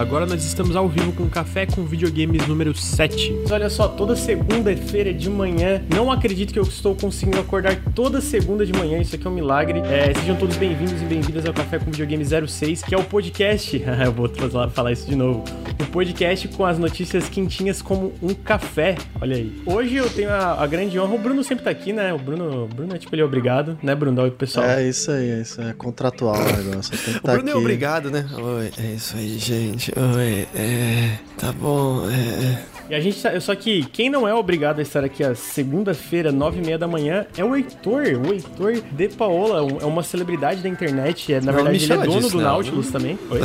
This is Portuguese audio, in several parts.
agora nós estamos ao vivo com Café com Videogames número 7. Mas olha só, toda segunda-feira de manhã, não acredito que eu estou conseguindo acordar toda segunda de manhã, isso aqui é um milagre. É, sejam todos bem-vindos e bem-vindas ao Café com Videogames 06, que é o podcast, eu vou falar isso de novo, o podcast com as notícias quentinhas como um café, olha aí. Hoje eu tenho a, a grande honra, o Bruno sempre tá aqui, né, o Bruno, o Bruno é tipo, ele é obrigado, né, Bruno, dá oi pro pessoal. É isso aí, é isso é contratual o negócio, tem que O Bruno é obrigado, né? Oi, é isso aí, gente. Oi, é. Tá bom, é. E a gente tá, só que quem não é obrigado a estar aqui a segunda-feira, nove e meia da manhã, é o Heitor. O Heitor de Paola, é uma celebridade da internet. É, na Não, verdade, ele é dono disso, do não. Nautilus também. Oi.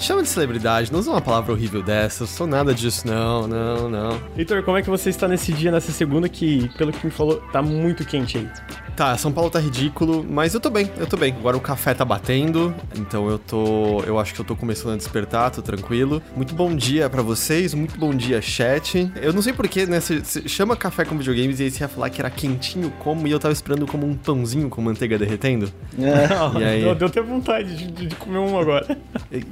Chama de celebridade, não usa uma palavra horrível dessa. Eu sou nada disso, não, não, não. Heitor, como é que você está nesse dia, nessa segunda, que, pelo que me falou, tá muito quente aí? Tá, São Paulo tá ridículo, mas eu tô bem, eu tô bem. Agora o café tá batendo, então eu tô. Eu acho que eu tô começando a despertar, tô tranquilo. Muito bom dia pra vocês, muito bom dia, chat. Eu não sei porquê, né? Você você chama café com videogames e aí você ia falar que era quentinho como, e eu tava esperando como um pãozinho com manteiga derretendo. É. E aí? Deu, deu até vontade de, de comer um agora.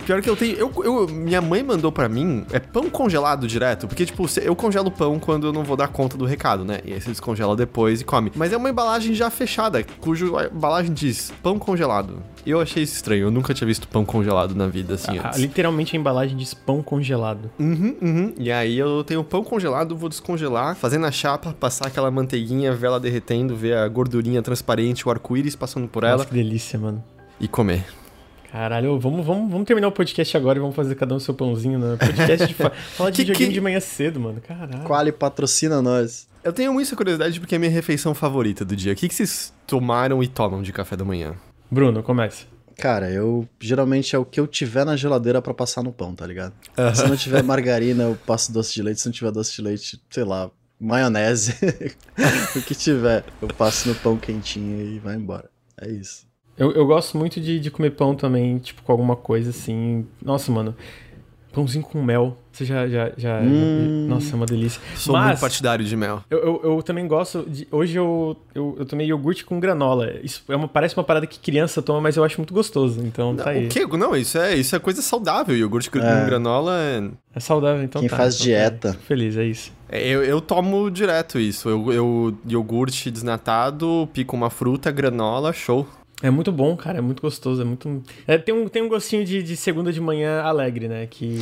Pior que eu tenho. Eu, eu- minha mãe mandou pra mim é pão congelado direto. Porque, tipo, eu congelo pão quando eu não vou dar conta do recado, né? E aí você descongela depois e come. Mas é uma embalagem já fechada, cujo a embalagem diz pão congelado. Eu achei isso estranho. Eu nunca tinha visto pão congelado na vida, assim, Ah, antes. literalmente a embalagem diz pão congelado. Uhum, uhum. E aí eu tenho pão congelado, vou descongelar, fazer na chapa, passar aquela manteiguinha, ver ela derretendo, ver a gordurinha transparente, o arco-íris passando por ela Nossa, que delícia, mano. e comer. Caralho, vamos, vamos, vamos terminar o podcast agora e vamos fazer cada um seu pãozinho, né? Podcast de fa falar de Que- videogame que- de manhã cedo, mano. Caralho. Quali patrocina nós. Eu tenho muita curiosidade porque é a minha refeição favorita do dia. O que, que vocês tomaram e tomam de café da manhã? Bruno, comece. Cara, eu geralmente é o que eu tiver na geladeira pra passar no pão, tá ligado? Se não tiver margarina, eu passo doce de leite. Se não tiver doce de leite, sei lá, maionese. o que tiver, eu passo no pão quentinho e vai embora. É isso. Eu, eu gosto muito de, de comer pão também, tipo, com alguma coisa assim. Nossa, mano. Pãozinho com mel. Você já. já, já Hum. Nossa, é uma delícia. Sou muito Mas partidário de mel. eu, eu, eu também gosto. De, hoje eu, eu, eu tomei iogurte com granola. Isso é uma, parece uma parada que criança toma, mas eu acho muito gostoso. Então tá aí. O quê? Não, isso é, isso é coisa saudável. Iogurte com É. granola é... É saudável, então Quem tá. faz então dieta. Tá. Feliz, é isso. é, Eu, eu tomo direto isso. Eu, eu iogurte desnatado, pico uma fruta, granola, show. É muito bom, cara, é muito gostoso, é muito... É, tem, um, tem um gostinho de, de segunda de manhã alegre, né, que,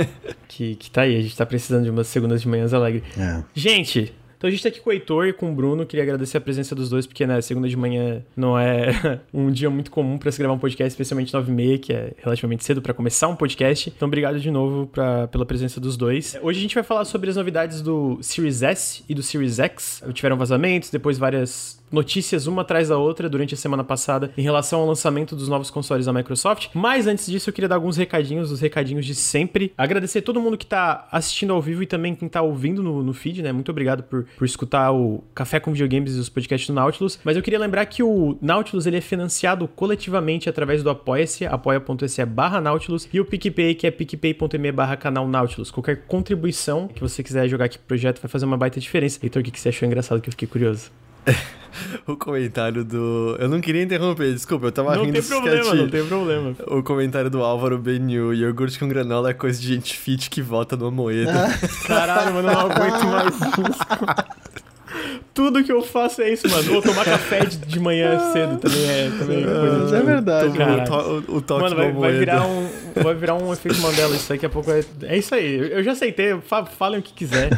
que, que tá aí, a gente tá precisando de umas segundas de manhãs alegre. É. Gente, então a gente tá aqui com o Heitor e com o Bruno, queria agradecer a presença dos dois, porque, né, segunda de manhã não é um dia muito comum pra se gravar um podcast, especialmente 9 e meia, que é relativamente cedo pra começar um podcast. Então, obrigado de novo pra, pela presença dos dois. Hoje a gente vai falar sobre as novidades do Series S e do Series X. Tiveram vazamentos, depois várias notícias uma atrás da outra durante a semana passada em relação ao lançamento dos novos consoles da Microsoft. Mas antes disso, eu queria dar alguns recadinhos, os recadinhos de sempre. Agradecer todo mundo que tá assistindo ao vivo e também quem tá ouvindo no, no feed, né? Muito obrigado por, por escutar o Café com Videogames e os podcasts do Nautilus. Mas eu queria lembrar que o Nautilus ele é financiado coletivamente através do Apoia-se, apoia.se barra Nautilus, e o PicPay, que é picpay.me barra canal Nautilus. Qualquer contribuição que você quiser jogar aqui pro projeto vai fazer uma baita diferença. Heitor, o que que você achou engraçado que eu fiquei curioso? O comentário do... Eu não queria interromper, desculpa, eu tava Não rindo tem problema, sketch. não tem problema. O comentário do Álvaro Benil, iogurte com granola é coisa de gente fit que vota no Moeda. Caralho, mano, eu não aguento mais isso. Tudo que eu faço é isso, mano. Vou tomar café de, de manhã cedo também é, também é coisa é verdade. Caralho. o, to, o toque Mano, do vai, vai virar um, vai virar um efeito Mandela isso daqui a pouco. É, é isso aí. Eu já aceitei. Fa, falem o que quiser.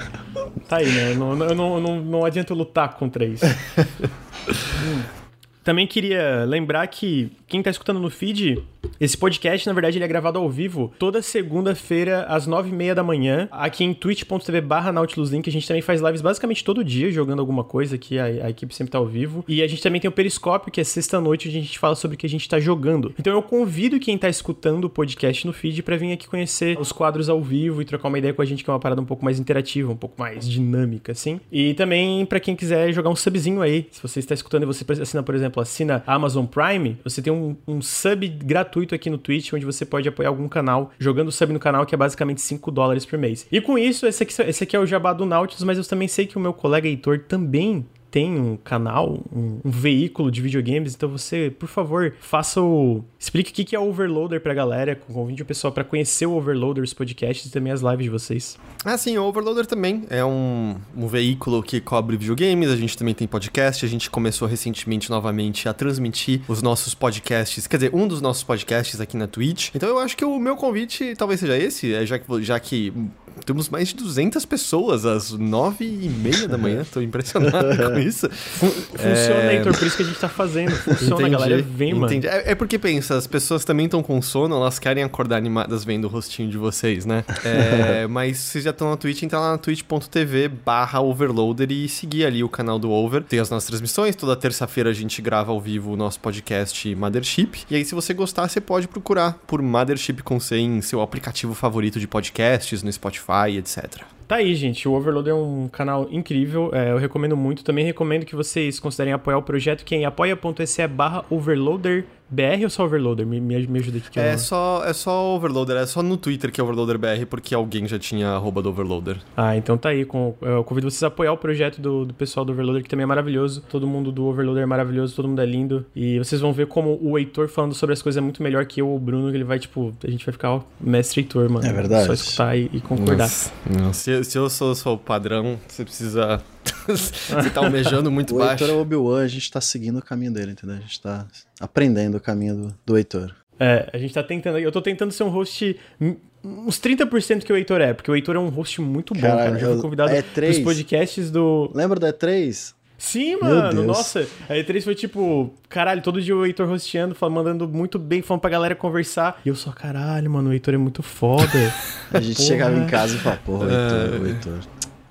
Tá aí, né? Não, não, não, não, não adianta eu lutar contra isso. Hum. Também queria lembrar que quem tá escutando no feed, esse podcast, na verdade, ele é gravado ao vivo toda segunda-feira, às nove e meia da manhã, aqui em twitch.tv barra nautiluslink. A gente também faz lives basicamente todo dia, jogando alguma coisa aqui, a, a equipe sempre tá ao vivo. E a gente também tem o Periscópio, que é sexta-noite, onde a gente fala sobre o que a gente tá jogando. Então eu convido quem tá escutando o podcast no feed pra vir aqui conhecer os quadros ao vivo e trocar uma ideia com a gente, que é uma parada um pouco mais interativa, um pouco mais dinâmica, assim. E também pra quem quiser jogar um subzinho aí, se você está escutando e você assina, por exemplo, assina Amazon Prime, você tem um, um sub gratuito aqui no Twitch, onde você pode apoiar algum canal, jogando sub no canal, que é basicamente 5 dólares por mês. E com isso, esse aqui, esse aqui é o jabá do Nautilus, mas eu também sei que o meu colega Heitor também tem um canal, um, um veículo de videogames, então você, por favor, faça o. Explique o que é o Overloader pra galera, convide o pessoal para conhecer o Overloader, os podcasts e também as lives de vocês. Ah, sim, o Overloader também é um, um veículo que cobre videogames, a gente também tem podcast, a gente começou recentemente novamente a transmitir os nossos podcasts, quer dizer, um dos nossos podcasts aqui na Twitch. Então eu acho que o meu convite talvez seja esse, é já que, já que temos mais de 200 pessoas às 9 e meia da manhã. Tô impressionado com isso. Funciona, é... Heitor, por isso que a gente tá fazendo. Funciona, entendi, galera. Vem, entendi. mano. É, é, porque pensa, as pessoas também estão com sono, elas querem acordar animadas vendo o rostinho de vocês, né? É, mas vocês já estão na Twitch, entra lá na twitch.tv barra overloader e seguir ali o canal do Over. Tem as nossas transmissões, toda terça-feira a gente grava ao vivo o nosso podcast Mothership. E aí, se você gostar, você pode procurar por Mothership com C em seu aplicativo favorito de podcasts, no Spotify, etc. Tá aí, gente. O Overload é um canal incrível. É, eu recomendo muito. Também recomendo que vocês considerem apoiar o projeto, que é em apoia.se barra overloader BR ou só Overloader? Me, me, me ajuda aqui. Que é, só, é só Overloader, é só no Twitter que é Overloader BR, porque alguém já tinha arroba do Overloader. Ah, então tá aí. Com, eu convido vocês a apoiar o projeto do, do pessoal do Overloader, que também é maravilhoso. Todo mundo do Overloader é maravilhoso, todo mundo é lindo. E vocês vão ver como o Heitor falando sobre as coisas é muito melhor que eu ou o Bruno, que ele vai, tipo, a gente vai ficar, ó, mestre Heitor, mano. É verdade. Só escutar e, e concordar. Nossa, nossa. Se, se eu sou, sou o padrão, você precisa você tá almejando muito o baixo. O Heitor é Obi-Wan, a gente tá seguindo o caminho dele, entendeu? A gente tá aprendendo o caminho do, do Heitor. É, a gente tá tentando. Eu tô tentando ser um host uns 30% que o Heitor é, porque o Heitor é um host muito bom, cara. cara. Eu já fui convidado E3, pros podcasts do. Lembra da E3? Sim, mano, nossa. A E3 foi tipo, caralho, todo dia o Heitor rosteando, mandando muito bem, falando pra galera conversar. E eu só, caralho, mano, o Heitor é muito foda. a gente porra. chegava em casa e falava, porra, o Heitor, o Heitor.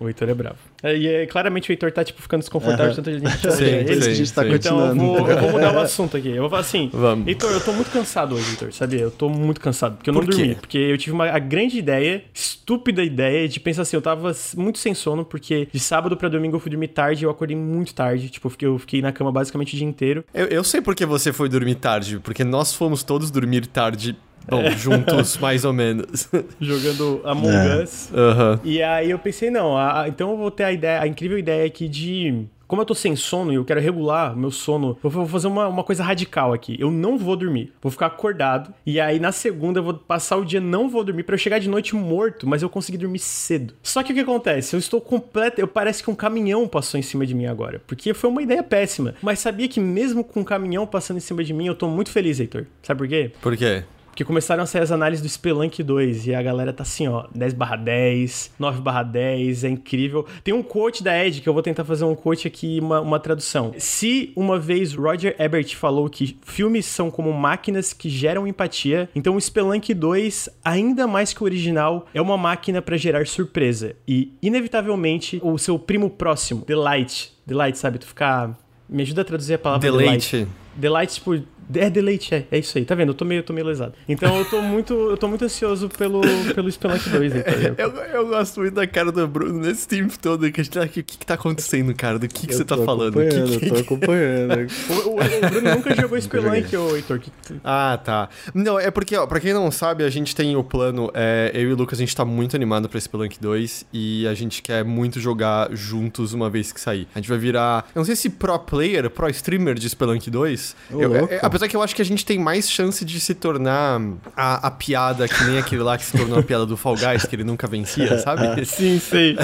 O Heitor é bravo. É, e é, claramente o Heitor tá, tipo, ficando desconfortável uhum. tanto a gente... sim, sim, a gente tá Então eu vou, eu vou, mudar o assunto aqui. Eu vou falar assim, Vamos. Heitor, eu tô muito cansado hoje, Heitor, sabia? Eu tô muito cansado, porque eu não Por dormi. Porque eu tive uma a grande ideia, estúpida ideia, de pensar assim, eu tava muito sem sono, porque de sábado pra domingo eu fui dormir tarde e eu acordei muito tarde. Tipo, eu fiquei na cama basicamente o dia inteiro. Eu, eu sei porque você foi dormir tarde, porque nós fomos todos dormir tarde Bom, é. juntos mais ou menos. Jogando Among é. Us. Uhum. E aí eu pensei, não, a, então eu vou ter a ideia, a incrível ideia aqui de como eu tô sem sono e eu quero regular meu sono, eu vou fazer uma, uma coisa radical aqui. Eu não vou dormir. Vou ficar acordado. E aí na segunda eu vou passar o dia não vou dormir para eu chegar de noite morto, mas eu consegui dormir cedo. Só que o que acontece? Eu estou completo. Eu parece que um caminhão passou em cima de mim agora. Porque foi uma ideia péssima. Mas sabia que mesmo com um caminhão passando em cima de mim, eu tô muito feliz, Heitor. Sabe por quê? Por quê? Porque começaram a sair as análises do Spelunk 2 e a galera tá assim, ó, 10 barra 10, 9 barra 10, é incrível. Tem um quote da Ed, que eu vou tentar fazer um quote aqui, uma, uma tradução. Se uma vez Roger Ebert falou que filmes são como máquinas que geram empatia, então o Spelunk 2, ainda mais que o original, é uma máquina para gerar surpresa. E, inevitavelmente, o seu primo próximo, Delight, Delight, sabe? Tu ficar... Me ajuda a traduzir a palavra Delight. Delight. Delight, tipo, é deleite, é, é isso aí, tá vendo? Eu tô meio, eu tô meio lesado. Então eu tô muito, eu tô muito ansioso pelo, pelo Spelunk 2 aí, tá eu, eu gosto muito da cara do Bruno nesse tempo todo, que a gente tá aqui, o que que tá acontecendo, cara? Do que que você tá falando? Que, que... Eu tô acompanhando. o, o, o, Bruno nunca jogou Spelunk, ô Heitor. Que... Ah, tá. Não, é porque, ó, pra quem não sabe, a gente tem o plano, é, eu e o Lucas, a gente tá muito animado pra Spelunk 2 e a gente quer muito jogar juntos uma vez que sair. A gente vai virar, eu não sei se pro player, pro streamer de Spelunk 2, eu, é, apesar que eu acho que a gente tem mais chance de se tornar a, a piada que nem aquele lá que se tornou a piada do Fall Guys, que ele nunca vencia, sabe? sim, sim.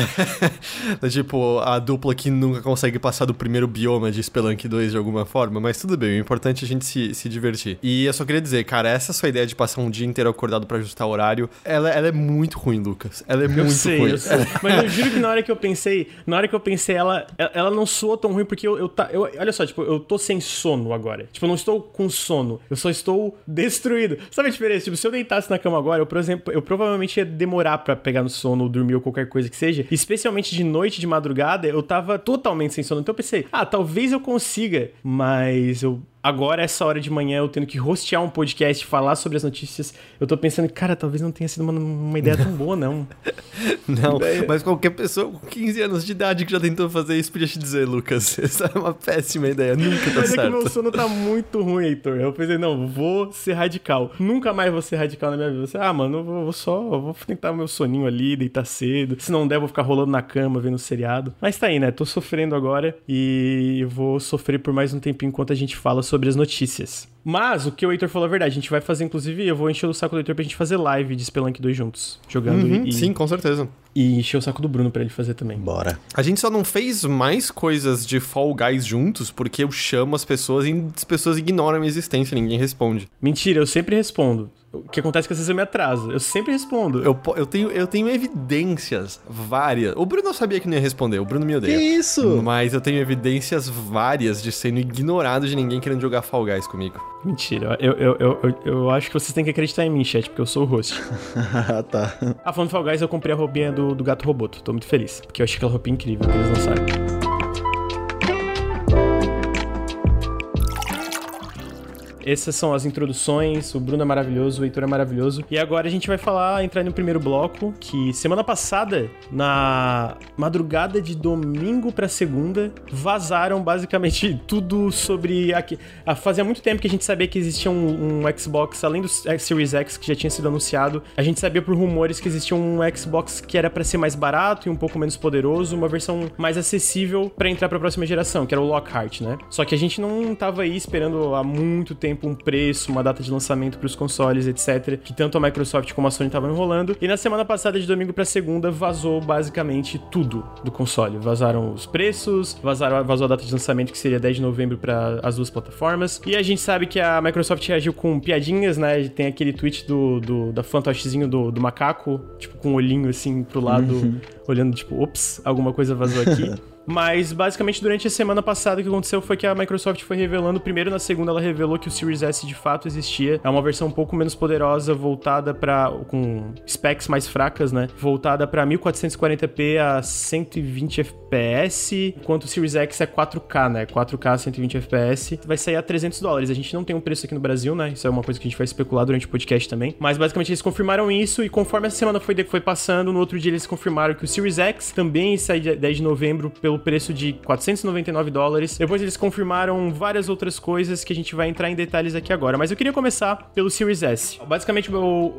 tipo, a dupla que nunca consegue passar do primeiro bioma de Spelunk 2 de alguma forma, mas tudo bem, o importante é a gente se, se divertir. E eu só queria dizer, cara, essa sua ideia de passar um dia inteiro acordado para ajustar o horário, ela, ela é muito ruim, Lucas. Ela é eu muito sei, ruim. Eu sei. Mas eu juro que na hora que eu pensei, na hora que eu pensei, ela, ela não soou tão ruim, porque eu, eu, eu olha só, tipo, eu tô sem sono agora. Tipo, eu não estou com sono. Eu só estou destruído. Sabe a diferença? Tipo, se eu deitasse na cama agora, eu, por exemplo, eu provavelmente ia demorar para pegar no sono ou dormir ou qualquer coisa que seja. Especialmente de noite, de madrugada, eu tava totalmente sem sono. Então eu pensei, ah, talvez eu consiga, mas eu agora, essa hora de manhã, eu tendo que rostear um podcast, falar sobre as notícias, eu tô pensando, cara, talvez não tenha sido uma, uma ideia tão boa, não. não, mas qualquer pessoa com 15 anos de idade que já tentou fazer isso podia te dizer, Lucas, essa é uma péssima ideia, nunca tá mas certo. Mas é que meu sono tá muito ruim, Heitor. Eu pensei, não, vou ser radical. Nunca mais vou ser radical na minha vida. Você, ah, mano, eu vou só, eu vou tentar meu soninho ali, deitar cedo. Se não der, vou ficar rolando na cama, vendo seriado. Mas tá aí, né? Tô sofrendo agora e vou sofrer por mais um tempinho enquanto a gente fala sobre as notícias. Mas o que o Heitor falou é verdade. A gente vai fazer, inclusive, eu vou encher o saco do Heitor pra gente fazer live de Spelunk 2 juntos, jogando uhum, e, Sim, com certeza. E encher o saco do Bruno pra ele fazer também. Bora. A gente só não fez mais coisas de Fall Guys juntos porque eu chamo as pessoas e as pessoas ignoram a minha existência, ninguém responde. Mentira, eu sempre respondo. O que acontece é que às vezes eu me atraso. Eu sempre respondo. Eu, eu, tenho, eu tenho evidências várias. O Bruno sabia que não ia responder, o Bruno me odeia. Que isso? Mas eu tenho evidências várias de sendo ignorado de ninguém querendo jogar Fall Guys comigo. Mentira, eu, eu, eu, eu, eu acho que vocês têm que acreditar em mim, chat, porque eu sou o host. Ah, tá. Ah, falando Fall Guys, eu comprei a roupinha do, do gato roboto. Tô muito feliz, porque eu achei aquela roupinha incrível que eles lançaram. Essas são as introduções. O Bruno é maravilhoso, o Heitor é maravilhoso. E agora a gente vai falar, entrar no primeiro bloco, que semana passada, na madrugada de domingo para segunda, vazaram basicamente tudo sobre. Aqui. Fazia muito tempo que a gente sabia que existia um, um, Xbox, além do Series X que já tinha sido anunciado. A gente sabia por rumores que existia um Xbox que era para ser mais barato e um pouco menos poderoso, uma versão mais acessível para entrar para a próxima geração, que era o Lockhart, né? Só que a gente não tava aí esperando há muito tempo tempo um preço, uma data de lançamento para os consoles, etc, que tanto a Microsoft como a Sony estavam enrolando. E na semana passada, de domingo para segunda, vazou basicamente tudo do console. Vazaram os preços, vazaram, vazou a data de lançamento que seria 10 de novembro para as duas plataformas. E a gente sabe que a Microsoft reagiu com piadinhas, né? Tem aquele tweet do, do da fantochezinho do, do macaco, tipo com um olhinho assim pro lado, uhum. olhando tipo, ops, alguma coisa vazou aqui. Mas basicamente durante a semana passada o que aconteceu foi que a Microsoft foi revelando, primeiro na segunda ela revelou que o Series S de fato existia. É uma versão um pouco menos poderosa, voltada para com specs mais fracas, né? Voltada para 1440p a 120 FPS, enquanto o Series X é 4K, né? 4K a 120 FPS. Vai sair a 300 dólares. A gente não tem um preço aqui no Brasil, né? Isso é uma coisa que a gente vai especular durante o podcast também. Mas basicamente eles confirmaram isso e conforme essa semana foi, foi passando, no outro dia eles confirmaram que o Series X também sai 10 de novembro pelo preço de 499 dólares. Depois eles confirmaram várias outras coisas que a gente vai entrar em detalhes aqui agora. Mas eu queria começar pelo Series S. Basicamente,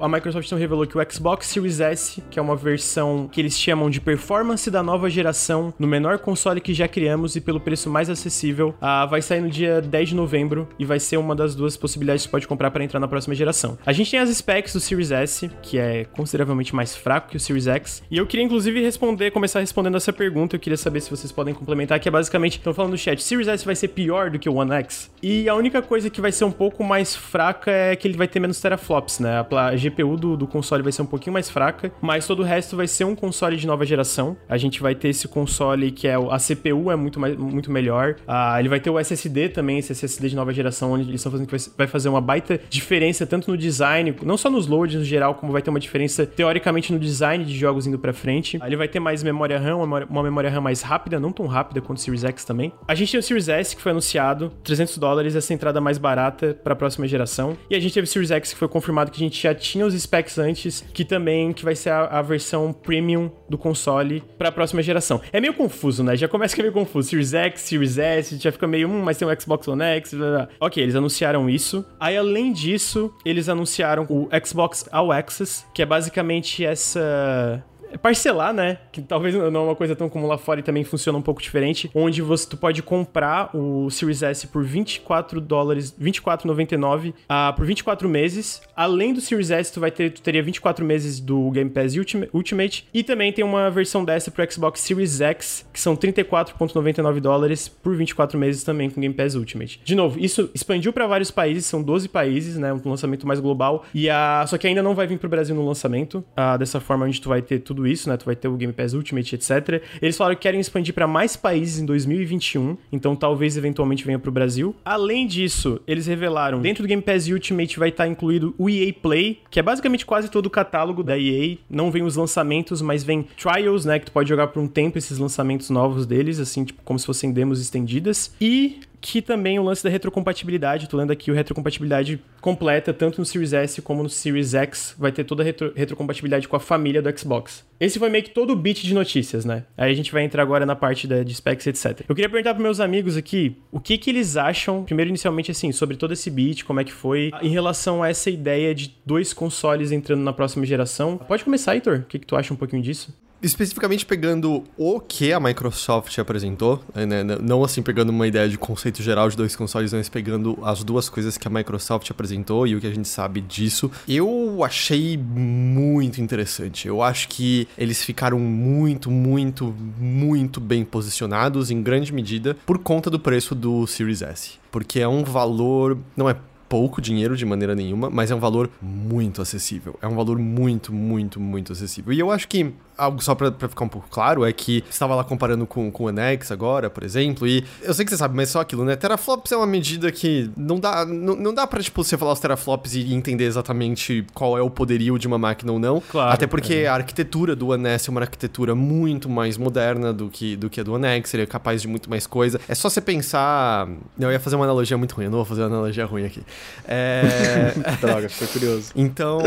a Microsoft revelou que o Xbox Series S, que é uma versão que eles chamam de performance da nova geração, no menor console que já criamos e pelo preço mais acessível, uh, vai sair no dia 10 de novembro e vai ser uma das duas possibilidades que você pode comprar para entrar na próxima geração. A gente tem as specs do Series S, que é consideravelmente mais fraco que o Series X, e eu queria inclusive responder, começar respondendo essa pergunta. Eu queria saber se vocês vocês podem complementar, que é basicamente, estão falando no chat, Series S vai ser pior do que o One X? E a única coisa que vai ser um pouco mais fraca é que ele vai ter menos teraflops, né? A GPU do, do console vai ser um pouquinho mais fraca, mas todo o resto vai ser um console de nova geração. A gente vai ter esse console que é a CPU é muito, mais, muito melhor. Ah, ele vai ter o SSD também, esse SSD de nova geração, onde eles estão fazendo que vai fazer uma baita diferença tanto no design, não só nos loads no geral, como vai ter uma diferença teoricamente no design de jogos indo para frente. Ele vai ter mais memória RAM, uma memória RAM mais rápida, não tão rápida quanto o Series X também. A gente tem o Series S, que foi anunciado, 300 dólares, essa entrada mais barata para a próxima geração. E a gente teve o Series X, que foi confirmado que a gente já tinha os specs antes, que também que vai ser a, a versão premium do console para a próxima geração. É meio confuso, né? Já começa que é meio confuso. Series X, Series S, já fica meio, hum, mas tem o Xbox One X, blá, blá. Ok, eles anunciaram isso. Aí, além disso, eles anunciaram o Xbox All Access, que é basicamente essa parcelar, né? Que talvez não é uma coisa tão comum lá fora e também funciona um pouco diferente, onde você tu pode comprar o Series S por 24 dólares, 24,99 uh, por 24 meses. Além do Series S, tu vai ter, tu teria 24 meses do Game Pass Ultimate e também tem uma versão dessa pro Xbox Series X, que são 34,99 dólares por 24 meses também com Game Pass Ultimate. De novo, isso expandiu para vários países, são 12 países, né? Um lançamento mais global e a só que ainda não vai vir pro Brasil no lançamento, uh, dessa forma onde tu vai ter tudo tudo isso, né? Tu vai ter o Game Pass Ultimate, etc. Eles falaram que querem expandir para mais países em 2021, então talvez eventualmente venha pro Brasil. Além disso, eles revelaram, dentro do Game Pass Ultimate vai estar incluído o EA Play, que é basicamente quase todo o catálogo da EA. Não vem os lançamentos, mas vem trials, né, que tu pode jogar por um tempo esses lançamentos novos deles, assim, tipo como se fossem demos estendidas. E que também o lance da retrocompatibilidade, tô lendo aqui o retrocompatibilidade completa, tanto no Series S como no Series X, vai ter toda a retro retrocompatibilidade com a família do Xbox. Esse foi meio que todo o beat de notícias, né? Aí a gente vai entrar agora na parte da, de specs, etc. Eu queria perguntar para meus amigos aqui o que que eles acham, primeiro inicialmente assim, sobre todo esse beat, como é que foi, em relação a essa ideia de dois consoles entrando na próxima geração. Pode começar, Heitor? O que, que tu acha um pouquinho disso? Especificamente pegando o que a Microsoft apresentou, né, não assim pegando uma ideia de conceito geral de dois consoles, mas pegando as duas coisas que a Microsoft apresentou e o que a gente sabe disso, eu achei muito interessante. Eu acho que eles ficaram muito, muito, muito bem posicionados em grande medida por conta do preço do Series S. Porque é um valor, não é pouco dinheiro de maneira nenhuma, mas é um valor muito acessível. É um valor muito, muito, muito acessível. E eu acho que algo só pra, pra, ficar um pouco claro é que estava lá comparando com, com o NX agora, por exemplo, e eu sei que você sabe, mas só aquilo, né? Teraflops é uma medida que não dá, não, não dá pra, tipo, você falar os teraflops e entender exatamente qual é o poderio de uma máquina ou não. Claro. Até porque é. a arquitetura do One S é uma arquitetura muito mais moderna do que, do que a do One X, ele é capaz de muito mais coisa. É só você pensar... Eu ia fazer uma analogia muito ruim, eu não vou fazer uma analogia ruim aqui. É... Droga, foi curioso. Então,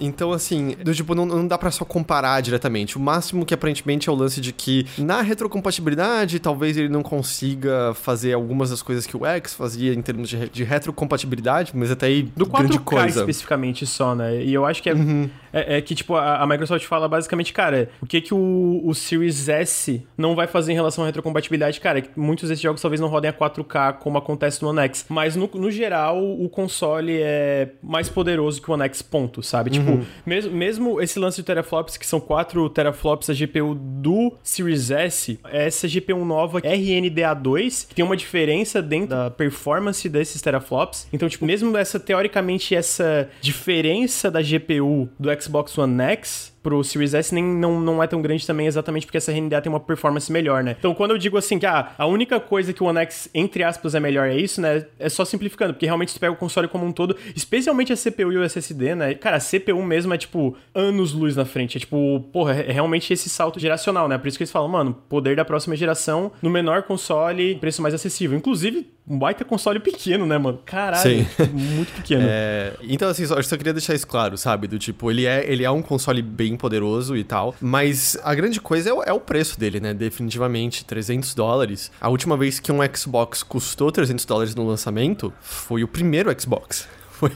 então assim, do, tipo, não, não dá pra só comparar diretamente o máximo que aparentemente é o lance de que na retrocompatibilidade talvez ele não consiga fazer algumas das coisas que o X fazia em termos de, de retrocompatibilidade, mas até aí do 4K grande coisa. especificamente só, né? E eu acho que é, uhum. É, é, que tipo a, a, Microsoft fala basicamente, cara, o que que o, o Series S não vai fazer em relação à retrocompatibilidade, cara, que muitos desses jogos talvez não rodem a 4K como acontece no One X, mas no, no geral o console é mais poderoso que o One X, ponto, sabe? Tipo, uhum. Tipo, mesmo, mesmo esse lance de teraflops que são quatro teraflops a GPU do Series S, essa GPU nova RNDA2, que tem uma diferença dentro da performance desses teraflops. Então, tipo, mesmo essa, teoricamente, essa diferença da GPU do Xbox One X pro Series S nem, não, não é tão grande também, exatamente porque essa RNDA tem uma performance melhor, né? Então, quando eu digo assim que ah, a única coisa que o One X, entre aspas, é melhor é isso, né? É só simplificando, porque realmente tu pega o console como um todo, especialmente a CPU e o SSD, né? Cara, a CPU mesmo é tipo anos luz na frente. É tipo, porra, é realmente esse salto geracional, né? Por isso que eles falam, mano, poder da próxima geração no menor console, preço mais acessível. Inclusive, um baita console pequeno, né, mano? Caralho, Sim. muito pequeno. É... Então, assim, só, só queria deixar isso claro, sabe? Do tipo, ele é, ele é um console bem poderoso e tal, mas a grande coisa é o, é o preço dele, né? Definitivamente, 300 dólares. A última vez que um Xbox custou 300 dólares no lançamento foi o primeiro Xbox. Foi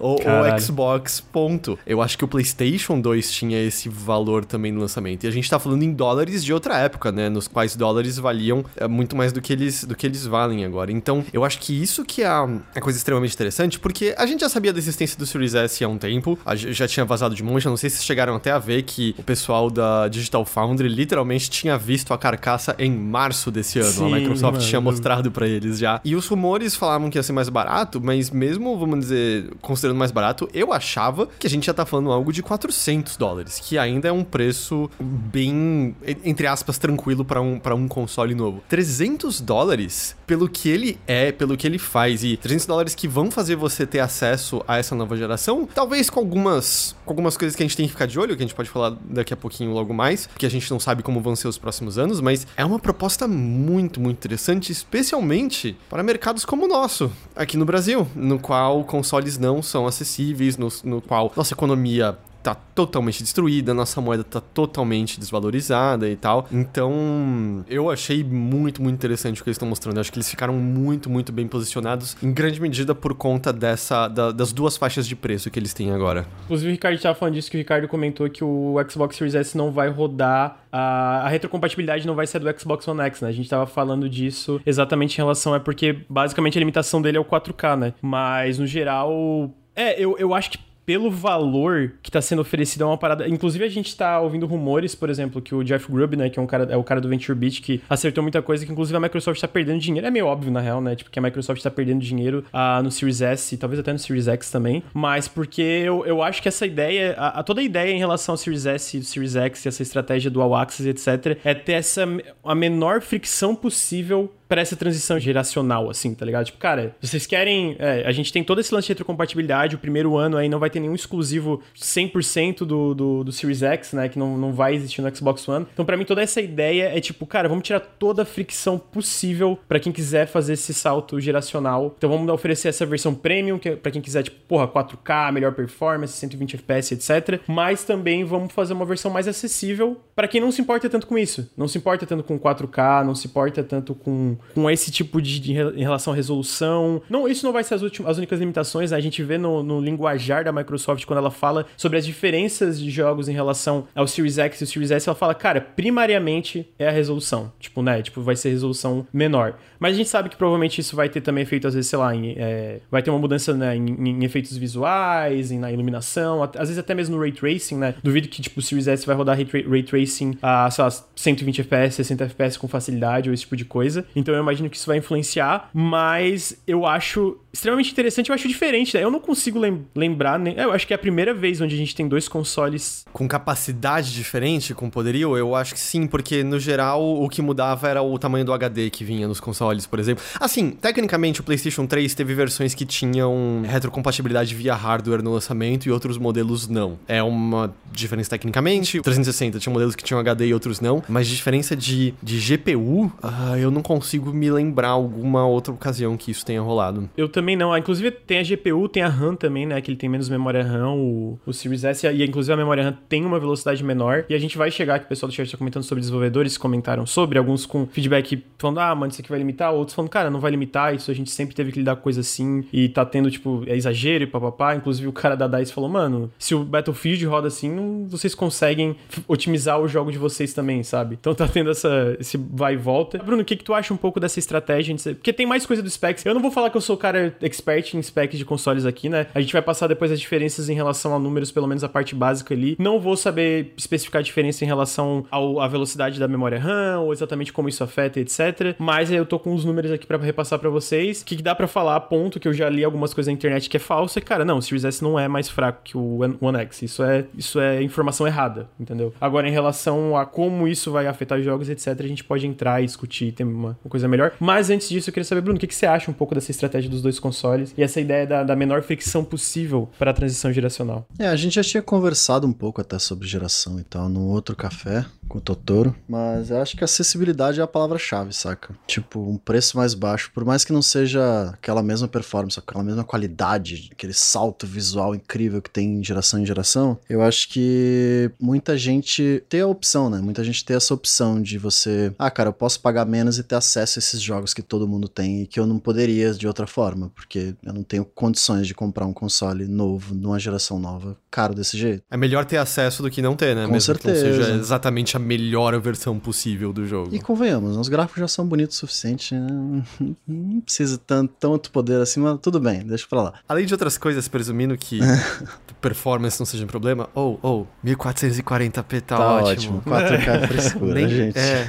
o, o, Xbox, ponto. Eu acho que o PlayStation 2 tinha esse valor também no lançamento. E a gente tá falando em dólares de outra época, né? Nos quais dólares valiam é, muito mais do que eles, do que eles valem agora. Então, eu acho que isso que é a, a coisa extremamente interessante, porque a gente já sabia da existência do Series S há um tempo, a, já tinha vazado de monte. Eu não sei se chegaram até a ver que o pessoal da Digital Foundry literalmente tinha visto a carcaça em março desse ano. Sim, a Microsoft mano. tinha mostrado para eles já. E os rumores falavam que ia ser mais barato, mas mesmo, vamos dizer, considerando mais barato, eu achava que a gente já tá falando algo de 400 dólares, que ainda é um preço bem, entre aspas, tranquilo para um, pra um console novo. 300 dólares, pelo que ele é, pelo que ele faz, e 300 dólares que vão fazer você ter acesso a essa nova geração, talvez com algumas, com algumas coisas que a gente tem que ficar de olho, que a gente pode falar daqui a pouquinho logo mais, porque a gente não sabe como vão ser os próximos anos, mas é uma proposta muito, muito interessante, especialmente para mercados como o nosso, aqui no Brasil, no qual o console consoles não são acessíveis, no, no qual nossa economia tá totalmente destruída, nossa moeda tá totalmente desvalorizada e tal. Então, eu achei muito, muito interessante o que eles estão mostrando. Eu acho que eles ficaram muito, muito bem posicionados, em grande medida por conta dessa da, das duas faixas de preço que eles têm agora. Inclusive, o Ricardo estava falando disso, que o Ricardo comentou que o Xbox Series S não vai rodar, a, a retrocompatibilidade não vai ser do Xbox One X, né? A gente estava falando disso exatamente em relação, é porque basicamente a limitação dele é o 4K, né? Mas, no geral... É, eu, eu acho que pelo valor que está sendo oferecido é uma parada. Inclusive, a gente está ouvindo rumores, por exemplo, que o Jeff Grubb, né, que é, um cara, é o cara do Venture Beat, que acertou muita coisa, que inclusive a Microsoft está perdendo dinheiro. É meio óbvio, na real, né? Tipo, que a Microsoft está perdendo dinheiro uh, no Series S e talvez até no Series X também. Mas porque eu, eu acho que essa ideia, a, a toda a ideia em relação ao Series S e Series X, essa estratégia do All Access, etc., é ter essa a menor fricção possível para essa transição geracional, assim, tá ligado? Tipo, cara, vocês querem. É, a gente tem todo esse lance de retrocompatibilidade, o primeiro ano aí não vai ter nenhum exclusivo 100% do, do, do Series X, né? Que não, não vai existir no Xbox One. Então, para mim, toda essa ideia é tipo, cara, vamos tirar toda a fricção possível para quem quiser fazer esse salto geracional. Então, vamos oferecer essa versão premium, que é pra quem quiser, tipo, porra, 4K, melhor performance, 120 FPS, etc. Mas também vamos fazer uma versão mais acessível para quem não se importa tanto com isso. Não se importa tanto com 4K, não se importa tanto com, com esse tipo de, de em relação à resolução. Não, isso não vai ser as, últimas, as únicas limitações, né? A gente vê no, no linguajar da Microsoft quando ela fala sobre as diferenças de jogos em relação ao Series X e o Series S, ela fala, cara, primariamente é a resolução. Tipo, né? Tipo, vai ser resolução menor. Mas a gente sabe que provavelmente isso vai ter também efeito, às vezes, sei lá, em, é, vai ter uma mudança né, em, em, efeitos visuais, em, na iluminação, às vezes até mesmo no Ray Tracing, né? Duvido que, tipo, o Series S vai rodar Ray, Ray Tracing a, sei lá, 120 FPS, 60 FPS com facilidade ou esse tipo de coisa. Então eu imagino que isso vai influenciar, mas eu acho extremamente interessante, eu acho diferente, né? Eu não consigo lem lembrar, nem... eu acho que é a primeira vez onde a gente tem dois consoles... Com capacidade diferente, com poderio? Eu acho que sim, porque no geral o que mudava era o tamanho do HD que vinha nos consoles, por exemplo. Assim, tecnicamente o PlayStation 3 teve versões que tinham retrocompatibilidade via hardware no lançamento e outros modelos não. É uma diferença tecnicamente. 360 tinha modelos que tinham HD e outros não, mas diferença de, de GPU, uh, eu não consigo me lembrar alguma outra ocasião que isso tenha rolado. Eu também também não. Ah, inclusive tem a GPU, tem a RAM também, né? Que ele tem menos memória RAM, o, o Series S. E inclusive a memória RAM tem uma velocidade menor. E a gente vai chegar, que o pessoal do chat está comentando sobre desenvolvedores, comentaram sobre, alguns com feedback falando, ah, mano, isso aqui vai limitar. Outros falando, cara, não vai limitar, isso a gente sempre teve que lidar com coisa assim. E tá tendo, tipo, é exagero e papapá. Inclusive o cara da DICE falou, mano, se o Battlefield roda assim, vocês conseguem otimizar o jogo de vocês também, sabe? Então tá tendo essa, esse vai e volta. Bruno, o que, que tu acha um pouco dessa estratégia? Porque tem mais coisa do specs. Eu não vou falar que eu sou o cara expert em specs de consoles aqui, né? A gente vai passar depois as diferenças em relação a números, pelo menos a parte básica ali. Não vou saber especificar a diferença em relação ao, à velocidade da memória RAM, ou exatamente como isso afeta, etc. Mas eu tô com os números aqui para repassar para vocês. O que, dá para falar, ponto, que eu já li algumas coisas na internet que é falso, é, cara, não, o Series S não é mais fraco que o One X. Isso é, isso é informação errada, entendeu? Agora, em relação a como isso vai afetar jogos, etc., a gente pode entrar e discutir, tem uma, uma coisa melhor. Mas antes disso, eu queria saber, Bruno, o que, que você acha um pouco dessa estratégia dos dois consoles? e essa ideia da, da menor fricção possível para a transição geracional. É, a gente já tinha conversado um pouco até sobre geração e tal, num outro café com o Totoro, mas eu acho que acessibilidade é a palavra-chave, saca? Tipo, um preço mais baixo, por mais que não seja aquela mesma performance, aquela mesma qualidade, aquele salto visual incrível que tem geração em geração, eu acho que muita gente tem a opção, né? Muita gente tem essa opção de você, ah, cara, eu posso pagar menos e ter acesso a esses jogos que todo mundo tem e que eu não poderia de outra forma, porque eu não tenho condições de comprar um console novo, numa geração nova, caro desse jeito. É melhor ter acesso do que não ter, né? Com Mesmo certeza. que não seja exatamente a melhor versão possível do jogo. E convenhamos, os gráficos já são bonitos o suficiente, né? não precisa tanto, tanto poder assim, mas tudo bem, deixa pra lá. Além de outras coisas, presumindo que performance não seja um problema, ou, oh, oh, 1440p tá, tá ótimo. ótimo. 4K é frescura, Nem, gente. É,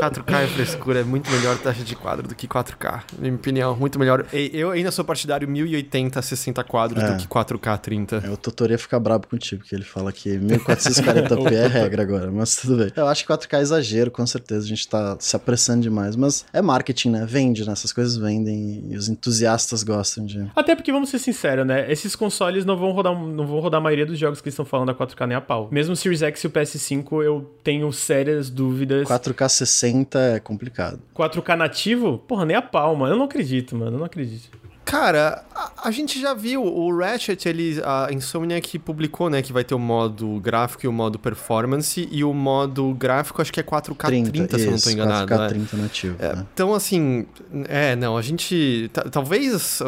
4K é frescura, é muito melhor taxa de quadro do que 4K. Na minha opinião, muito melhor. Eu ainda sou partidário 1080 60 quadros é. do que 4K 30. É, o tutor ia ficar brabo contigo, porque ele fala que 1440p é regra agora, mas tudo bem. Eu acho que 4K é exagero, com certeza, a gente tá se apressando demais, mas é marketing, né? Vende, né? Essas coisas vendem e os entusiastas gostam de... Até porque, vamos ser sinceros, né? Esses consoles não vão rodar, não vão rodar a maioria dos jogos que eles estão falando a 4K nem a pau. Mesmo o Series X e o PS5, eu tenho sérias dúvidas. 4K 60 é complicado. 4K nativo? Porra, nem a pau, mano. Eu não acredito, mano. Eu não acredito. Cara, a, a, gente já viu, o Ratchet, ele, a Insomniac publicou, né, que vai ter o modo gráfico e o modo performance, e o modo gráfico acho que é 4K 30, 30 se eu não tô enganado. 4K 30 né? nativo. É, né? Então, assim, é, não, a gente, talvez,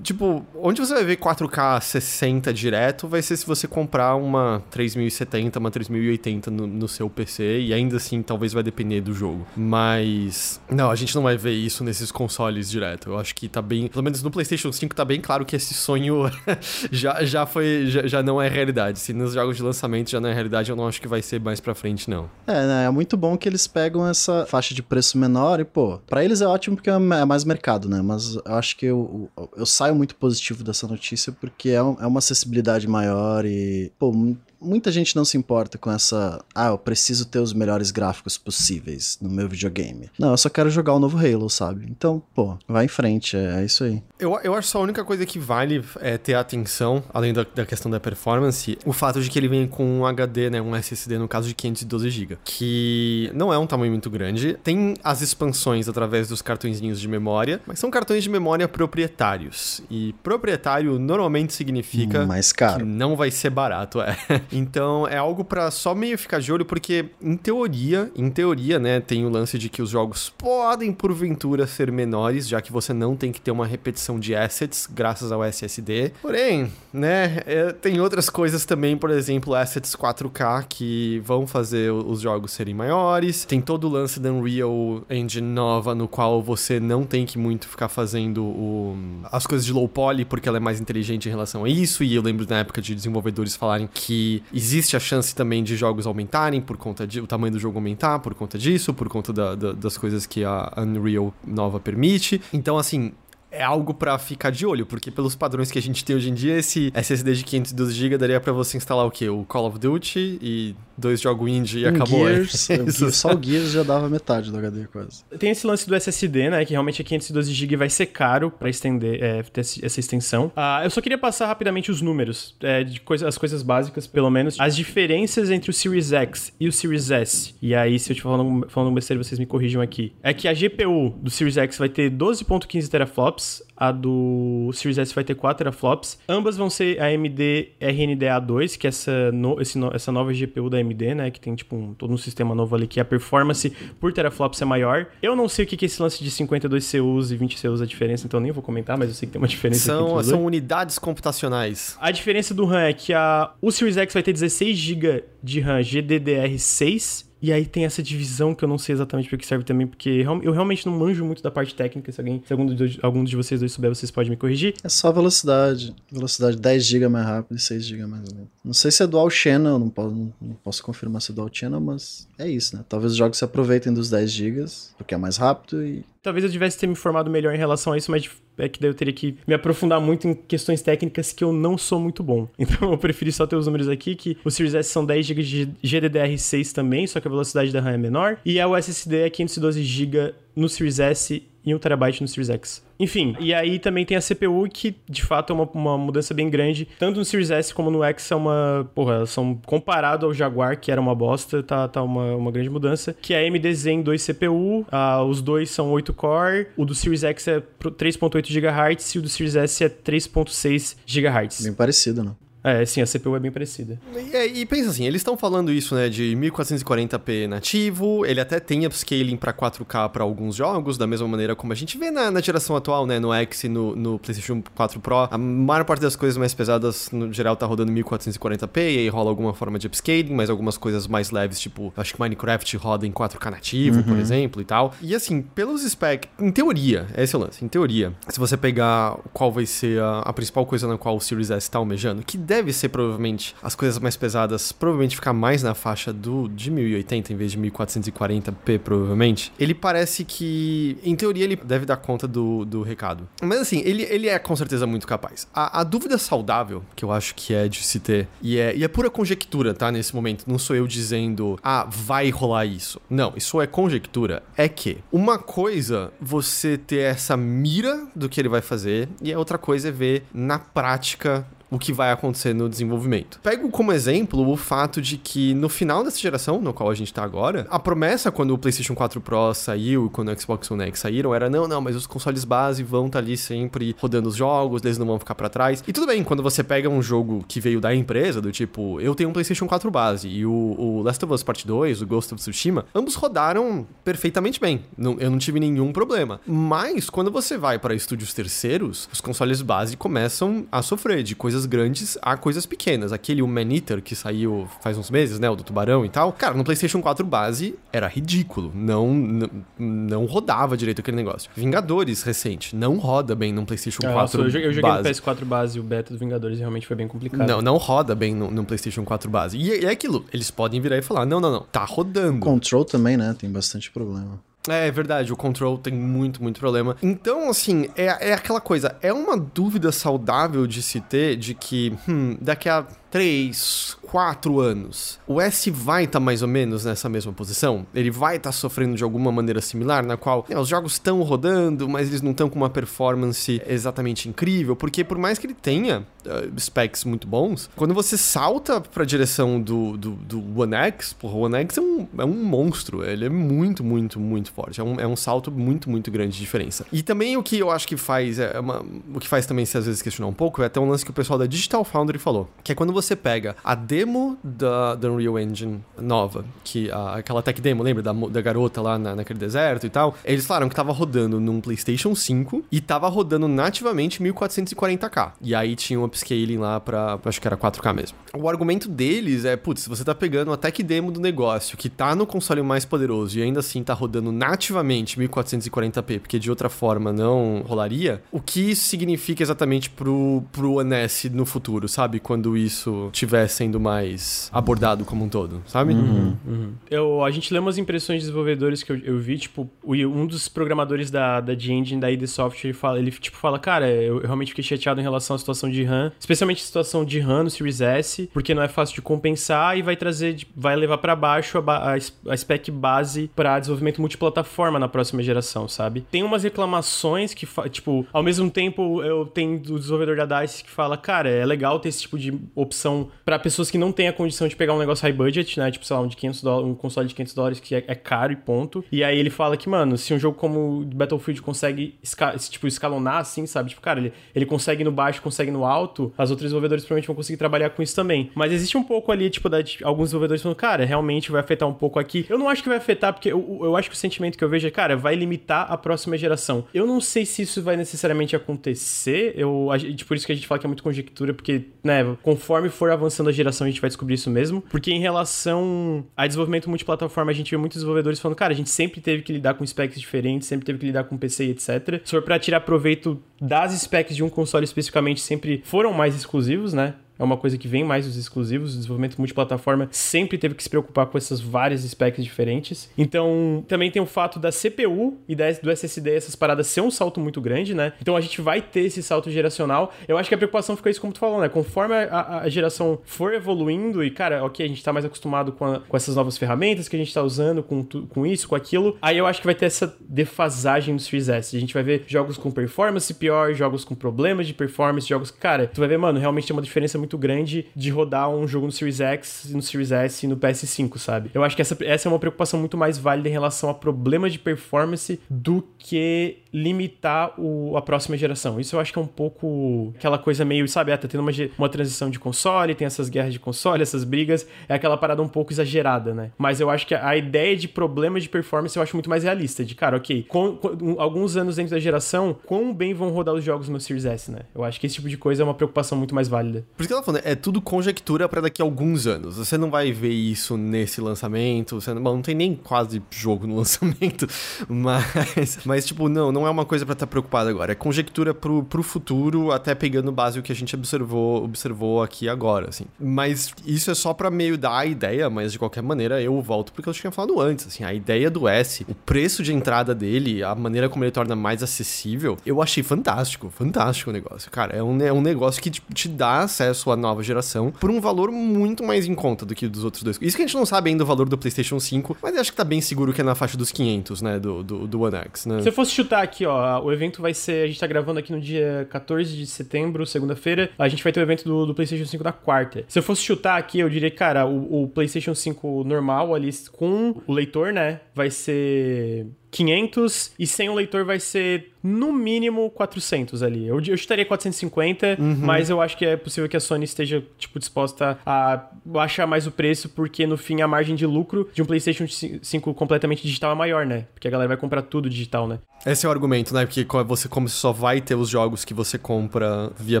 tipo, onde você vai ver 4K 60 direto vai ser se você comprar uma 3070, uma 3080 no, no seu PC, e ainda assim, talvez vai depender do jogo. Mas, não, a gente não vai ver isso nesses consoles direto. Eu acho que tá bem, pelo menos no PlayStation PlayStation 5 tá bem claro que esse sonho já, já foi já, já, não é realidade. Se nos jogos de lançamento já não é realidade, eu não acho que vai ser mais pra frente, não. É, né? É muito bom que eles pegam essa faixa de preço menor e, pô, pra eles é ótimo porque é mais mercado, né? Mas eu acho que eu, eu, eu saio muito positivo dessa notícia porque é, é uma acessibilidade maior e, pô, muita gente não se importa com essa. Ah, eu preciso ter os melhores gráficos possíveis no meu videogame. Não, eu só quero jogar o novo Halo, sabe? Então, pô, vai em frente, é, é isso aí. Eu, eu acho só a única coisa que vale é ter atenção, além da, da questão da performance, o fato de que ele vem com um HD, né? Um SSD, no caso de 512 GB, que não é um tamanho muito grande. Tem as expansões através dos cartõezinhos de memória, mas são cartões de memória proprietários. E proprietário normalmente significa mais caro. que não vai ser barato, é. Então é algo para só meio ficar de olho, porque em teoria, em teoria, né, tem o lance de que os jogos podem porventura ser menores, já que você não tem que ter uma repetição de assets graças ao SSD. Porém, né, é, tem outras coisas também, por exemplo, assets 4K que vão fazer os jogos serem maiores. Tem todo o lance da Unreal Engine nova, no qual você não tem que muito ficar fazendo o, as coisas de low poly, porque ela é mais inteligente em relação a isso. E eu lembro na época de desenvolvedores falarem que existe a chance também de jogos aumentarem por conta de o tamanho do jogo aumentar por conta disso, por conta da, da, das coisas que a Unreal nova permite. Então, assim, é algo para ficar de olho, porque pelos padrões que a gente tem hoje em dia, esse SSD de 512 GB daria para você instalar o quê? O Call of Duty e dois jogos indie e um acabou. Gears, é só o Gears já dava metade do HD quase. Tem esse lance do SSD, né, que realmente é 512 GB vai ser caro para estender é, ter essa extensão. Ah, eu só queria passar rapidamente os números, é, de coisa, as coisas básicas, pelo menos, as diferenças entre o Series X e o Series S. E aí, se eu estiver falando, falando besteira, vocês me corrijam aqui. É que a GPU do Series X vai ter 12.15 teraflops, ups a do Series S vai ter 4 teraflops. Ambas vão ser AMD RNDA2, que é essa, no, esse, essa nova GPU da AMD, né? Que tem tipo um, todo um sistema novo ali que a performance por teraflops é maior. Eu não sei o que, que é esse lance de 52 CUs e 20 CUs a diferença, então nem vou comentar, mas eu sei que tem uma diferença. São, são unidades computacionais. A diferença do RAM é que a, o Series X vai ter 16 GB de RAM GDDR6 e aí tem essa divisão que eu não sei exatamente para que serve também, porque eu realmente não manjo muito da parte técnica. Se alguém, se algum de, algum de vocês dois souber, vocês podem me corrigir. É só velocidade. Velocidade 10 GB mais rápido e 6 GB mais lento. Não sei se é dual channel, não posso, não, não posso confirmar se é dual channel, mas é isso, né? Talvez os jogos se aproveitem dos 10 GB, porque é mais rápido e Talvez eu tivesse ter me informado melhor em relação a isso, mas é que daí eu teria que me aprofundar muito em questões técnicas que eu não sou muito bom. Então eu preferi só ter os números aqui, que o Series S são 10 GB de GDDR6 também, só que a velocidade da RAM é menor. E a SSD é 512 GB no Series S e 1TB no Series X. Enfim, e aí também tem a CPU, que de fato é uma, uma mudança bem grande. Tanto no Series S como no X é uma. Porra, são comparado ao Jaguar, que era uma bosta, tá, tá uma, uma grande mudança. Que é a AMD Zen 2 CPU, ah, os dois são 8 core, o do Series X é 3.8 GHz e o do Series S é 3.6 GHz. Bem parecido, né? É, sim, a CPU é bem parecida. E, e pensa assim, eles estão falando isso, né, de 1440p nativo, ele até tem upscaling para 4K para alguns jogos, da mesma maneira como a gente vê na, na geração atual, né, no X e no, no, PlayStation 4 Pro. A maior parte das coisas mais pesadas, no geral, tá rodando 1440p, e aí rola alguma forma de upscaling, mas algumas coisas mais leves, tipo, acho que Minecraft roda em 4K nativo, uhum. por exemplo, e tal. E assim, pelos specs, em teoria, esse é o lance, em teoria, se você pegar qual vai ser a, a principal coisa na qual o Series S tá almejando, que deve ser provavelmente as coisas mais pesadas, provavelmente ficar mais na faixa do de 1080 em vez de 1440p, provavelmente. Ele parece que, em teoria, ele deve dar conta do, do recado. Mas assim, ele, ele é com certeza muito capaz. A, a dúvida saudável, que eu acho que é de se ter, e é, e é pura conjectura, tá? Nesse momento, não sou eu dizendo, ah, vai rolar isso. Não, isso é conjectura. É que uma coisa você ter essa mira do que ele vai fazer, e a outra coisa é ver na prática o que vai acontecer no desenvolvimento. Pego como exemplo o fato de que no final dessa geração, no qual a gente tá agora, a promessa quando o PlayStation 4 Pro saiu e quando o Xbox One X saíram era: não, não, mas os consoles base vão estar tá ali sempre rodando os jogos, eles não vão ficar para trás. E tudo bem, quando você pega um jogo que veio da empresa, do tipo, eu tenho um PlayStation 4 base e o, o Last of Us Part 2, o Ghost of Tsushima, ambos rodaram perfeitamente bem. Não, eu não tive nenhum problema. Mas quando você vai para estúdios terceiros, os consoles base começam a sofrer de coisas coisas grandes a coisas pequenas. Aquele o Man-Eater que saiu faz uns meses, né? O do tubarão e tal. Cara, no PlayStation 4 base era ridículo. Não, não, não rodava direito aquele negócio. Vingadores recente, não roda bem no PlayStation 4 eu, eu joguei base. no PS4 base o beta do Vingadores realmente foi bem complicado. Não, não roda bem no, no PlayStation 4 base. E, e é aquilo, eles podem virar e falar: não, não, não, tá rodando. Control também, né? Tem bastante problema. É, é verdade, o Control tem muito, muito problema. Então, assim, é, é aquela coisa, é uma dúvida saudável de se ter de que, hum, daqui a três, quatro anos, o S vai estar tá mais ou menos nessa mesma posição? Ele vai estar tá sofrendo de alguma maneira similar, na qual né, os jogos estão rodando, mas eles não estão com uma performance exatamente incrível, porque por mais que ele tenha uh, specs muito bons, quando você salta para a direção do, do, do, One X, porra, o One X é um, é um monstro, ele é muito, muito, muito forte, é um, é um salto muito, muito grande de diferença. E também o que eu acho que faz, é uma, o que faz também se às vezes questionar um pouco, é até um lance que o pessoal da Digital Foundry falou, que é quando você pega a demo da, da Unreal Engine nova, que a, aquela tech demo, lembra da, da garota lá na, naquele deserto e tal, eles falaram que tava rodando num PlayStation 5 e tava rodando nativamente 1440k. E aí tinha um upscaling lá pra, acho que era 4k mesmo. O argumento deles é, putz, você tá pegando a tech demo do negócio que tá no console mais poderoso e ainda assim tá rodando nativamente 1440p, porque de outra forma não rolaria, o que isso significa exatamente pro, pro One S no futuro, sabe? Quando isso tiver sendo mais abordado como um todo, sabe? Uhum, uhum. Eu, a gente lê umas impressões de desenvolvedores que eu, eu vi, tipo, um dos programadores da, da G-Engine, da ID Software, ele fala, ele tipo fala, cara, eu, eu, realmente fiquei chateado em relação à situação de RAM, especialmente a situação de RAM no Series S, porque não é fácil de compensar e vai trazer, vai levar para baixo a, a, a spec base para desenvolvimento multiplataforma na próxima geração, sabe? Tem umas reclamações que, tipo, ao mesmo tempo eu tenho do desenvolvedor da DICE que fala, cara, é legal ter esse tipo de opção para pessoas que não têm a condição de pegar um negócio high budget, né? Tipo, sei lá, um, de 500 dólares, um console de 500 dólares que é, é, caro e ponto. E aí ele fala que, mano, se um jogo como Battlefield consegue, esca tipo, escalonar assim, sabe? Tipo, cara, ele, ele consegue no baixo, consegue no alto, as outras desenvolvedores provavelmente vão conseguir trabalhar com isso também. Mas existe um pouco ali, tipo, da, de, alguns desenvolvedores falando, cara, realmente vai afetar um pouco aqui. Eu não acho que vai afetar, porque eu, eu acho que o sentimento que eu vejo é, cara, vai limitar a próxima geração. Eu não sei se isso vai necessariamente acontecer. Eu, a, por isso que a gente fala que é muito conjectura, porque, né, conforme for avançando a geração, a gente vai descobrir isso mesmo. Porque em relação a desenvolvimento multiplataforma, a gente vê muitos desenvolvedores falando, cara, a gente sempre teve que lidar com specs diferentes, sempre teve que lidar com PC e etc. Se for tirar proveito das specs de um console especificamente, sempre foram mais exclusivos, né? É uma coisa que vem mais dos exclusivos. O desenvolvimento multiplataforma sempre teve que se preocupar com essas várias specs diferentes. Então, também tem o fato da CPU e do SSD, essas paradas ser um salto muito grande, né? Então a gente vai ter esse salto geracional. Eu acho que a preocupação fica isso como tu falou, né? Conforme a, a geração for evoluindo e, cara, ok, a gente tá mais acostumado com, a, com essas novas ferramentas que a gente tá usando, com, com isso, com aquilo, aí eu acho que vai ter essa defasagem dos Series S. A gente vai ver jogos com performance pior, jogos com problemas de performance, jogos cara, tu vai ver, mano, realmente tem uma diferença muito muito grande de rodar um jogo no Series X, no Series S e no PS5, sabe? Eu acho que essa, essa é uma preocupação muito mais válida em relação a problemas de performance do que limitar o, a próxima geração. Isso eu acho que é um pouco aquela coisa meio, sabe, ah, tá tendo uma, uma transição de console, tem essas guerras de console, essas brigas, é aquela parada um pouco exagerada, né? Mas eu acho que a, ideia de problema de performance eu acho muito mais realista, de cara, ok, com, com, alguns anos dentro da geração, quão bem vão rodar os jogos no Series S, né? Eu acho que esse tipo de coisa é uma preocupação muito mais válida. Por isso que falando, é tudo conjectura para daqui a alguns anos. Você não vai ver isso nesse lançamento, você não, bom, não tem nem quase jogo no lançamento, mas, mas tipo, não, não é uma coisa para estar tá preocupado agora. É conjectura pro, pro futuro, até pegando base o que a gente observou, observou aqui agora, assim. Mas isso é só para meio dar a ideia, mas de qualquer maneira eu volto porque eu tinha falado antes, assim, a ideia do S, o preço de entrada dele, a maneira como ele torna mais acessível, eu achei fantástico, fantástico o negócio. Cara, é um, é um negócio que te, te dá acesso à nova geração por um valor muito mais em conta do que dos outros dois. Isso que a gente não sabe ainda o valor do PlayStation 5, mas acho que tá bem seguro que é na faixa dos 500, né, do, do, do One X, né? Se eu fosse chutar aqui, ó, o evento vai ser. A gente tá gravando aqui no dia 14 de setembro, segunda-feira. A gente vai ter o evento do, do, PlayStation 5 da quarta. Se eu fosse chutar aqui, eu diria, cara, o, o PlayStation 5 normal ali com o leitor, né? Vai ser 500 e sem o leitor vai ser no mínimo 400 ali. Eu, eu chutaria 450, uhum. mas eu acho que é possível que a Sony esteja tipo disposta a baixar mais o preço porque no fim a margem de lucro de um PlayStation 5 completamente digital é maior, né? Porque a galera vai comprar tudo digital, né? Esse é o argumento, né? Porque você como só vai ter os jogos que você compra via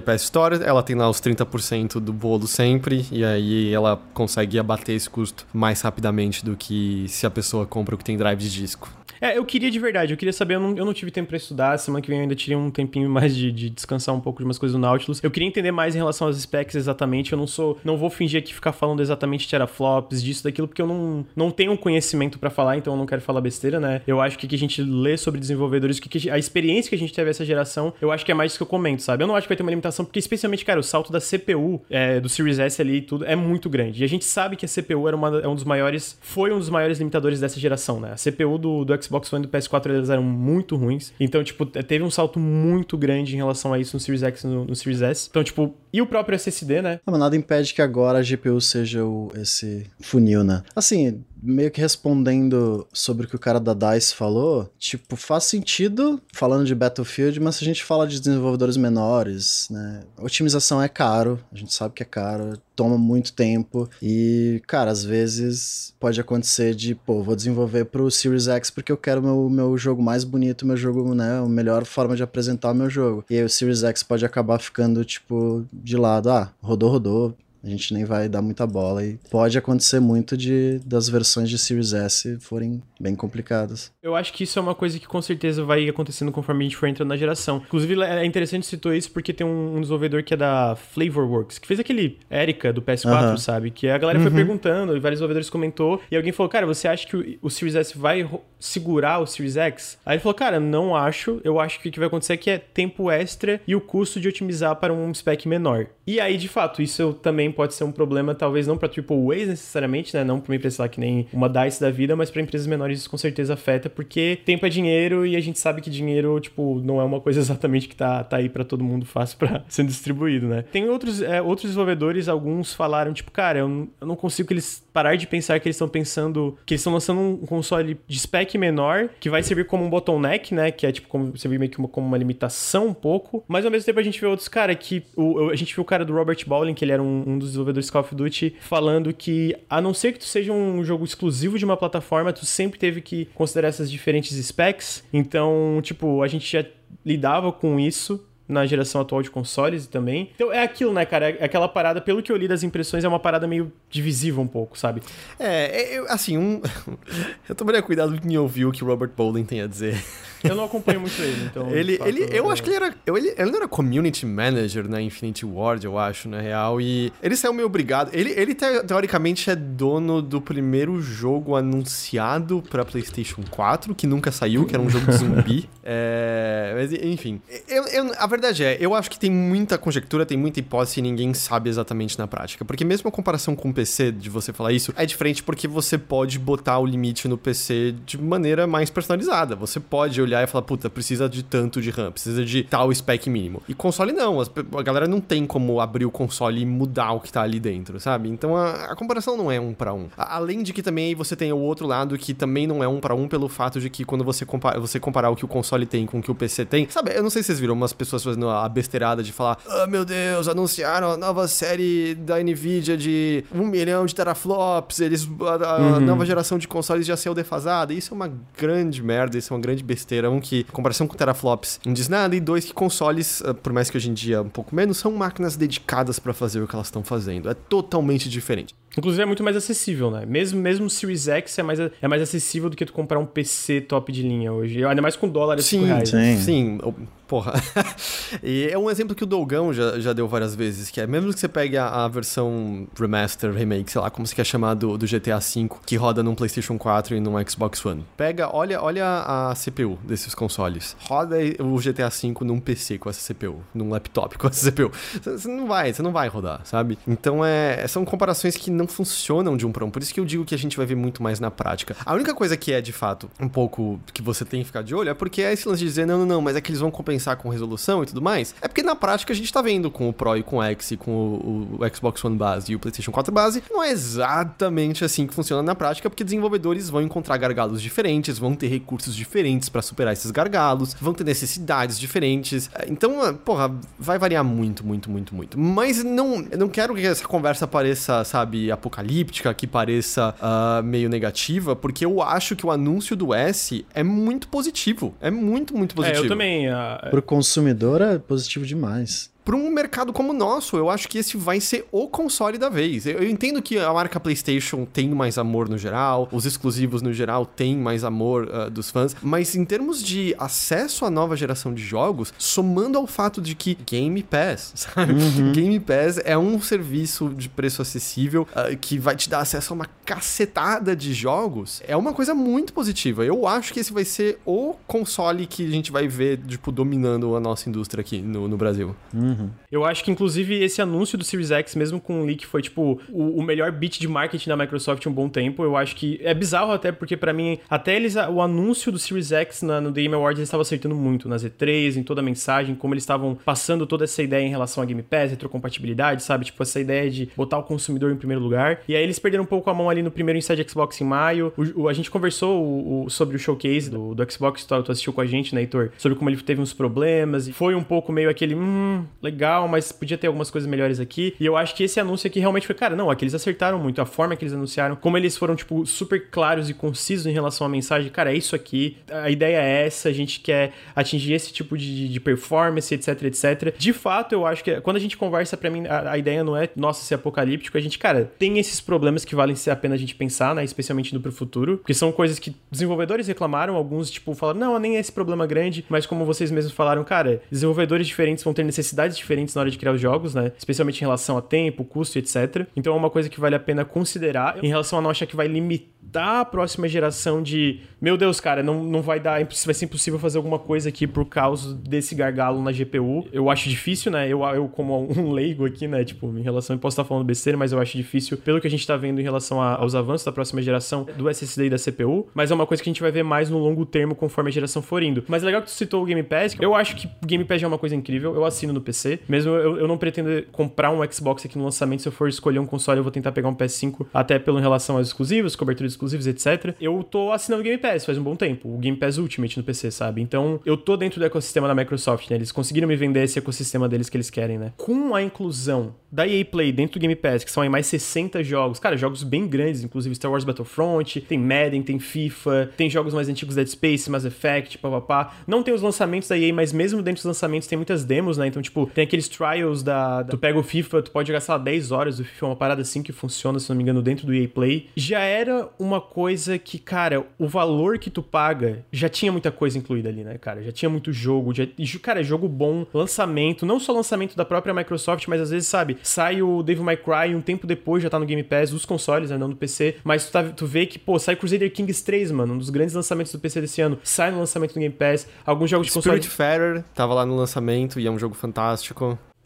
PS Store, ela tem lá os 30% do bolo sempre e aí ela consegue abater esse custo mais rapidamente do que se a pessoa compra o que tem drive de disco. É, eu queria de verdade, eu queria saber, eu não, eu não tive tempo pra estudar, semana que vem eu ainda tirei um tempinho mais de, de descansar um pouco de umas coisas do Nautilus. Eu queria entender mais em relação às specs exatamente, eu não sou, não vou fingir aqui ficar falando exatamente de teraflops, disso, daquilo, porque eu não, não tenho conhecimento para falar, então eu não quero falar besteira, né? Eu acho que o que a gente lê sobre desenvolvedores, que, que a experiência que a gente teve essa geração, eu acho que é mais isso que eu comento, sabe? Eu não acho que vai ter uma limitação, porque especialmente, cara, o salto da CPU, é, do Series S ali e tudo, é muito grande. E a gente sabe que a CPU era uma, é um dos maiores, foi um dos maiores limitadores dessa geração, né? A CPU do, do Xbox One e do PS4 eles eram muito ruins. Então, tipo, teve um salto muito grande em relação a isso no Series X e no, no Series S. Então, tipo, e o próprio SSD, né? Ah, mas nada impede que agora a GPU seja o, esse funil, né? Assim, meio que respondendo sobre o que o cara da DICE falou, tipo, faz sentido falando de Battlefield, mas se a gente fala de desenvolvedores menores, né? Otimização é caro, a gente sabe que é caro, toma muito tempo e, cara, às vezes pode acontecer de, pô, vou desenvolver pro Series X porque eu quero meu, meu jogo mais bonito, meu jogo, né, a melhor forma de apresentar o meu jogo. E aí o Series X pode acabar ficando, tipo, de lado, ah, rodou, rodou, a gente nem vai dar muita bola e pode acontecer muito de das versões de Series S forem bem complicadas. Eu acho que isso é uma coisa que com certeza vai acontecendo conforme a gente for entrando na geração. Inclusive, é interessante citou isso porque tem um, um desenvolvedor que é da Flavorworks, que fez aquele Erika do PS4, sabe? Que a galera uhum. foi perguntando e vários desenvolvedores comentou e alguém falou, cara, você acha que o, o Series S vai segurar o Series X? Aí ele falou, cara, não acho. Eu acho que o que vai acontecer é que é tempo extra e o custo de otimizar para um spec menor. E aí, de fato, isso também pode ser um problema, talvez não para A's necessariamente, né? Não para uma empresa lá que nem uma DICE da vida, mas para empresas menores isso com certeza afeta, porque tempo é dinheiro e a gente sabe que dinheiro, tipo, não é uma coisa exatamente que tá, tá aí para todo mundo fácil para ser distribuído, né? Tem outros, é, outros desenvolvedores, alguns falaram, tipo, cara, eu, eu não consigo que eles parar de pensar que eles estão pensando que eles estão lançando um console de spec menor, que vai servir como um bottleneck, né? Que é tipo como servir meio que uma, como uma limitação um pouco. Mas ao mesmo tempo a gente vê outros, cara, que o, a gente viu o cara do Robert Bowling, que ele era um, um dos desenvolvedores de Call of Duty, falando que a não ser que tu seja um jogo exclusivo de uma plataforma, tu sempre teve que considerar essas diferentes specs. Então, tipo, a gente já lidava com isso na geração atual de consoles também. Então é aquilo, né, cara? É aquela parada, pelo que eu li das impressões, é uma parada meio divisível um pouco, sabe? É, é assim, um. eu tomaria cuidado em ouvir o que o Robert Bowling tem a dizer. Eu não acompanho muito ele, então. ele, fato, ele, eu é... acho que ele era. Ele, ele não era community manager na Infinity Ward, eu acho, na real. E ele saiu meio obrigado. Ele, ele teoricamente é dono do primeiro jogo anunciado pra PlayStation 4, que nunca saiu, que era um jogo de zumbi. é, mas, enfim. Eu, eu, a verdade é, eu acho que tem muita conjectura, tem muita hipótese e ninguém sabe exatamente na prática. Porque mesmo a comparação com o PC, de você falar isso, é diferente porque você pode botar o limite no PC de maneira mais personalizada. Você pode olhar e falar, puta, precisa de tanto de RAM, precisa de tal spec mínimo. E console não, a galera não tem como abrir o console e mudar o que tá ali dentro, sabe? Então a, a comparação não é um para um. A, além de que também você tem o outro lado que também não é um para um pelo fato de que quando você, você comparar o que o console tem com o que o PC tem, sabe? Eu não sei se vocês viram umas pessoas fazendo a besteirada de falar, ah, oh, meu Deus, anunciaram a nova série da Nvidia de um milhão de teraflops, eles a, a uhum. nova geração de consoles já saiu defasada. Isso é uma grande merda, isso é uma grande besteira um que, em comparação com teraflops, não diz nada, e dois que consoles, ah, por mais que hoje em dia um pouco menos, são máquinas dedicadas para fazer o que elas estão fazendo. É totalmente diferente. Inclusive é muito mais acessível, né? Mesmo, mesmo o Series X é mais, é mais acessível do que tu comprar um PC top de linha hoje. Ainda mais com dólar sim, reais. Sim, sim. Porra. e é um exemplo que o Dolgão já, já deu várias vezes, que é mesmo que você pegue a, a versão remaster, remake, sei lá, como você quer chamar do, do GTA V, que roda num PlayStation 4 e num Xbox One. Pega, olha, olha a CPU desses consoles. Roda o GTA V num PC com essa CPU, num laptop com essa CPU. Você não vai, você não vai rodar, sabe? Então é, são comparações que não funcionam de um para um. Por isso que eu digo que a gente vai ver muito mais na prática. A única coisa que é, de fato, um pouco que você tem que ficar de olho é porque é esse lance de dizer, não, não, não, mas é que eles vão compensar com resolução e tudo mais. É porque na prática a gente tá vendo com o Pro e com o X e com o, o Xbox One base e o PlayStation 4 base, não é exatamente assim que funciona na prática, porque desenvolvedores vão encontrar gargalos diferentes, vão ter recursos diferentes para superar esses gargalos, vão ter necessidades diferentes. Então, porra, vai variar muito, muito, muito, muito. Mas não, eu não quero que essa conversa pareça, sabe, apocalíptica, que pareça uh, meio negativa, porque eu acho que o anúncio do S é muito positivo. É muito, muito positivo. É, eu também. Uh... Pro consumidor é positivo demais. Para um mercado como o nosso, eu acho que esse vai ser o console da vez. Eu, eu entendo que a marca PlayStation tem mais amor no geral, os exclusivos no geral têm mais amor uh, dos fãs, mas em termos de acesso à nova geração de jogos, somando ao fato de que Game Pass, sabe? Uhum. Game Pass é um serviço de preço acessível uh, que vai te dar acesso a uma cacetada de jogos, é uma coisa muito positiva. Eu acho que esse vai ser o console que a gente vai ver, tipo, dominando a nossa indústria aqui no, no Brasil. Uhum. Eu acho que, inclusive, esse anúncio do Series X, mesmo com o leak, foi, tipo, o, o melhor beat de marketing da Microsoft em um bom tempo. Eu acho que é bizarro até, porque para mim, até eles, o anúncio do Series X na, no The Game Awards, eles estavam acertando muito nas E3, em toda a mensagem, como eles estavam passando toda essa ideia em relação a Game Pass, retrocompatibilidade, sabe? Tipo, essa ideia de botar o consumidor em primeiro lugar. E aí eles perderam um pouco a mão ali no primeiro Inside Xbox em maio. O, o, a gente conversou o, sobre o showcase do, do Xbox, tu, tu assistiu com a gente, né, Heitor? Sobre como ele teve uns problemas. E foi um pouco meio aquele, hum, legal, mas podia ter algumas coisas melhores aqui. E eu acho que esse anúncio aqui realmente foi, cara, não, aqui eles acertaram muito. A forma que eles anunciaram, como eles foram, tipo, super claros e concisos em relação à mensagem. Cara, é isso aqui. A ideia é essa, a gente quer atingir esse tipo de, de performance, etc, etc. De fato, eu acho que quando a gente conversa, para mim, a, a, ideia não é, nossa, ser apocalíptico. A gente, cara, tem esses problemas que valem a pena a gente pensar, né? Especialmente indo pro futuro. Porque são coisas que desenvolvedores reclamaram, alguns, tipo, falaram, não, nem é esse problema grande, mas como vocês mesmos falaram, cara, desenvolvedores diferentes vão ter necessidades diferentes na hora de criar os jogos, né? Especialmente em relação a tempo, custo, etc. Então é uma coisa que vale a pena considerar em relação a não achar que vai limitar a próxima geração de, meu Deus, cara, não, não vai dar, vai ser impossível fazer alguma coisa aqui por causa desse gargalo na GPU. Eu acho difícil, né? Eu, eu como um leigo aqui, né? Tipo, em relação, eu posso estar falando besteira, mas eu acho difícil pelo que a gente tá vendo em relação a, aos avanços da próxima geração do SSD e da CPU, mas é uma coisa que a gente vai ver mais no longo termo conforme a geração for indo. Mas é legal que tu citou o Game Pass. Eu acho que Game Pass é uma coisa incrível. Eu assino no PC. Mesmo eu, eu não pretendo comprar um Xbox aqui no lançamento. Se eu for escolher um console, eu vou tentar pegar um PS5, até pelo em relação aos exclusivos, cobertura de exclusivos, etc. Eu tô assinando o Game Pass faz um bom tempo. O Game Pass Ultimate no PC, sabe? Então, eu tô dentro do ecossistema da Microsoft, né? Eles conseguiram me vender esse ecossistema deles que eles querem, né? Com a inclusão da EA Play dentro do Game Pass, que são aí mais 60 jogos, cara, jogos bem grandes, inclusive Star Wars Battlefront, tem Madden, tem FIFA, tem jogos mais antigos Dead Space, Mass Effect, papapá. Não tem os lançamentos da EA, mas mesmo dentro dos lançamentos tem muitas demos, né? Então, tipo, tem aqueles trials da, da. Tu pega o FIFA, tu pode jogar, sei lá, 10 horas do FIFA, é uma parada assim que funciona, se não me engano, dentro do EA Play. Já era uma coisa que, cara, o valor que tu paga já tinha muita coisa incluída ali, né, cara? Já tinha muito jogo, já, cara, jogo bom, lançamento, não só lançamento da própria Microsoft, mas às vezes, sabe, sai o Devil May Cry um tempo depois já tá no Game Pass, dos consoles, né, não no PC, mas tu, tá, tu vê que, pô, sai Crusader Kings 3, mano, um dos grandes lançamentos do PC desse ano, sai no lançamento do Game Pass, alguns jogos de console... Spiritfarer tava lá no lançamento e é um jogo fantástico.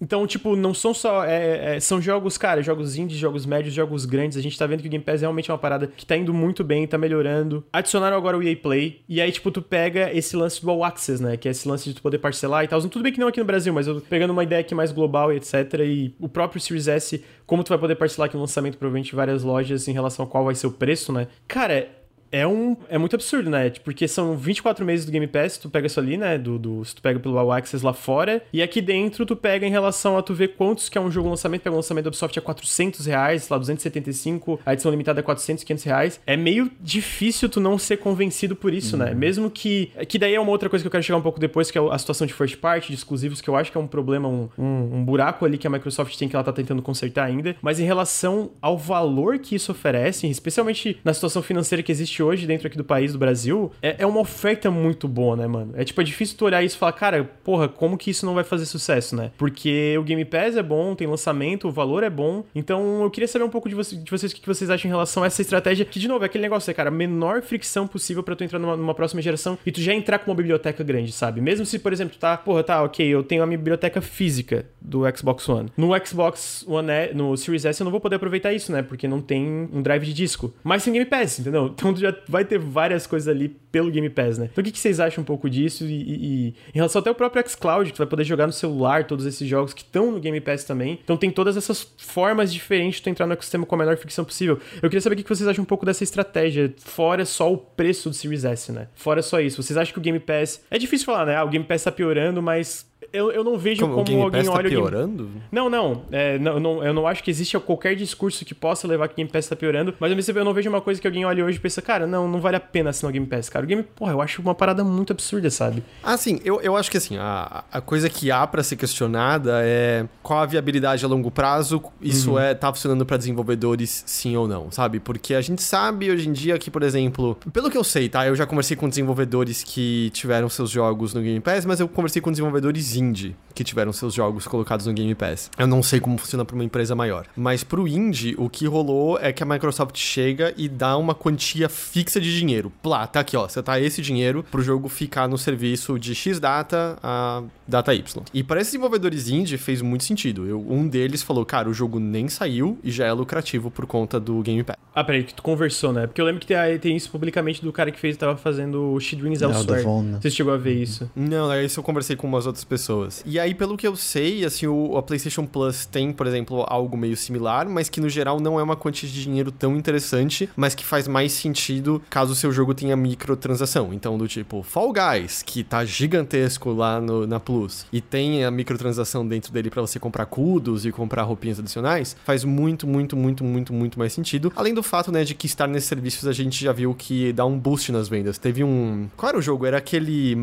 Então, tipo, não são só. É, é, são jogos, cara, jogos indies, jogos médios, jogos grandes. A gente tá vendo que o Game Pass é realmente uma parada que tá indo muito bem, tá melhorando. Adicionaram agora o EA Play. E aí, tipo, tu pega esse lance do All Access, né? Que é esse lance de tu poder parcelar e tal. Tudo bem que não aqui no Brasil, mas eu pegando uma ideia aqui mais global e etc. E o próprio Series S, como tu vai poder parcelar aqui no lançamento, provavelmente, várias lojas em relação a qual vai ser o preço, né? Cara, é um é muito absurdo, né? Porque são 24 meses do Game Pass, tu pega isso ali, né? Do, do, se tu pega pelo All Access lá fora. E aqui dentro tu pega em relação a tu ver quantos que é um jogo lançamento. Pega o lançamento do Ubisoft a 400 reais, lá 275, a edição limitada a 400, 500 reais. É meio difícil tu não ser convencido por isso, né? uhum. né? Mesmo que... Que daí é uma outra coisa que eu quero chegar um pouco depois, que é a situação de first party, de exclusivos, que eu acho que é um problema, um, um, um buraco ali que a Microsoft tem que ela tá tentando consertar ainda. Mas em relação ao valor que isso oferece, especialmente na situação financeira que existe hoje dentro aqui do país, do Brasil, é, é uma oferta muito boa, né, mano? É tipo, é difícil tu olhar isso e falar, cara, porra, como que isso não vai fazer sucesso, né? Porque o Game Pass é bom, tem lançamento, o valor é bom. Então eu queria saber um pouco de, você, de vocês o que vocês acham em relação a essa estratégia, que de novo é aquele negócio, né, cara, menor fricção possível para tu entrar numa, numa, próxima geração e tu já entrar com uma biblioteca grande, sabe? Mesmo se, por exemplo, tu tá, porra, tá, ok, eu tenho a minha biblioteca física do Xbox One. No Xbox One, no Series S eu não vou poder aproveitar isso, né? Porque não tem um drive de disco. Mas tem Game Pass, entendeu? Então tu já vai ter várias coisas ali pelo Game Pass, né? Então o que, que vocês acham um pouco disso? E, e, e, em relação até o próprio xCloud, que tu vai poder jogar no celular todos esses jogos que estão no Game Pass também. Então tem todas essas formas diferentes de tu entrar no ecossistema com a menor fricção possível. Eu queria saber o que vocês acham um pouco dessa estratégia, fora só o preço do Series S, né? Fora só isso. Vocês acham que o Game Pass. É difícil falar, né? Ah, o Game Pass tá piorando, mas eu, eu não vejo como, como alguém tá olha piorando? o Game... Não, não, é, não, não. Eu não acho que existe qualquer discurso que possa levar que o Game Pass tá piorando, mas ao mesmo tempo eu não vejo uma coisa que alguém olha hoje e pensa, cara, não, não vale a pena assinar o Game Pass, cara. O Game, porra, eu acho uma parada muito absurda, sabe? Ah, sim, eu, eu acho que assim, a, a coisa que há para ser questionada é qual a viabilidade a longo prazo, isso uhum. é, tá funcionando para desenvolvedores sim ou não, sabe? Porque a gente sabe hoje em dia que, por exemplo, pelo que eu sei, tá? Eu já conversei com desenvolvedores que tiveram seus jogos no Game Pass, mas eu conversei com desenvolvedores indie que tiveram seus jogos colocados no Game Pass. Eu não sei como funciona para uma empresa maior, mas pro indie, o que rolou é que a Microsoft chega e dá uma quantia fixa de dinheiro. Plá, tá aqui, ó, você tá esse dinheiro pro jogo ficar no serviço de X data a data Y. E para esses desenvolvedores indie fez muito sentido. Eu, um deles falou, cara, o jogo nem saiu e já é lucrativo por conta do Game Pass. Ah, peraí, que tu conversou, né? Porque eu lembro que tem, tem isso publicamente do cara que fez, tava fazendo o Shidwings Elsewhere. Né? Você chegou a ver isso? Não, é isso eu conversei com umas outras pessoas. E aí, pelo que eu sei, assim, o, a PlayStation Plus tem, por exemplo, algo meio similar, mas que no geral não é uma quantia de dinheiro tão interessante, mas que faz mais sentido caso o seu jogo tenha microtransação. Então, do tipo, Fall Guys, que tá gigantesco lá no, na Plus, e tem a microtransação dentro dele para você comprar cudos e comprar roupinhas adicionais, faz muito, muito, muito, muito, muito mais sentido. Além do fato, né, de que estar nesses serviços a gente já viu que dá um boost nas vendas. Teve um. Qual era o jogo? Era aquele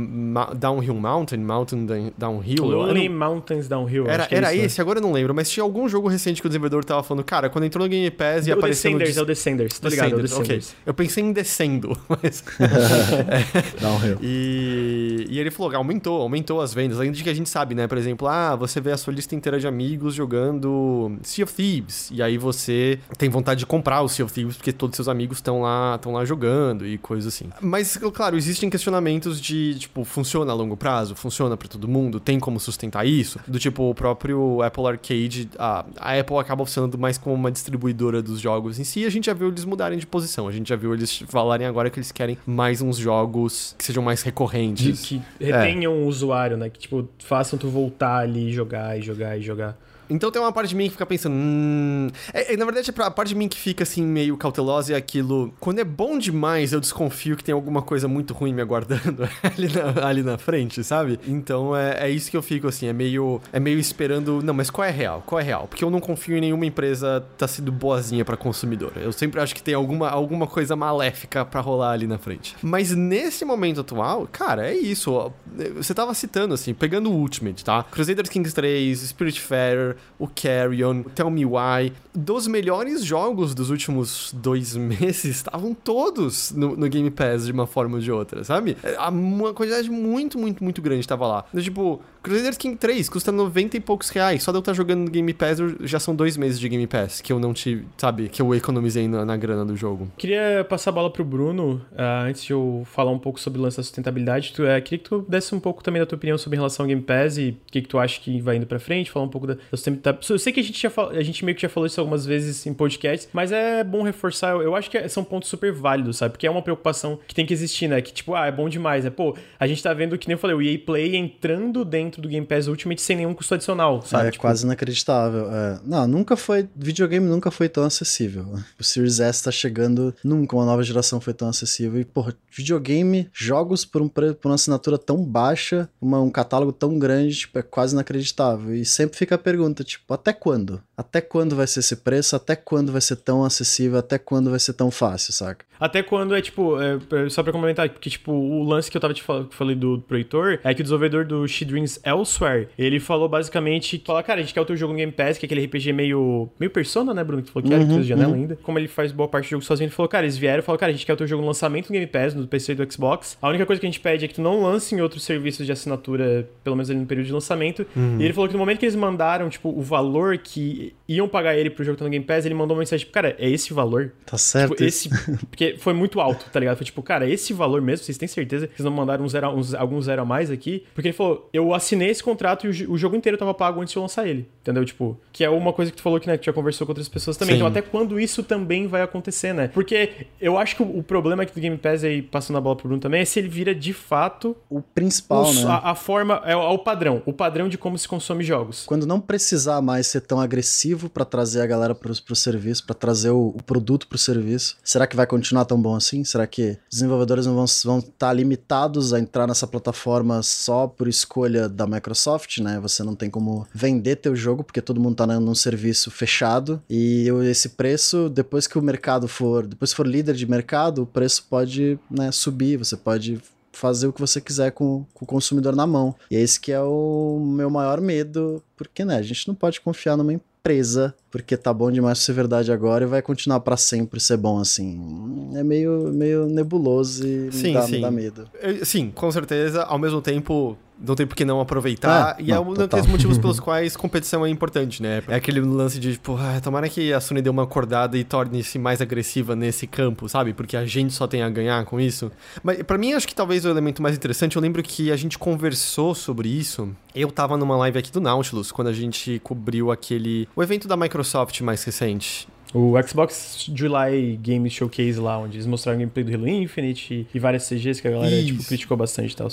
Downhill Mountain? Mountain Downhill? Lonely Mountains Downhill. Era, é era isso, né? esse, né? agora eu não lembro, mas tinha algum jogo recente que o desenvolvedor tava falando, cara, quando entrou no Game Pass e o apareceu. Descenders, no... é o Descenders, tô ligado, Descenders, é o Descenders. Ok. Eu pensei em descendo, mas. é. Downhill. E, e ele falou, aumentou, aumentou as vendas. Além de que a gente sabe, né? Por exemplo, ah, você vê a sua lista inteira de amigos jogando Sea of Thieves. E aí você tem vontade de comprar o Sea of Thieves porque todos seus amigos estão lá, estão lá jogando e coisas assim. Mas, claro, existem questionamentos de, tipo, funciona a longo prazo? Funciona para todo mundo? Tem como sustentar isso? Do tipo, o próprio Apple Arcade, a, a Apple acaba funcionando mais como uma distribuidora dos jogos em si. A gente já viu eles mudarem de posição. A gente já viu eles falarem agora que eles querem mais uns jogos que sejam mais recorrentes. De, que retenham é. o usuário, né? Que, tipo, façam tu voltar ali jogar e jogar e jogar. Então tem uma parte de mim que fica pensando. Hum... É, é, na verdade, a parte de mim que fica assim, meio cautelosa é aquilo. Quando é bom demais, eu desconfio que tem alguma coisa muito ruim me aguardando ali na, ali na frente, sabe? Então é, é isso que eu fico assim, é meio, é meio esperando. Não, mas qual é real? Qual é real? Porque eu não confio em nenhuma empresa tá sendo boazinha pra consumidor. Eu sempre acho que tem alguma, alguma coisa maléfica para rolar ali na frente. Mas nesse momento atual, cara, é isso. Você tava citando, assim, pegando o Ultimate, tá? Crusader Kings 3, Spiritfarer, o Carrion, o Tell Me Why. Dos melhores jogos dos últimos dois meses estavam todos no, no, Game Pass de uma forma ou de outra, sabe? É, uma quantidade muito, muito, muito grande estava lá. Tipo, Crusader King 3 custa 90 e poucos reais. Só de eu estar jogando no Game Pass já são dois meses de Game Pass que eu não tive, sabe? Que eu economizei na, na grana do jogo. Queria passar a bola pro Bruno, uh, antes de eu falar um pouco sobre o lance da sustentabilidade. Tu, uh, queria que tu desse um pouco também da tua opinião sobre relação ao Game Pass e o que, que tu acha que vai indo pra frente, falar um pouco da, da sustentabilidade. Eu sei que a gente, já a gente meio que já falou isso algumas vezes em podcasts, mas é bom reforçar. Eu, eu acho que é, são pontos super válidos, sabe? Porque é uma preocupação que tem que existir, né? Que tipo, ah, é bom demais. É, pô, a gente tá vendo que nem eu falei, o EA Play entrando dentro do Game Pass Ultimate sem nenhum custo adicional, sabe? É tipo... quase inacreditável. É. Não, nunca foi. Videogame nunca foi tão acessível. O Series S tá chegando, nunca uma nova geração foi tão acessível. E, porra, videogame, jogos por, um, por uma assinatura tão baixa, uma, um catálogo tão grande, tipo, é quase inacreditável. E sempre fica a pergunta, tipo, até quando? Até quando vai ser esse preço? Até quando vai ser tão acessível? Até quando vai ser tão fácil, saca? Até quando é, tipo, é, é só pra complementar, porque, tipo, o lance que eu tava te falando, que falei do pro Heitor, é que o desenvolvedor do She Dreams Elsewhere, ele falou basicamente, fala, cara, a gente quer o teu jogo no Game Pass, que é aquele RPG meio, meio Persona, né, Bruno, que tu falou que era, uhum, que janela uhum. ainda. Como ele faz boa parte do jogo sozinho, ele falou, cara, eles vieram e falaram, cara, a gente quer o teu jogo no lançamento no Game Pass, no PC e do Xbox. A única coisa que a gente pede é que tu não lance em outros serviços de assinatura, pelo menos ali no período de lançamento. Uhum. E ele falou que no momento que eles mandaram, tipo, o valor que iam pagar ele pro jogo estar no Game Pass, ele mandou uma mensagem, tipo, cara, é esse valor? Tá certo. Tipo, esse... Porque foi muito alto, tá ligado? Foi tipo, cara, esse valor mesmo, vocês têm certeza que vocês não mandaram um zero, uns, algum zero a mais aqui? Porque ele falou, eu assinei esse contrato e o, o jogo inteiro tava pago antes de eu lançar ele, entendeu? Tipo, que é uma coisa que tu falou que, né, que já conversou com outras pessoas também. Sim. Então, até quando isso também vai acontecer, né? Porque eu acho que o, o problema aqui do Game Pass, aí, passando a bola pro Bruno também, é se ele vira de fato O principal, o- né? a, a forma, é, é o padrão, o padrão de como se consome jogos. Quando não precisar mais ser tão agressivo pra trazer a galera pro, pro serviço, pra trazer o, o produto pro serviço, será que vai continuar tão bom assim? Será que desenvolvedores não vão estar limitados a entrar nessa plataforma só por escolha da Microsoft, né? Você não tem como vender teu jogo porque todo mundo tá num serviço fechado e o- esse preço, depois que o mercado for, depois for líder de mercado, o preço pode né, subir, você pode fazer o que você quiser com, com o consumidor na mão. E é esse que é o meu maior medo, porque né, a gente não pode confiar numa empresa porque tá bom demais ser verdade agora e vai continuar pra sempre ser bom assim. É meio, meio nebuloso e Sim, me, dá, sim. me dá medo. Eu- Sim, com certeza. Ao mesmo tempo, não tem por que não aproveitar. É, e é não, um total. daqueles motivos pelos quais competição é importante, né? É aquele lance de, tipo, ah, tomara que a Sony dê uma acordada e torne-se mais agressiva nesse campo, sabe? Porque a gente só tem a ganhar com isso. Mas pra mim, acho que talvez o elemento mais interessante, eu lembro que a gente conversou sobre isso. Eu tava numa live aqui do Nautilus, quando a gente cobriu aquele... O evento da Microsoft mais recente. O Xbox July Game Showcase lá, onde eles mostraram o gameplay do Halo Infinite e, várias CGs que a galera tipo, criticou bastante e tal.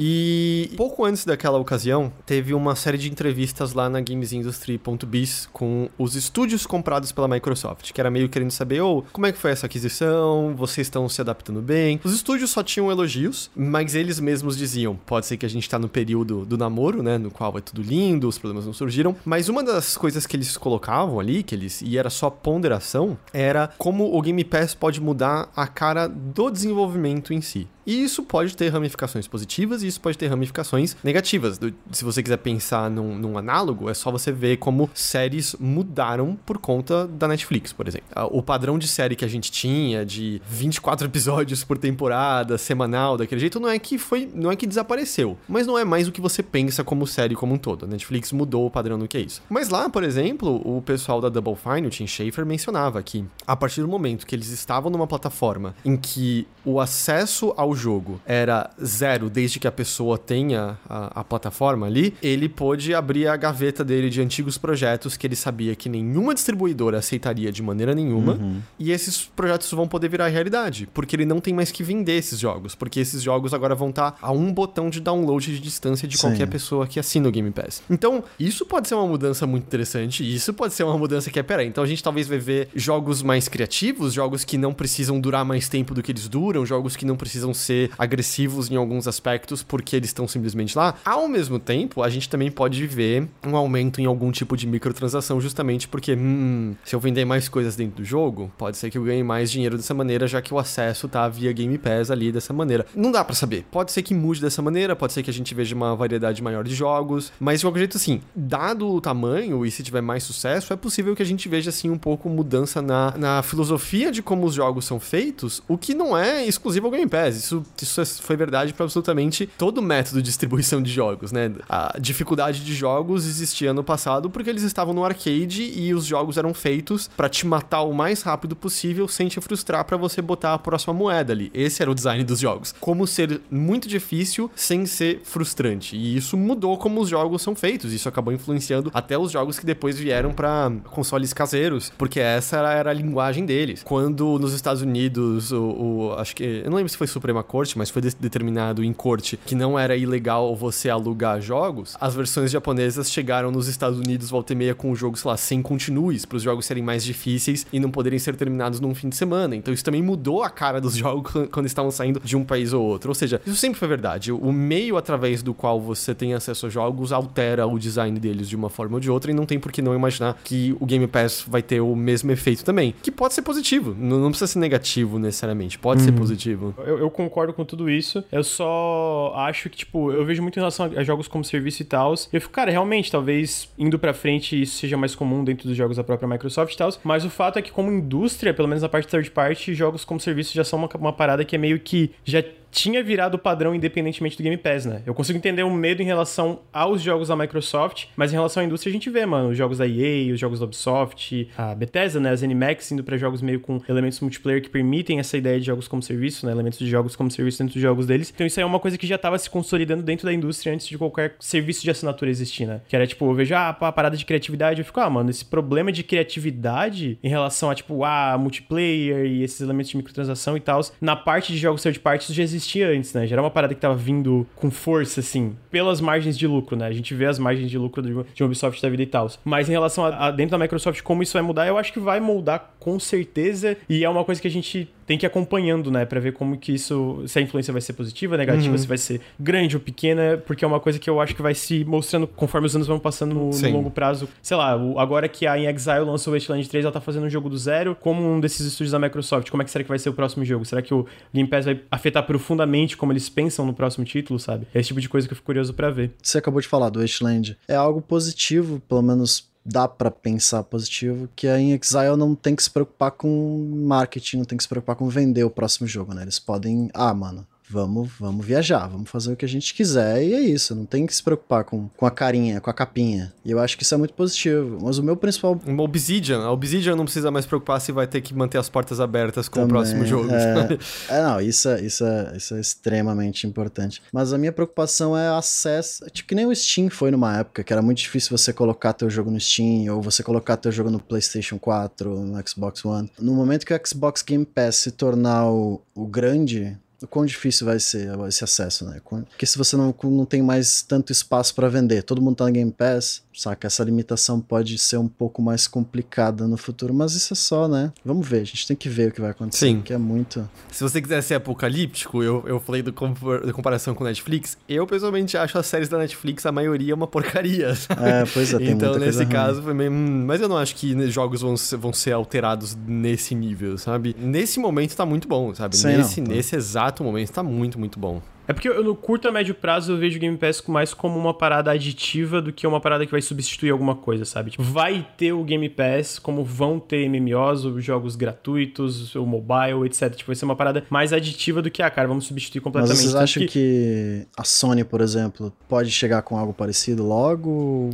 E pouco antes daquela ocasião, teve uma série de entrevistas lá na GamesIndustry.biz com os estúdios comprados pela Microsoft, que era meio querendo saber, ô, como é que foi essa aquisição? Vocês estão se adaptando bem? Os estúdios só tinham elogios, mas eles mesmos diziam, pode ser que a gente tá no período do namoro, né, no qual é tudo lindo, os problemas não surgiram, mas uma das coisas que eles colocavam ali, que eles e era só ponderação, era como o Game Pass pode mudar a cara do desenvolvimento em si. E isso pode ter ramificações positivas e isso pode ter ramificações negativas. Se você quiser pensar num, num análogo, é só você ver como séries mudaram por conta da Netflix, por exemplo. Ah, O padrão de série que a gente tinha, de 24 episódios por temporada, semanal, daquele jeito, não é que foi. não é que desapareceu. Mas não é mais o que você pensa como série como um todo. A Netflix mudou o padrão do que é isso. Mas lá, por exemplo, o pessoal da Double Fine, o Tim Schafer, mencionava que a partir do momento que eles estavam numa plataforma em que o acesso ao jogo era zero desde que a pessoa tenha a, a plataforma ali, ele pôde abrir a gaveta dele de antigos projetos que ele sabia que nenhuma distribuidora aceitaria de maneira nenhuma, e esses projetos vão poder virar realidade, porque ele não tem mais que vender esses jogos, porque esses jogos agora vão estar a um botão de download de distância de Sim. qualquer pessoa que assina o Game Pass. Então, isso pode ser uma mudança muito interessante, e isso pode ser uma mudança que é, peraí, então a gente talvez vai ver jogos mais criativos, jogos que não precisam durar mais tempo do que eles duram, jogos que não precisam ser agressivos em alguns aspectos porque eles estão simplesmente lá. Ao mesmo tempo, a gente também pode ver um aumento em algum tipo de microtransação, justamente porque, hum, se eu vender mais coisas dentro do jogo, pode ser que eu ganhe mais dinheiro dessa maneira, já que o acesso tá via Game Pass ali dessa maneira. Não dá pra saber. Pode ser que mude dessa maneira, pode ser que a gente veja uma variedade maior de jogos, mas de qualquer jeito, assim, dado o tamanho e se tiver mais sucesso, é possível que a gente veja, assim, um pouco mudança na, na filosofia de como os jogos são feitos, o que não é exclusivo ao Game Pass. Isso, isso é- foi verdade para absolutamente todo método de distribuição de jogos, né? A dificuldade de jogos existia no passado porque eles estavam no arcade e os jogos eram feitos para te matar o mais rápido possível sem te frustrar para você botar a próxima moeda ali. Esse era o design dos jogos. Como ser muito difícil sem ser frustrante. E isso mudou como os jogos são feitos. Isso acabou influenciando até os jogos que depois vieram para consoles caseiros, porque essa era, a linguagem deles. Quando nos Estados Unidos, o, o- acho que eu não lembro se foi Suprema Corte, mas foi de- determinado em corte que não era ilegal você alugar jogos. As versões japonesas chegaram nos Estados Unidos volta e meia com o jogo, sei lá, sem continues, para os jogos serem mais difíceis e não poderem ser terminados num fim de semana. Então isso também mudou a cara dos jogos quando estavam saindo de um país ou outro. Ou seja, isso sempre foi verdade. O meio através do qual você tem acesso aos jogos altera o design deles de uma forma ou de outra e não tem por que não imaginar que o Game Pass vai ter o mesmo efeito também. Que pode ser positivo, não, precisa ser negativo necessariamente, pode ser positivo. Eu, eu concordo com tudo isso. Eu só acho que, tipo, eu vejo muito em relação a jogos como serviço e tal. Eu fico, cara, realmente, talvez indo pra frente isso seja mais comum dentro dos jogos da própria Microsoft e tal. Mas o fato é que, como indústria, pelo menos na parte third party, jogos como serviço já são uma, uma parada que é meio que já tinha virado padrão independentemente do Game Pass, né? Eu consigo entender o medo em relação aos jogos da Microsoft, mas em relação à indústria a gente vê, mano, os jogos da EA, os jogos da Ubisoft, a Bethesda, né, as NMAX indo para jogos meio com elementos multiplayer que permitem essa ideia de jogos como serviço, né, elementos de jogos como serviço dentro dos jogos deles. Então isso aí é uma coisa que já estava se consolidando dentro da indústria antes de qualquer serviço de assinatura existir, né? Que era tipo, eu vejo ah, a parada de criatividade, eu fico, ah, mano, esse problema de criatividade em relação a tipo, ah, multiplayer e esses elementos de microtransação e tal, na parte de jogos third parties já existia antes, né? Já era uma parada que tava vindo com força, assim, pelas margens de lucro, né? A gente vê as margens de lucro de Ubisoft da vida e tal. Mas em relação a, a dentro da Microsoft, como isso vai mudar, eu acho que vai moldar com certeza. E é uma coisa que a gente tem que ir acompanhando, né? Pra ver como que isso. Se a influência vai ser positiva, negativa, uhum. se vai ser grande ou pequena, porque é uma coisa que eu acho que vai se mostrando conforme os anos vão passando no, no longo prazo. Sei lá, agora que a In Exile lançou o Wasteland 3, ela tá fazendo um jogo do zero, como um desses estúdios da Microsoft. Como é que será que vai ser o próximo jogo? Será que o Game Pass vai afetar profundamente como eles pensam no próximo título, sabe? É esse tipo de coisa que eu fico curioso para ver. Você acabou de falar do Wasteland. É algo positivo, pelo menos dá para pensar positivo, que a In Exile não tem que se preocupar com marketing, não tem que se preocupar com vender o próximo jogo, né? Eles podem, ah, mano, vamos, vamos viajar, vamos fazer o que a gente quiser e é isso. Não tem que se preocupar com, com a carinha, com a capinha. E eu acho que isso é muito positivo. Mas o meu principal. Uma Obsidian. A Obsidian não precisa mais preocupar se vai ter que manter as portas abertas com Também, o próximo jogo. É, é, não, isso é, isso, é, isso é extremamente importante. Mas a minha preocupação é acesso. Tipo, que nem o Steam foi numa época, que era muito difícil você colocar teu jogo no Steam, ou você colocar teu jogo no PlayStation 4, no Xbox One. No momento que o Xbox Game Pass se tornar o, o grande, o quão difícil vai ser esse acesso, né? Porque se você não, não tem mais tanto espaço para vender, todo mundo tá no Game Pass, saca? Essa limitação pode ser um pouco mais complicada no futuro, mas isso é só, né? Vamos ver, a gente tem que ver o que vai acontecer, Sim. que é muito... Se você quiser ser apocalíptico, eu, eu falei do, da comparação com Netflix, eu pessoalmente acho as séries da Netflix, a maioria, uma porcaria. É, pois é, tem Então, muita nesse caso, foi meio... Hum, mas eu não acho que jogos vão ser, vão ser alterados nesse nível, sabe? Nesse momento tá muito bom, sabe? Nesse, não, tá. nesse exato momento tá muito, muito bom. É porque eu, no curto a médio prazo eu vejo o Game Pass mais como uma parada aditiva do que uma parada que vai substituir alguma coisa, sabe? Tipo, vai ter o Game Pass, como vão ter MMOs, os jogos gratuitos, o mobile, etc. Tipo, vai ser uma parada mais aditiva do que, ah, cara, vamos substituir completamente. Mas vocês acham que... que... a Sony, por exemplo, pode chegar com algo parecido logo?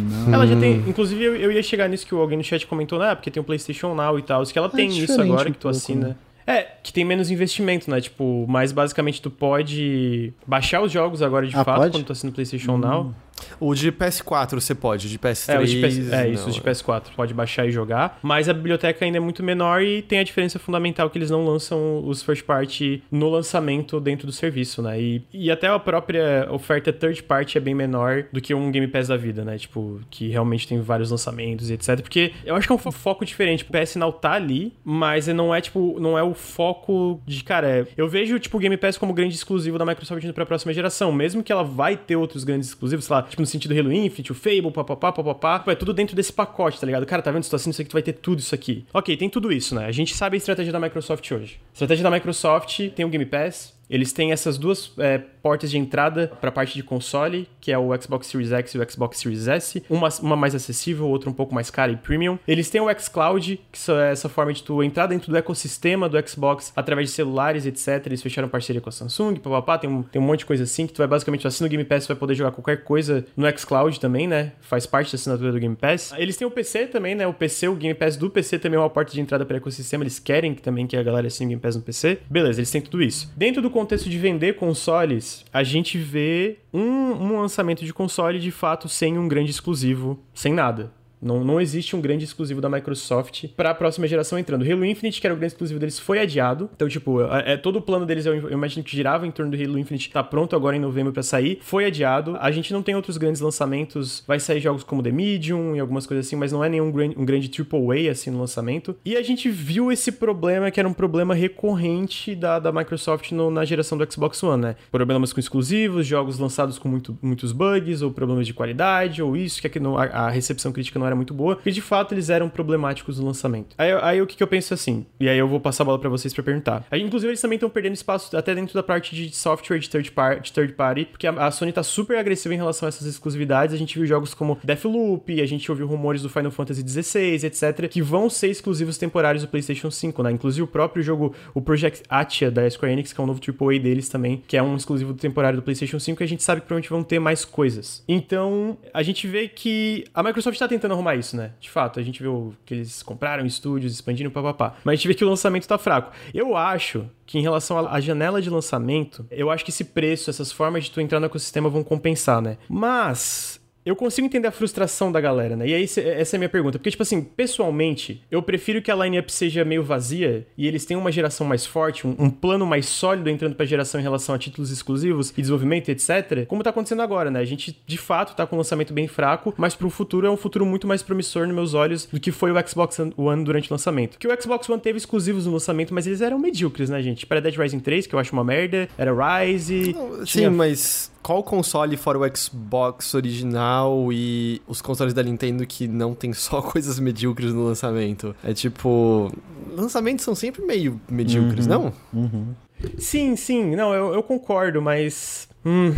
Não. Ela já tem. Inclusive, eu, eu ia chegar nisso que alguém no chat comentou, né? Porque tem o PlayStation Now e tal. Que ela é tem isso agora um que tu pouco, assina. Né? É, que tem menos investimento, né? Tipo, mas basicamente tu pode baixar os jogos agora de ah, fato pode? quando tu assina o PlayStation hum. Now. O de PS4 você pode, o de PS3. É, de PS... é isso, o de PS4 pode baixar e jogar. Mas a biblioteca ainda é muito menor e tem a diferença fundamental que eles não lançam os first party no lançamento dentro do serviço, né? E, e até a própria oferta third party é bem menor do que um Game Pass da vida, né? Tipo, que realmente tem vários lançamentos e etc. Porque eu acho que é um foco diferente. O PS Now tá ali, mas não é, tipo, não é o foco de, cara, é... eu vejo, tipo, o Game Pass como grande exclusivo da Microsoft indo pra próxima geração. Mesmo que ela vai ter outros grandes exclusivos, sei lá, tipo, no sentido Halo Infinite, o Fable, papapá, papapá. É tudo dentro desse pacote, tá ligado? Cara, tá vendo? Se tu assina isso aqui, tu vai ter tudo isso aqui. Ok, tem tudo isso, né? A gente sabe a estratégia da Microsoft hoje. A estratégia da Microsoft tem o Game Pass, eles têm essas duas é, portas de entrada para a parte de console, que é o Xbox Series X e o Xbox Series S. Uma, uma mais acessível, outra um pouco mais cara e premium. Eles têm o xCloud, que é essa forma de tu entrar dentro do ecossistema do Xbox através de celulares, etc. Eles fecharam parceria com a Samsung, papapá, tem um, tem um monte de coisa assim, que tu vai basicamente, assina o Game Pass, tu vai poder jogar qualquer coisa no xCloud também, né? Faz parte da assinatura do Game Pass. Eles têm o PC também, né? O PC, o Game Pass do PC também é uma porta de entrada para o ecossistema. Eles querem que também que a galera assine o Game Pass no PC. Beleza, eles têm tudo isso. Dentro do contexto de vender consoles, a gente vê um, um lançamento de console de fato sem um grande exclusivo, sem nada. Não, não existe um grande exclusivo da Microsoft para a próxima geração entrando. Halo Infinite, que era o grande exclusivo deles, foi adiado. Então, tipo, é, é todo o plano deles, eu, imagino que girava em torno do Halo Infinite, tá pronto agora em novembro para sair. Foi adiado. A gente não tem outros grandes lançamentos. Vai sair jogos como The Medium e algumas coisas assim, mas não é nenhum grande, um grande AAA assim no lançamento. E a gente viu esse problema que era um problema recorrente da, da Microsoft no, na geração do Xbox One, né? Problemas com exclusivos, jogos lançados com muito, muitos bugs, ou problemas de qualidade, ou isso, que aqui não, a, a recepção crítica não era muito boa, porque de fato eles eram problemáticos no lançamento. Aí, aí o que, que eu penso assim, e aí eu vou passar a bola para vocês para perguntar. Aí, inclusive, eles também estão perdendo espaço até dentro da parte de software de third, par de third party, porque a, a, Sony tá super agressiva em relação a essas exclusividades. A gente viu jogos como Deathloop, a gente ouviu rumores do Final Fantasy XVI, etc., que vão ser exclusivos temporários do PlayStation 5, né? Inclusive o próprio jogo, o Project Atia da Square Enix, que é um novo AAA deles também, que é um exclusivo temporário do PlayStation 5, e a gente sabe que provavelmente vão ter mais coisas. Então, a gente vê que a Microsoft tá tentando arrumar isso, né? De fato, a gente viu que eles compraram estúdios, expandindo, papapá. Mas a gente vê que o lançamento tá fraco. Eu acho que em relação à janela de lançamento, eu acho que esse preço, essas formas de tu entrar no ecossistema vão compensar, né? Mas eu consigo entender a frustração da galera, né? E aí, essa é a minha pergunta. Porque, tipo assim, pessoalmente, eu prefiro que a lineup seja meio vazia e eles tenham uma geração mais forte, um, um plano mais sólido entrando pra geração em relação a títulos exclusivos e desenvolvimento, etc. Como tá acontecendo agora, né? A gente, de fato, tá com um lançamento bem fraco, mas pro futuro é um futuro muito mais promissor nos meus olhos do que foi o Xbox One durante o lançamento. Que o Xbox One teve exclusivos no lançamento, mas eles eram medíocres, né, gente? Para Dead Rising 3, que eu acho uma merda, era Rise. Sim, tinha... mas qual console fora o Xbox original e os consoles da Nintendo que não tem só coisas medíocres no lançamento? É tipo. Lançamentos são sempre meio medíocres, uhum, não? Uhum. Sim, sim, não, eu, eu concordo, mas. Hum.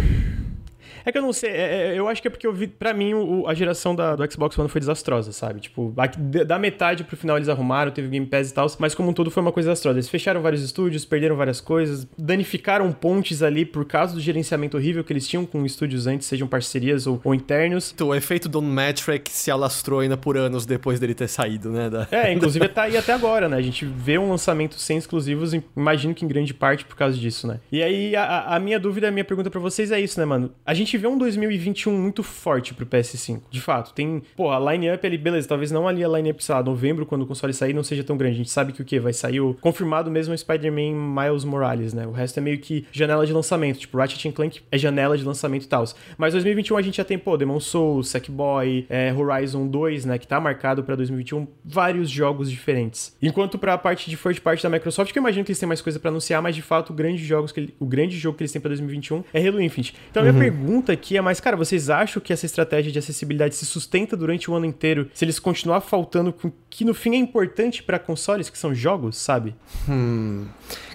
É que eu não sei, é, é, eu acho que é porque eu vi, pra mim, o, a geração da, do Xbox One foi desastrosa, sabe? Tipo, da metade pro final eles arrumaram, teve Game Pass e tal, mas como um todo foi uma coisa desastrosa. Eles fecharam vários estúdios, perderam várias coisas, danificaram pontes ali por causa do gerenciamento horrível que eles tinham com estúdios antes, sejam parcerias ou, ou internos. Então, o efeito do Metric se alastrou ainda por anos depois dele ter saído, né? Da... É, inclusive tá aí até agora, né? A gente vê um lançamento sem exclusivos, imagino que em grande parte por causa disso, né? E aí, a, a minha dúvida, a minha pergunta para vocês é isso, né, mano? A gente vê um 2021 muito forte pro PS5. De fato, tem. Pô, a line-up ali, beleza, talvez não ali a line-up, sei lá, novembro, quando o console sair, não seja tão grande. A gente sabe que o quê? Vai sair o. Confirmado mesmo o Spider-Man Miles Morales, né? O resto é meio que janela de lançamento. Tipo, Ratchet Clank é janela de lançamento e tal. Mas 2021 a gente já tem, pô, Demon Souls, Sackboy, é, Horizon 2, né? Que tá marcado pra 2021. Vários jogos diferentes. Enquanto pra parte de first party da Microsoft, que eu imagino que eles têm mais coisa para anunciar, mas de fato, o grande, jogos que ele... o grande jogo que eles têm pra 2021 é Halo Infinite. Então a minha uhum. Pergunta aqui é mais, cara, vocês acham que essa estratégia de acessibilidade se sustenta durante o ano inteiro se eles continuar faltando com que no fim é importante para consoles que são jogos, sabe? Hum.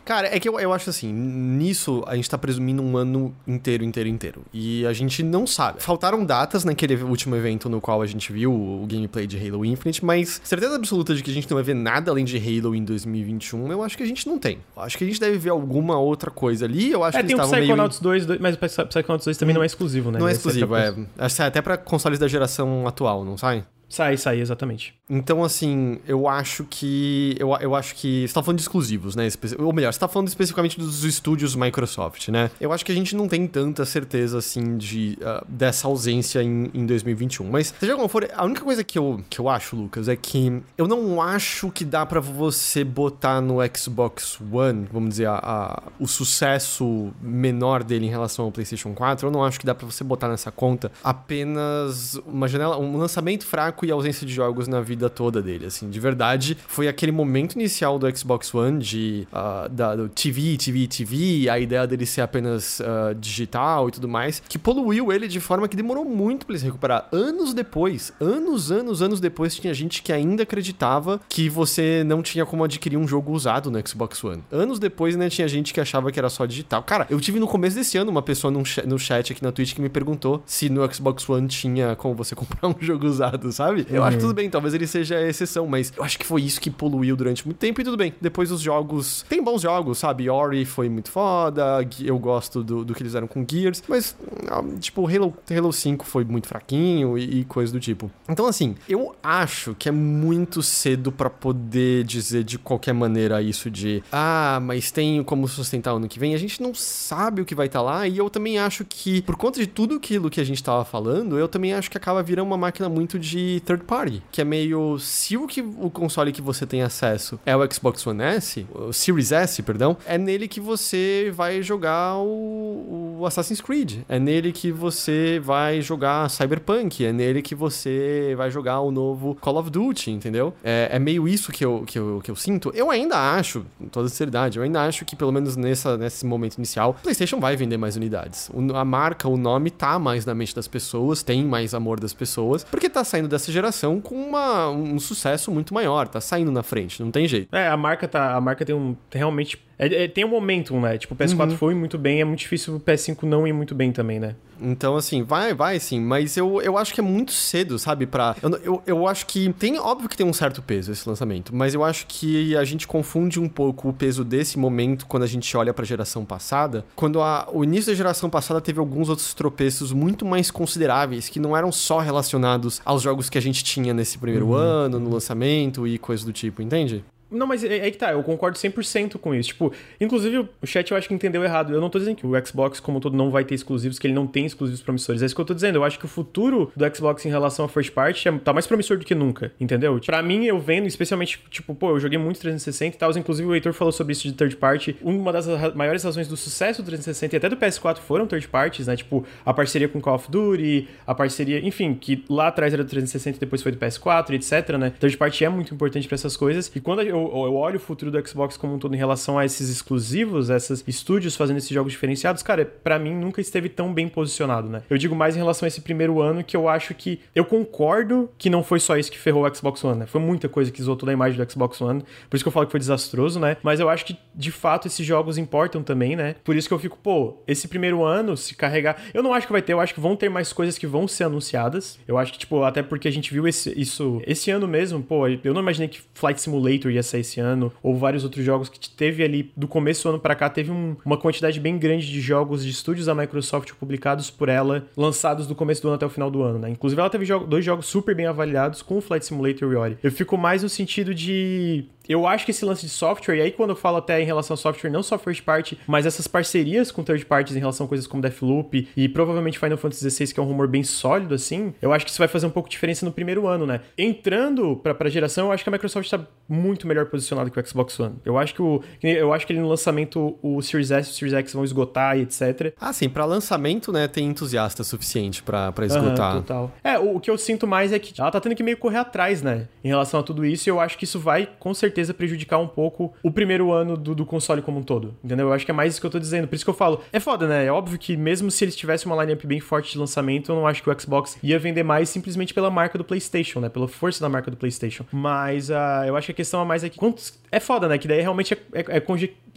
Cara, é que eu, eu acho assim, nisso a gente tá presumindo um ano inteiro, inteiro, inteiro. E a gente não sabe. Faltaram datas naquele último evento no qual a gente viu o gameplay de Halo Infinite, mas certeza absoluta de que a gente não vai ver nada além de Halo em 2021, eu acho que a gente não tem. Eu acho que a gente deve ver alguma outra coisa ali. Eu acho é, que tem o Psychonauts meio... 2, mas o Psychonauts 2 também hum, não é exclusivo, né? Não é exclusivo, é. Até para consoles da geração atual, não sai? Sai, sai, exatamente. Então, assim, eu acho que. Eu, eu acho que. Você tá falando de exclusivos, né? Ou melhor, você tá falando especificamente dos estúdios Microsoft, né? Eu acho que a gente não tem tanta certeza, assim, de, uh, dessa ausência em, em 2021. Mas, seja como for, a única coisa que eu, que eu acho, Lucas, é que eu não acho que dá para você botar no Xbox One, vamos dizer, a, a, o sucesso menor dele em relação ao PlayStation 4. Eu não acho que dá para você botar nessa conta apenas uma janela, um lançamento fraco e ausência de jogos na vida toda dele, assim, de verdade. Foi aquele momento inicial do Xbox One de uh, da, do TV, TV, TV, a ideia dele ser apenas uh, digital e tudo mais, que poluiu ele de forma que demorou muito para ele se recuperar. Anos depois, anos, anos, anos depois, tinha gente que ainda acreditava que você não tinha como adquirir um jogo usado no Xbox One. Anos depois, né, tinha gente que achava que era só digital. Cara, eu tive no começo desse ano uma pessoa no chat aqui na Twitch que me perguntou se no Xbox One tinha como você comprar um jogo usado, sabe? Sabe? Eu uhum. acho que tudo bem, talvez ele seja a exceção, mas eu acho que foi isso que poluiu durante muito tempo e tudo bem. Depois os jogos. Tem bons jogos, sabe? Ori foi muito foda, eu gosto do, do que eles fizeram com Gears, mas, ah, tipo, Halo, Halo 5 foi muito fraquinho e, e coisa do tipo. Então, assim, eu acho que é muito cedo para poder dizer de qualquer maneira isso de, ah, mas tem como sustentar ano que vem. A gente não sabe o que vai estar tá lá e eu também acho que, por conta de tudo aquilo que a gente tava falando, eu também acho que acaba virando uma máquina muito de third party, que é meio se o que o console que você tem acesso é o Xbox One S, o Series S, perdão, é nele que você vai jogar o, o Assassin's Creed, é nele que você vai jogar Cyberpunk, é nele que você vai jogar o novo Call of Duty, entendeu? É, é meio isso que eu, que, eu, que eu sinto. Eu ainda acho, com toda sinceridade, eu ainda acho que pelo menos nessa, nesse momento inicial, PlayStation vai vender mais unidades. O, a marca, o nome tá mais na mente das pessoas, tem mais amor das pessoas, porque tá saindo dessa dessa geração com uma, um sucesso muito maior, tá saindo na frente, não tem jeito. É, a marca tá. A marca tem um. Realmente. É, é, tem um momentum, né? Tipo, o PS4 uhum. foi muito bem, é muito difícil o PS5 não ir muito bem também, né? Então, assim, vai, vai sim, mas eu, eu acho que é muito cedo, sabe? Pra. Eu, eu, eu acho que. Tem, óbvio que tem um certo peso esse lançamento, mas eu acho que a gente confunde um pouco o peso desse momento quando a gente olha pra geração passada. Quando a, o início da geração passada teve alguns outros tropeços muito mais consideráveis, que não eram só relacionados aos jogos que a gente tinha nesse primeiro uhum. ano, no lançamento e coisas do tipo, entende? Não, mas é, é que tá, eu concordo 100% com isso. Tipo, inclusive o chat eu acho que entendeu errado. Eu não tô dizendo que o Xbox como todo não vai ter exclusivos, que ele não tem exclusivos promissores. É isso que eu tô dizendo. Eu acho que o futuro do Xbox em relação a first party é, tá mais promissor do que nunca, entendeu? Pra mim, eu vendo, especialmente, tipo, pô, eu joguei muito 360 e tal, inclusive o Heitor falou sobre isso de third party. Uma das maiores razões do sucesso do 360 e até do PS4 foram third parties, né? Tipo, a parceria com Call of Duty, a parceria, enfim, que lá atrás era do 360 e depois foi do PS4, etc, né? Third party é muito importante para essas coisas. E quando eu eu olho o futuro do Xbox como um todo em relação a esses exclusivos, esses estúdios fazendo esses jogos diferenciados, cara, para mim nunca esteve tão bem posicionado, né? Eu digo mais em relação a esse primeiro ano que eu acho que eu concordo que não foi só isso que ferrou o Xbox One, né? Foi muita coisa que zoou toda a imagem do Xbox One, por isso que eu falo que foi desastroso, né? Mas eu acho que de fato esses jogos importam também, né? Por isso que eu fico, pô, esse primeiro ano se carregar, eu não acho que vai ter, eu acho que vão ter mais coisas que vão ser anunciadas. Eu acho que tipo, até porque a gente viu esse, isso esse ano mesmo, pô, eu não imaginei que Flight Simulator ia sair esse ano ou vários outros jogos que teve ali do começo do ano para cá, teve um, uma quantidade bem grande de jogos de estúdios da Microsoft publicados por ela, lançados do começo do ano até o final do ano, né? Inclusive ela teve dois jogos super bem avaliados com o Flight Simulator e Ori. Eu fico mais no sentido de eu acho que esse lance de software, e aí quando eu falo até em relação a software, não só first party, mas essas parcerias com third parties em relação a coisas como Deathloop e provavelmente Final Fantasy XVI, que é um rumor bem sólido, assim, eu acho que isso vai fazer um pouco de diferença no primeiro ano, né? Entrando pra, pra geração, eu acho que a Microsoft tá muito melhor posicionada que o Xbox One. Eu acho que o. Eu acho que ele no lançamento, o Series S e o Series X vão esgotar e etc. Ah, sim, pra lançamento, né, tem entusiasta suficiente pra, pra esgotar. Uhum, total. É, o, o que eu sinto mais é que ela tá tendo que meio correr atrás, né? Em relação a tudo isso, e eu acho que isso vai, com certeza, certeza prejudicar um pouco o primeiro ano do, do, console como um todo. Entendeu? Eu acho que é mais isso que eu tô dizendo. Por isso que eu falo. É foda, né? É óbvio que mesmo se eles tivessem uma lineup bem forte de lançamento, eu não acho que o Xbox ia vender mais simplesmente pela marca do PlayStation, né? Pela força da marca do PlayStation. Mas uh, eu acho que a questão é mais é que. Quantos... É foda, né? Que daí realmente é, é, é,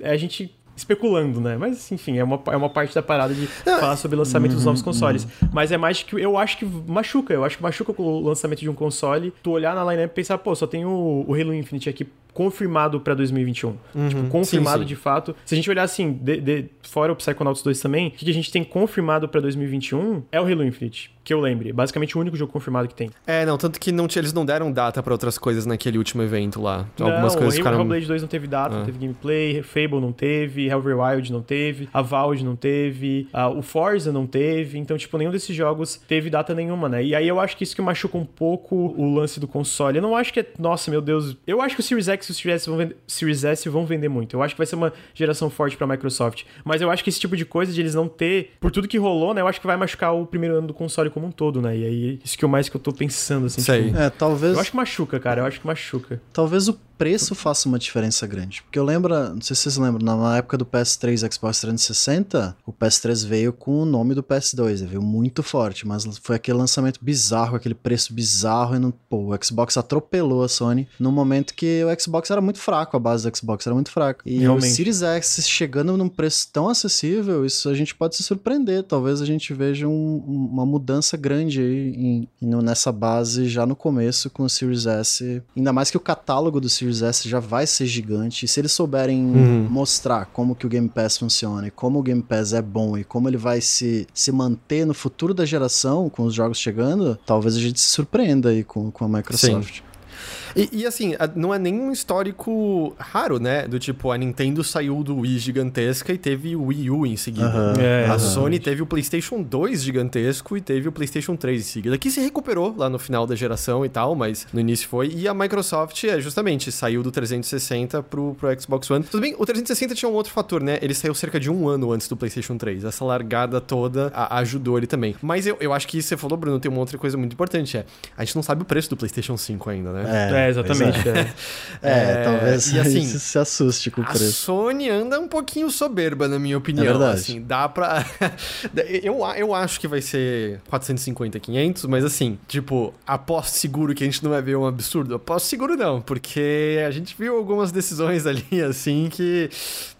é a gente especulando, né? Mas, enfim, é uma, é uma parte da parada de falar sobre o lançamento dos novos uhum, consoles. Uhum. Mas é mais que eu acho que machuca. Eu acho que machuca o lançamento de um console. Tu olhar na lineup e pensar, pô, só tem o, o Halo Infinite aqui confirmado para 2021. Uhum, tipo, confirmado sim, sim. de fato. Se a gente olhar assim, de, de, fora o Psychonauts 2 também, o que a gente tem confirmado para 2021 é o Halo Infinite. Que eu lembre. Basicamente o único jogo confirmado que tem. É, não, tanto que não, eles não deram data para outras coisas naquele último evento lá. Não, Algumas coisas o ficaram... Hellblade 2 não teve data, ah. não teve gameplay, Fable não teve, Hellver Wild não teve, a Valve não teve, a, o Forza não teve. Então, tipo, nenhum desses jogos teve data nenhuma, né? E aí eu acho que isso que machuca um pouco o lance do console. Eu não acho que é. Nossa, meu Deus. Eu acho que o Series X X e o Series S vão vender, Series S vão vender muito. Eu acho que vai ser uma geração forte pra Microsoft. Mas eu acho que esse tipo de coisa de eles não ter, por tudo que rolou, né? Eu acho que vai machucar o primeiro ano do console como um todo, né? E aí, isso que o mais que eu tô pensando, assim. Sei. Tipo, é, talvez. Eu acho que machuca, cara. Eu acho que machuca. Talvez o preço faça uma diferença grande. Porque eu lembro, não sei se vocês lembram, na época do PS3 Xbox 360, o PS3 veio com o nome do PS2, ele veio muito forte, mas foi aquele lançamento bizarro, aquele preço bizarro, e não, pô, o Xbox atropelou a Sony no momento que o Xbox era muito fraco, a base do Xbox era muito fraca. E Realmente. o Series X chegando num preço tão acessível, isso a gente pode se surpreender, talvez a gente veja um, uma mudança grande aí em, em, nessa base já no começo com o Series S, ainda mais que o catálogo do Series Series S já vai ser gigante. E se eles souberem uhum. mostrar como que o Game Pass funciona e como o Game Pass é bom e como ele vai se, se manter no futuro da geração com os jogos chegando, talvez a gente se surpreenda aí com, com a Microsoft. Sim. E, e, assim, não é nenhum histórico raro, né? Do tipo, a Nintendo saiu do Wii gigantesca e teve o Wii U em seguida. Uhum, é, a Sony teve o PlayStation 2 gigantesco e teve o PlayStation 3 em seguida. Que se recuperou lá no final da geração e tal, mas no início foi. E a Microsoft, é, justamente, saiu do 360 pro, pro Xbox One. Tudo bem, o 360 tinha um outro fator, né? Ele saiu cerca de um ano antes do PlayStation 3. Essa largada toda a, ajudou ele também. Mas eu, eu acho que você falou, Bruno, tem uma outra coisa muito importante: é a gente não sabe o preço do PlayStation 5 ainda, né? É, É, exatamente. É, é. talvez e assim, se assuste com o preço. A Sony anda um pouquinho soberba, na minha opinião. É verdade. Assim, dá pra. eu, eu acho que vai ser 450, 500, mas assim, tipo, aposto seguro que a gente não vai ver um absurdo. Aposto seguro não, porque a gente viu algumas decisões ali, assim, que.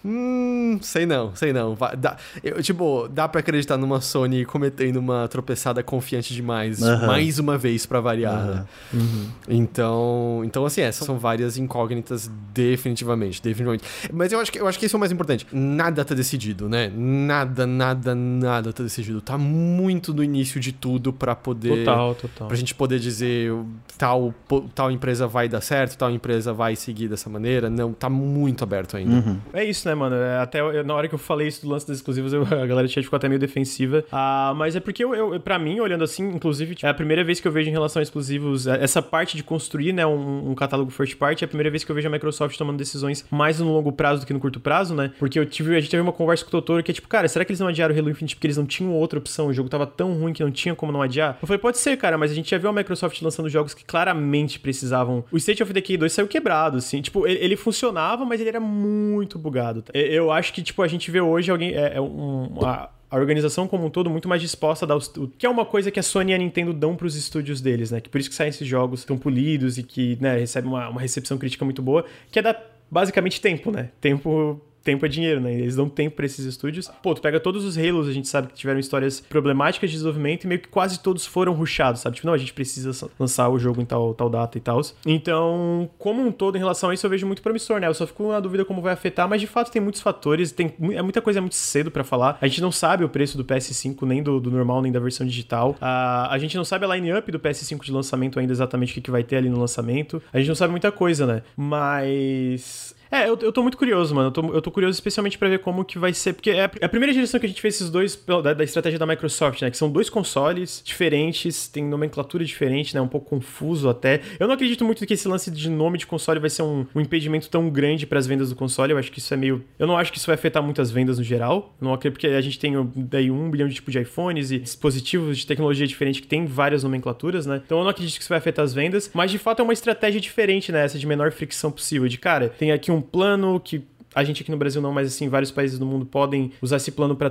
Hum, sei não, sei não. Dá, eu, tipo, dá pra acreditar numa Sony cometendo uma tropeçada confiante demais, Aham. mais uma vez pra variar. né? Uhum. Então, então assim, essas são várias incógnitas definitivamente, definitivamente. Mas eu acho que eu acho que isso é o mais importante. Nada tá decidido, né? Nada, nada, nada tá decidido. Tá muito no início de tudo pra poder Total, total. pra gente poder dizer tal tal empresa vai dar certo, tal empresa vai seguir dessa maneira. Não, tá muito aberto ainda. Uhum. É isso, né, mano? É, Até eu- na hora que eu falei isso do lance das exclusivas, eu- a galera do chat ficou até meio defensiva. Ah, mas é porque eu, eu, pra mim, olhando assim, inclusive, é a primeira vez que eu vejo em relação a exclusivos, é, essa parte de construir, né, um, um catálogo first party, é a primeira vez que eu vejo a Microsoft tomando decisões mais no longo prazo do que no curto prazo, né? Porque eu tive, a gente teve uma conversa com o Totoro que é tipo, cara, será que eles não adiaram o Halo Infinite porque eles não tinham outra opção? O jogo tava tão ruim que não tinha como não adiar? Eu falei, pode ser, cara, mas a gente já viu a Microsoft lançando jogos que claramente precisavam. O State of Decay 2 saiu quebrado, assim. Tipo, ele, funcionava, mas ele era muito bugado. tá? Eu- Eu acho que, tipo, a gente vê hoje alguém. É, é um. uma- a organização como um todo muito mais disposta a dar os, o que é uma coisa que a Sony e a Nintendo dão pros estúdios deles, né? Que por isso que saem esses jogos tão polidos e que, né, recebem uma, uma recepção crítica muito boa, que é dar basicamente tempo, né? Tempo tempo é dinheiro, né? Eles dão tempo pra esses estúdios. Pô, tu pega todos os Halos, a gente sabe que tiveram histórias problemáticas de desenvolvimento e meio que quase todos foram rushados, sabe? Tipo, não, a gente precisa lançar o jogo em tal, tal data e tal. Então, como um todo, em relação a isso, eu vejo muito promissor, né? Eu só fico na dúvida como vai afetar, mas de fato tem muitos fatores, tem é muita coisa muito cedo pra falar. A gente não sabe o preço do PS5, nem do, do normal, nem da versão digital. Ah, a gente não sabe a line-up do PS5 de lançamento ainda exatamente o que, que vai ter ali no lançamento. A gente não sabe muita coisa, né? Mas. É, eu, eu tô muito curioso, mano. Eu tô, eu tô curioso especialmente pra ver como que vai ser. Porque é a, é primeira geração que a gente fez esses dois da, da estratégia da Microsoft, né? Que são dois consoles diferentes, tem nomenclatura diferente, né? Um pouco confuso até. Eu não acredito muito que esse lance de nome de console vai ser um, um impedimento tão grande pras vendas do console. Eu acho que isso é meio. Eu não acho que isso vai afetar muitas vendas no geral. Eu não acredito porque a gente tem daí um bilhão de tipos de iPhones e dispositivos de tecnologia diferente que tem várias nomenclaturas, né? Então eu não acredito que isso vai afetar as vendas. Mas de fato é uma estratégia diferente, né? Essa de menor fricção possível. De cara, tem aqui um plano que a gente aqui no Brasil não, mas assim, vários países do mundo podem usar esse plano para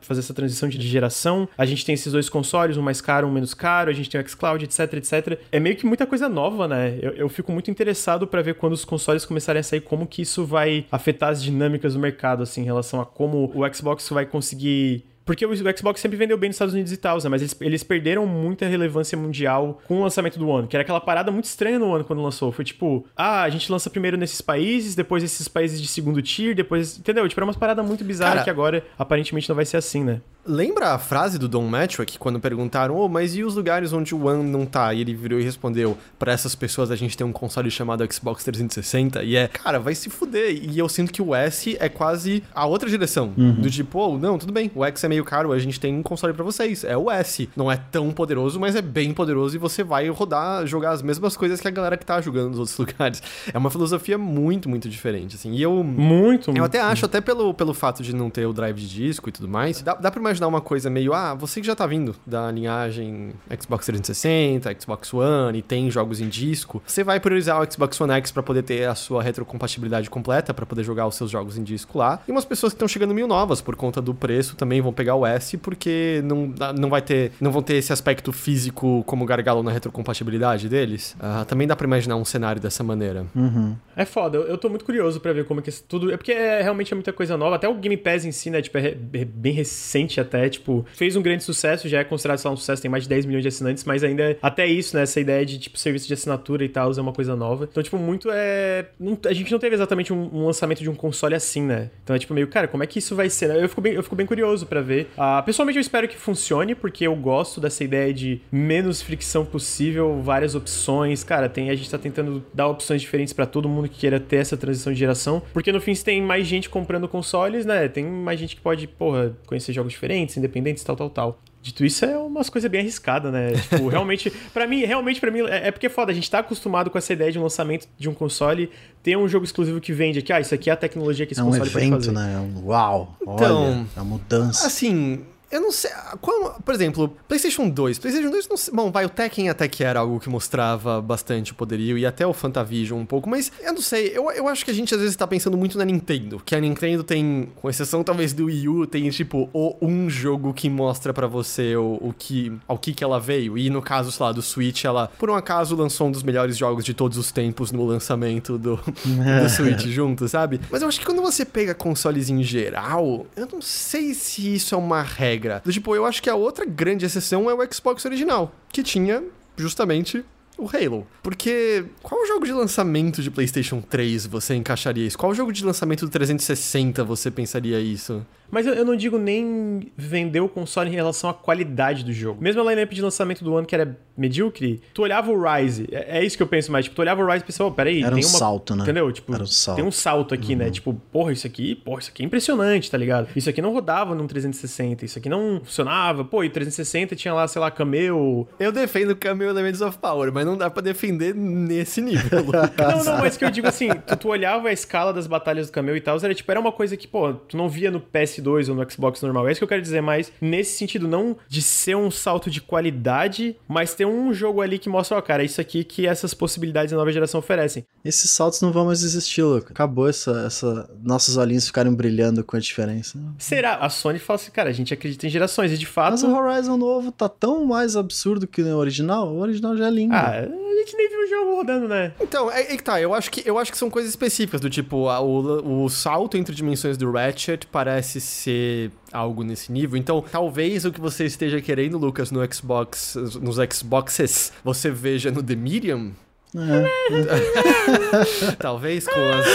fazer essa transição de geração. A gente tem esses dois consoles, um mais caro, um menos caro, a gente tem o xCloud, etc, etc. É meio que muita coisa nova, né? Eu, eu fico muito interessado para ver quando os consoles começarem a sair, como que isso vai afetar as dinâmicas do mercado, assim, em relação a como o Xbox vai conseguir porque o Xbox sempre vendeu bem nos Estados Unidos e tal, né? mas eles, eles perderam muita relevância mundial com o lançamento do One, que era aquela parada muito estranha no One quando lançou. Foi tipo, ah, a gente lança primeiro nesses países, depois esses países de segundo tier, depois. Entendeu? Tipo, era uma parada muito bizarra Cara, que agora aparentemente não vai ser assim, né? Lembra a frase do Don Matchwick quando perguntaram, oh, mas e os lugares onde o One não tá? E ele virou e respondeu, pra essas pessoas a gente tem um console chamado Xbox 360 e é, cara, vai se fuder. E eu sinto que o S é quase a outra direção. Do tipo, oh, não, tudo bem, o X é meio caro, a gente tem um console pra vocês. É o S. Não é tão poderoso, mas é bem poderoso e você vai rodar, jogar as mesmas coisas que a galera que tá jogando nos outros lugares. É uma filosofia muito, muito diferente, assim. E eu... Muito, Eu até acho, até pelo, pelo fato de não ter o drive de disco e tudo mais, dá, dá pra imaginar uma coisa meio, ah, você que já tá vindo da linhagem Xbox 360, Xbox One e tem jogos em disco, você vai priorizar o Xbox One X pra poder ter a sua retrocompatibilidade completa, pra poder jogar os seus jogos em disco lá. E umas pessoas que estão chegando mil novas por conta do preço também vão pegar o S porque não, não vai ter, não vão ter esse aspecto físico como gargalo na retrocompatibilidade deles. Ah, também dá pra imaginar um cenário dessa maneira. Uhum. É foda, eu, eu tô muito curioso pra ver como é que isso tudo. É porque é, realmente é muita coisa nova. Até o Game Pass em si, né? Tipo, é, re- é bem recente até. Tipo, fez um grande sucesso, já é considerado, sei lá, um sucesso, tem mais de 10 milhões de assinantes, mas ainda é- até isso, né? Essa ideia de, tipo, serviço de assinatura e tal é uma coisa nova. Então, tipo, muito é. não- a gente não teve exatamente um, um lançamento de um console assim, né? Então é tipo meio, cara, como é que isso vai ser? né? Eu fico bem, eu fico bem curioso pra ver. Ah, pessoalmente, eu espero que funcione, porque eu gosto dessa ideia de menos fricção possível, várias opções. Cara, tem, a gente tá tentando dar opções diferentes pra todo mundo que queira ter essa transição de geração. Porque no fim, se tem mais gente comprando consoles, né? Tem mais gente que pode, porra, conhecer jogos diferentes, independentes, tal, tal, tal. Dito isso, é umas coisas bem arriscadas, né? Tipo, realmente, pra mim, realmente pra mim, é, é porque é foda. A gente tá acostumado com essa ideia de um lançamento de um console ter um jogo exclusivo que vende aqui. Ah, isso aqui é a tecnologia que esse É um console pode evento, fazer. né? É um- Uau! Então- Olha, a mudança. Assim, eu não sei. Qual, por exemplo, PlayStation 2. PlayStation 2 não sei, Bom, vai, o Tekken até que era algo que mostrava bastante o poderio e até o Fantavision um pouco, mas eu não sei. Eu, eu acho que a gente às vezes tá pensando muito na Nintendo. Que a Nintendo tem, com exceção talvez do Wii U, tem tipo o, um jogo que mostra para você o, o que, ao que que ela veio. E no caso, sei lá, do Switch, ela por um acaso lançou um dos melhores jogos de todos os tempos no lançamento do, do Switch junto, sabe? Mas eu acho que quando você pega consoles em geral, eu não sei se isso é uma regra regra. Tipo, eu acho que a outra grande exceção é o Xbox original, que tinha justamente o Halo. Porque qual jogo de lançamento de PlayStation 3 você encaixaria isso? Qual jogo de lançamento do 360 você pensaria isso? Mas eu, não digo nem vender o console em relação à qualidade do jogo. Mesmo a lineup de lançamento do ano que era medíocre, tu olhava o Rise, é, é isso que eu penso mais, tipo, tu olhava o Rise e pensava, oh, peraí, era tem um uma... salto, né? Entendeu? Tipo, era um salto. tem um salto aqui, né? uhum. né? Tipo, porra, isso aqui, porra, isso aqui é impressionante, tá ligado? Isso aqui não rodava num 360, isso aqui não funcionava. Pô, e 360 tinha lá, sei lá, Cameo. Eu defendo Cameo Elements of Power, mas não dá para defender nesse nível. não, não, mas que eu digo assim, tu, tu olhava a escala das batalhas do Cameo e tal, era tipo, era uma coisa que, pô, tu não via no PS2 ou no Xbox normal. É isso que eu quero dizer mais nesse sentido, não de ser um salto de qualidade, mas ter um jogo ali que mostra, ó, cara, isso aqui que essas possibilidades da nova geração oferecem. Esses saltos não vão mais existir, Luca. Acabou essa, essa. Nossos olhinhos ficarem brilhando com a diferença. Será? A Sony fala assim, cara, a gente acredita em gerações, e de fato. Mas o Horizon novo tá tão mais absurdo que o original. O original já é lindo. Ah, a gente nem viu o jogo rodando, né? Então, é, é que tá, eu acho que, eu acho que são coisas específicas, do tipo, a, o, o salto entre dimensões do Ratchet parece ser algo nesse nível. Então, talvez o que você esteja querendo, Lucas, no Xbox, nos Xboxes, você veja no The Medium. É. talvez com as.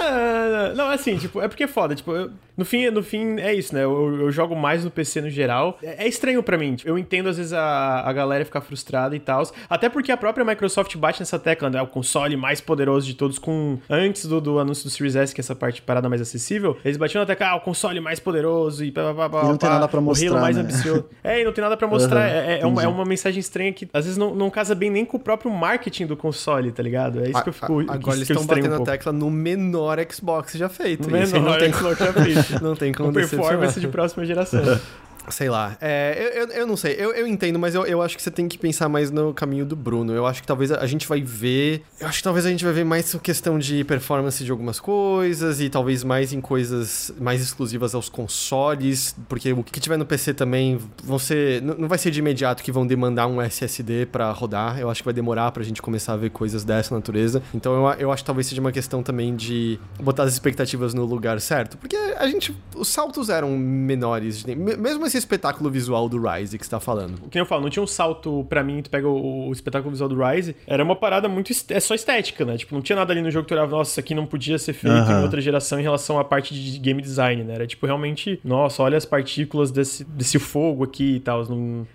É, não, assim, tipo, é porque é foda. Tipo, eu, no, fim, no fim, é isso, né? Eu, eu, jogo mais no PC no geral. É, é estranho para mim. Tipo, eu entendo, às vezes, a, a galera ficar frustrada e tal. Até porque a própria Microsoft bate nessa tecla, né? O console mais poderoso de todos, com. Antes do, do anúncio do Series S, que é essa parte parada mais acessível, eles batiam na tecla, ah, o console mais poderoso e pá, pá, pá, e não tem nada pra mostrar. O Halo mais né? ambicioso. é, e não tem nada pra mostrar. Uhum, é, é, uma, é uma mensagem estranha que às vezes não, não casa bem nem com o próprio marketing do console, tá ligado? É isso a, que eu fico. A, agora eles estão batendo um a tecla no menor Xbox já feito. Menor não tem Xbox já feito. não tem como performance de próxima geração. Sei lá. É, eu, eu, eu, não sei. Eu, eu entendo, mas eu, eu acho que você tem que pensar mais no caminho do Bruno. Eu acho que talvez a gente vai ver. Eu acho que talvez a gente vai ver mais questão de performance de algumas coisas e talvez mais em coisas mais exclusivas aos consoles. Porque o que tiver no PC também ser. Não vai ser de imediato que vão demandar um SSD para rodar. Eu acho que vai demorar pra gente começar a ver coisas dessa natureza. Então eu, eu acho que talvez seja uma questão também de botar as expectativas no lugar certo. Porque a gente. Os saltos eram menores. Mesmo esse espetáculo visual do Rise que você tá falando. O que eu falo, não tinha um salto para mim, tu pega o, o, espetáculo visual do Rise, era uma parada muito. É só estética, né? Tipo, não tinha nada ali no jogo que tu olhava, nossa, isso aqui não podia ser feito uhum. em outra geração em relação à parte de game design, né? Era tipo, realmente, nossa, olha as partículas desse, desse fogo aqui e tal.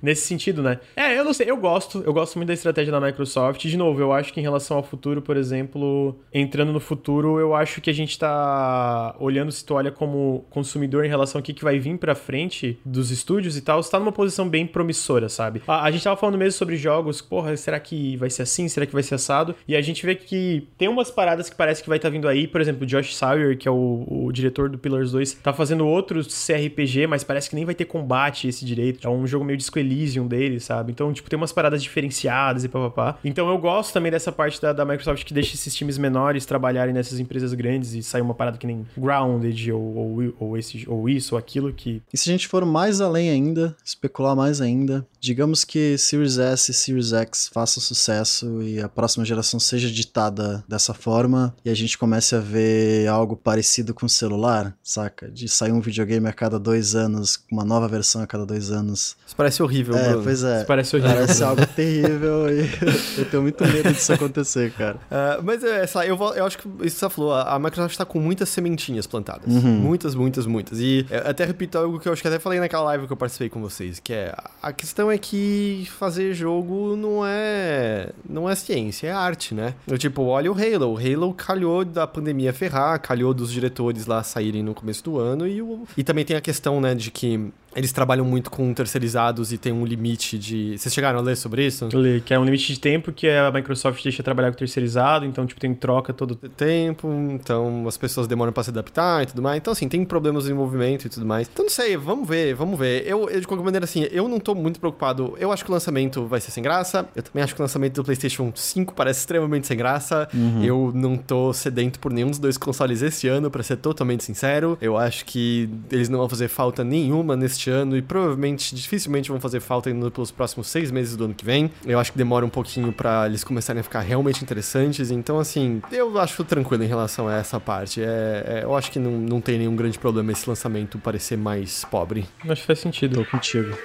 Nesse sentido, né? É, eu não sei, eu gosto, eu gosto muito da estratégia da Microsoft. De novo, eu acho que em relação ao futuro, por exemplo, entrando no futuro, eu acho que a gente tá olhando se tu olha como consumidor em relação ao que, que vai vir pra frente dos estúdios e tal, está numa posição bem promissora, sabe? A, a, gente tava falando mesmo sobre jogos, porra, será que vai ser assim? Será que vai ser assado? E a gente vê que tem umas paradas que parece que vai estar tá vindo aí, por exemplo, Josh Sawyer, que é o, o, diretor do Pillars 2, tá fazendo outro CRPG, mas parece que nem vai ter combate esse direito. É um jogo meio Disco Elysium dele, sabe? Então, tipo, tem umas paradas diferenciadas e papapá. Então eu gosto também dessa parte da, da Microsoft que deixa esses times menores trabalharem nessas empresas grandes e sair uma parada que nem Grounded ou, ou, ou, esse, ou isso ou aquilo que. E se a gente for mais além ainda, especular mais ainda, digamos que Series S e Series X façam sucesso e a próxima geração seja ditada dessa forma e a gente comece a ver algo parecido com o celular, saca? De sair um videogame a cada dois anos, uma nova versão a cada dois anos. Isso parece horrível, é, Bruno. Pois é. Isso parece horrível. Parece algo terrível e eu tenho muito medo disso acontecer, cara. Uh, mas é, eu, eu acho que isso você falou, a Microsoft está com muitas sementinhas plantadas. Uhum. Muitas, muitas, muitas. E até repito algo que eu acho que até falei naquela live que eu participei com vocês, que é a questão é que fazer jogo não é não é ciência, é arte, né? Eu, tipo, olha o Halo, o Halo calhou da pandemia ferrar, calhou dos diretores lá saírem no começo do ano e, o, e também tem a questão, né, de que eles trabalham muito com terceirizados e tem um limite de. Vocês chegaram a ler sobre isso? Li, que é um limite de tempo que a Microsoft deixa trabalhar com terceirizado, então, tipo, tem troca todo tempo, então as pessoas demoram para se adaptar e tudo mais. Então, assim, tem problemas de desenvolvimento e tudo mais. Então, não sei, vamos ver, vamos ver. Eu, eu, de qualquer maneira, assim, eu não tô muito preocupado. Eu acho que o lançamento vai ser sem graça. Eu também acho que o lançamento do PlayStation 5 parece extremamente sem graça. Uhum. Eu não tô sedento por nenhum dos dois consoles esse ano, para ser totalmente sincero. Eu acho que eles não vão fazer falta nenhuma neste ano e provavelmente, dificilmente vão fazer falta ainda pelos próximos seis meses do ano que vem. Eu acho que demora um pouquinho para eles começarem a ficar realmente interessantes. Então, assim, eu acho tranquilo em relação a essa parte. É, é, eu acho que não, não tem nenhum grande problema esse lançamento parecer mais pobre. Acho que faz sentido. Tô contigo.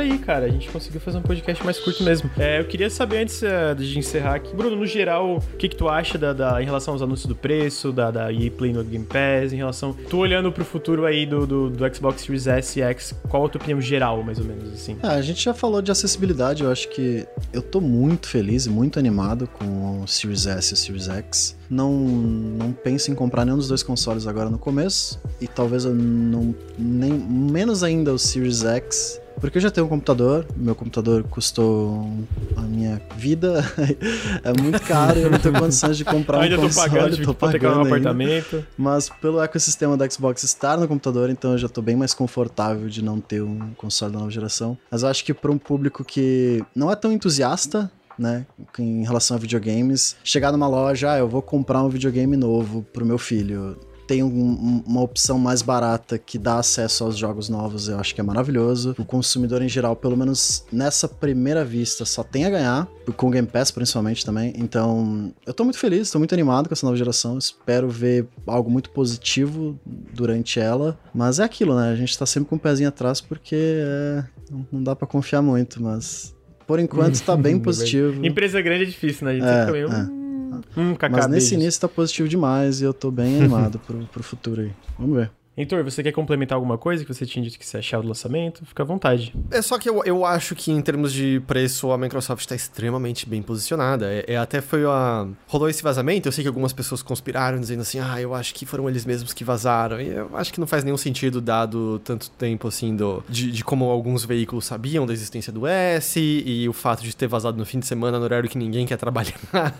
Olha aí, cara, a gente conseguiu fazer um podcast mais curto mesmo. É, eu queria saber antes uh, de encerrar aqui, Bruno, no geral, o que, que tu acha da, da, em relação aos anúncios do preço, da, da EA Play no Game Pass, em relação. Tu olhando pro futuro aí do, do, do, Xbox Series S e X, qual a tua opinião geral, mais ou menos, assim? Ah, a gente já falou de acessibilidade, eu acho que eu tô muito feliz e muito animado com o Series S e o Series X. Não, não penso em comprar nenhum dos dois consoles agora no começo, e talvez eu não. Nem, menos ainda o Series X porque eu já tenho um computador, meu computador custou a minha vida, é muito caro e eu não tenho condições de comprar ainda um console. Tô pagando, tô pagando um apartamento. Mas pelo ecossistema da Xbox estar no computador, então eu já tô bem mais confortável de não ter um console da nova geração. Mas eu acho que para um público que não é tão entusiasta né, em relação a videogames, chegar numa loja, ah, eu vou comprar um videogame novo pro meu filho tem um, uma opção mais barata que dá acesso aos jogos novos, eu acho que é maravilhoso. O consumidor em geral, pelo menos nessa primeira vista, só tem a ganhar, com o Game Pass principalmente também. Então, eu tô muito feliz, tô muito animado com essa nova geração. Espero ver algo muito positivo durante ela. Mas é aquilo, né? A gente tá sempre com o um pezinho atrás porque é, não dá para confiar muito, mas por enquanto tá bem positivo. Empresa grande é difícil, né? A gente é, fica meio. É. Hum, Mas nesse início tá positivo demais e eu tô bem animado pro, pro futuro aí. Vamos ver. Heitor, você quer complementar alguma coisa que você tinha dito que você achava do lançamento? Fica à vontade. É só que eu, eu acho que em termos de preço a Microsoft está extremamente bem posicionada. É, é, até foi a. Rolou esse vazamento, eu sei que algumas pessoas conspiraram dizendo assim, ah, eu acho que foram eles mesmos que vazaram. E eu acho que não faz nenhum sentido, dado tanto tempo assim, do, de, de como alguns veículos sabiam da existência do S e o fato de ter vazado no fim de semana no horário que ninguém quer trabalhar.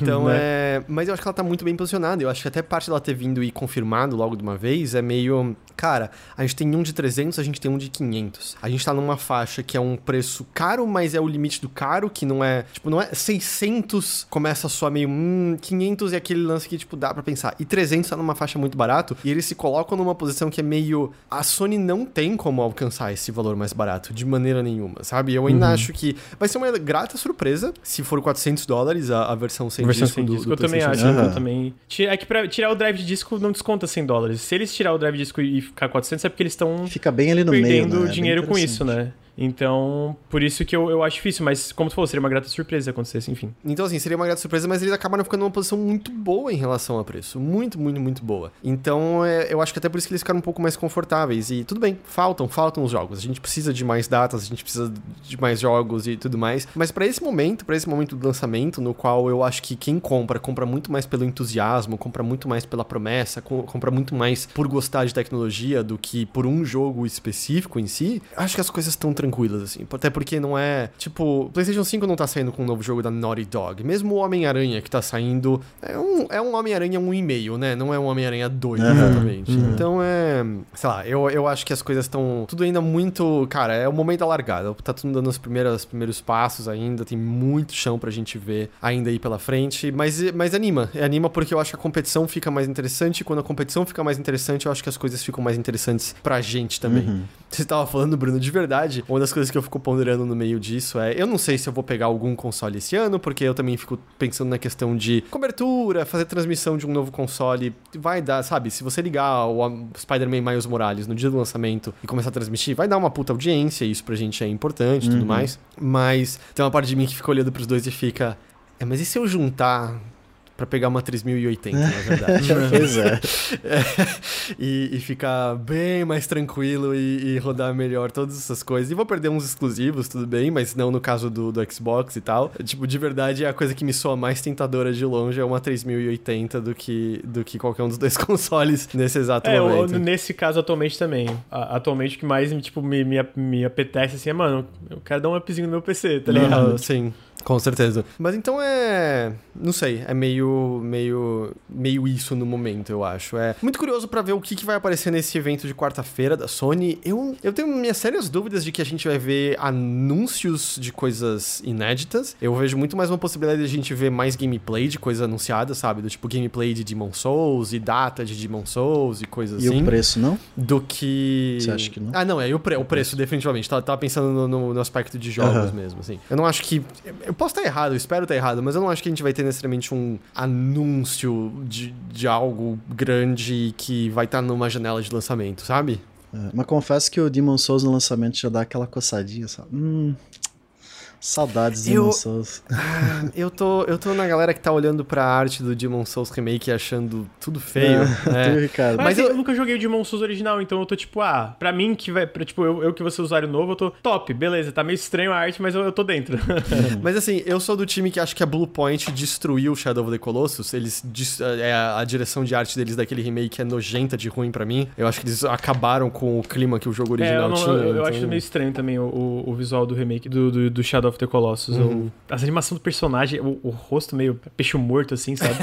então né? é. Mas eu acho que ela tá muito bem posicionada. Eu acho que até parte dela ter vindo e confirmado logo de uma vez é meio. Cara, a gente tem um de 300, a gente tem um de 500. A gente tá numa faixa que é um preço caro, mas é o limite do caro, que não é. Tipo, não é 600 começa a soar meio. Hum, 500 é aquele lance que, tipo, dá pra pensar. E 300 tá numa faixa muito barato. E eles se colocam numa posição que é meio. A Sony não tem como alcançar esse valor mais barato, de maneira nenhuma, sabe? Eu ainda uhum. acho que vai ser uma grata surpresa se for 400 dólares a, a versão sem versão disco. Sem do, disco. Do eu também acho. Uhum. Eu também. É que pra tirar o drive de disco não desconta 100 dólares. Se eles tirar o drive disco e ficar 400 é porque eles estão Fica bem ali no perdendo meio, né? dinheiro com isso, né? Então, por isso que eu, eu acho difícil, mas como tu falou, seria uma grata surpresa se acontecesse, enfim. Então, assim, seria uma grata surpresa, mas eles acabaram ficando numa posição muito boa em relação a preço. Muito, muito, muito boa. Então, é, eu acho que até por isso que eles ficaram um pouco mais confortáveis. E tudo bem, faltam, faltam os jogos. A gente precisa de mais datas, a gente precisa de mais jogos e tudo mais. Mas para esse momento, para esse momento do lançamento, no qual eu acho que quem compra, compra muito mais pelo entusiasmo, compra muito mais pela promessa, compra muito mais por gostar de tecnologia do que por um jogo específico em si, acho que as coisas estão tranquilas, assim. Até porque não é. Tipo, o PlayStation 5 não tá saindo com um novo jogo da Naughty Dog. Mesmo o Homem-Aranha que tá saindo. É um, é um Homem-Aranha 1,5, né? Não é um Homem-Aranha 2, uhum. exatamente. Uhum. Então é. Sei lá, eu, eu acho que as coisas estão. Tudo ainda muito. Cara, é o momento alargado. Tá tudo dando os primeiros, primeiros passos ainda. Tem muito chão pra gente ver ainda aí pela frente. Mas, mas anima. É anima porque eu acho que a competição fica mais interessante. E quando a competição fica mais interessante, eu acho que as coisas ficam mais interessantes pra gente também. Uhum. Você tava falando, Bruno, de verdade. Uma das coisas que eu fico ponderando no meio disso é: eu não sei se eu vou pegar algum console esse ano, porque eu também fico pensando na questão de cobertura, fazer transmissão de um novo console. Vai dar, sabe? Se você ligar o Spider-Man Miles Morales no dia do lançamento e começar a transmitir, vai dar uma puta audiência. Isso pra gente é importante e uhum. tudo mais. Mas tem uma parte de mim que fica olhando pros dois e fica: é, mas e se eu juntar para pegar uma 3080, na verdade. pois é. é e, e, ficar bem mais tranquilo e, e, rodar melhor todas essas coisas. E vou perder uns exclusivos, tudo bem, mas não no caso do, do Xbox e tal. Tipo, de verdade, a coisa que me soa mais tentadora de longe é uma 3080 do que, do que qualquer um dos dois consoles nesse exato é, momento. Eu, nesse caso, atualmente também. Atualmente, o que mais tipo, me, me, me apetece assim é, mano, eu quero dar um upzinho no meu PC, tá ligado? Uhum, sim. Com certeza. Mas então é. Não sei, é meio. meio. meio isso no momento, eu acho. É muito curioso para ver o que, que vai aparecer nesse evento de quarta-feira da Sony. Eu, eu tenho minhas sérias dúvidas de que a gente vai ver anúncios de coisas inéditas. Eu vejo muito mais uma possibilidade de a gente ver mais gameplay de coisas anunciadas, sabe? Do tipo gameplay de Demon Souls e data de Demon Souls e coisas e assim. E o preço, não? Do que. Você acha que não? Ah, não, é o, pre o preço, definitivamente. Tava, tava pensando no, no, no, aspecto de jogos uhum. mesmo, assim. Eu não acho que. Eu posso estar errado, espero estar errado, mas eu não acho que a gente vai ter necessariamente um anúncio de, de algo grande que vai estar numa janela de lançamento, sabe? É, mas confesso que o Demon Souls no lançamento já dá aquela coçadinha, sabe? Hum, Saudades de eu... Demon Souls. Ah, eu, tô, eu tô na galera que tá olhando pra arte do Demon Souls Remake e achando tudo feio. É, né? Ricardo. Mas, Mas eu... eu... nunca joguei o Demon Souls original, então eu tô tipo, ah, pra mim que vai. Pra, tipo, eu, eu que vou ser usuário novo, eu tô top, beleza, tá meio estranho a arte, mas eu, eu tô dentro. mas assim, eu sou do time que acha que a Blue Point destruiu Shadow of the Colossus. Eles. É, a direção de arte deles daquele remake é nojenta de ruim pra mim. Eu acho que eles acabaram com o clima que o jogo original é, eu não, tinha. Eu, então... acho meio estranho também o, o, o, visual do remake do, do, do Shadow of the Colossus. Uhum. Uhum. As animações do personagem, o, o, rosto meio peixe morto, assim, sabe?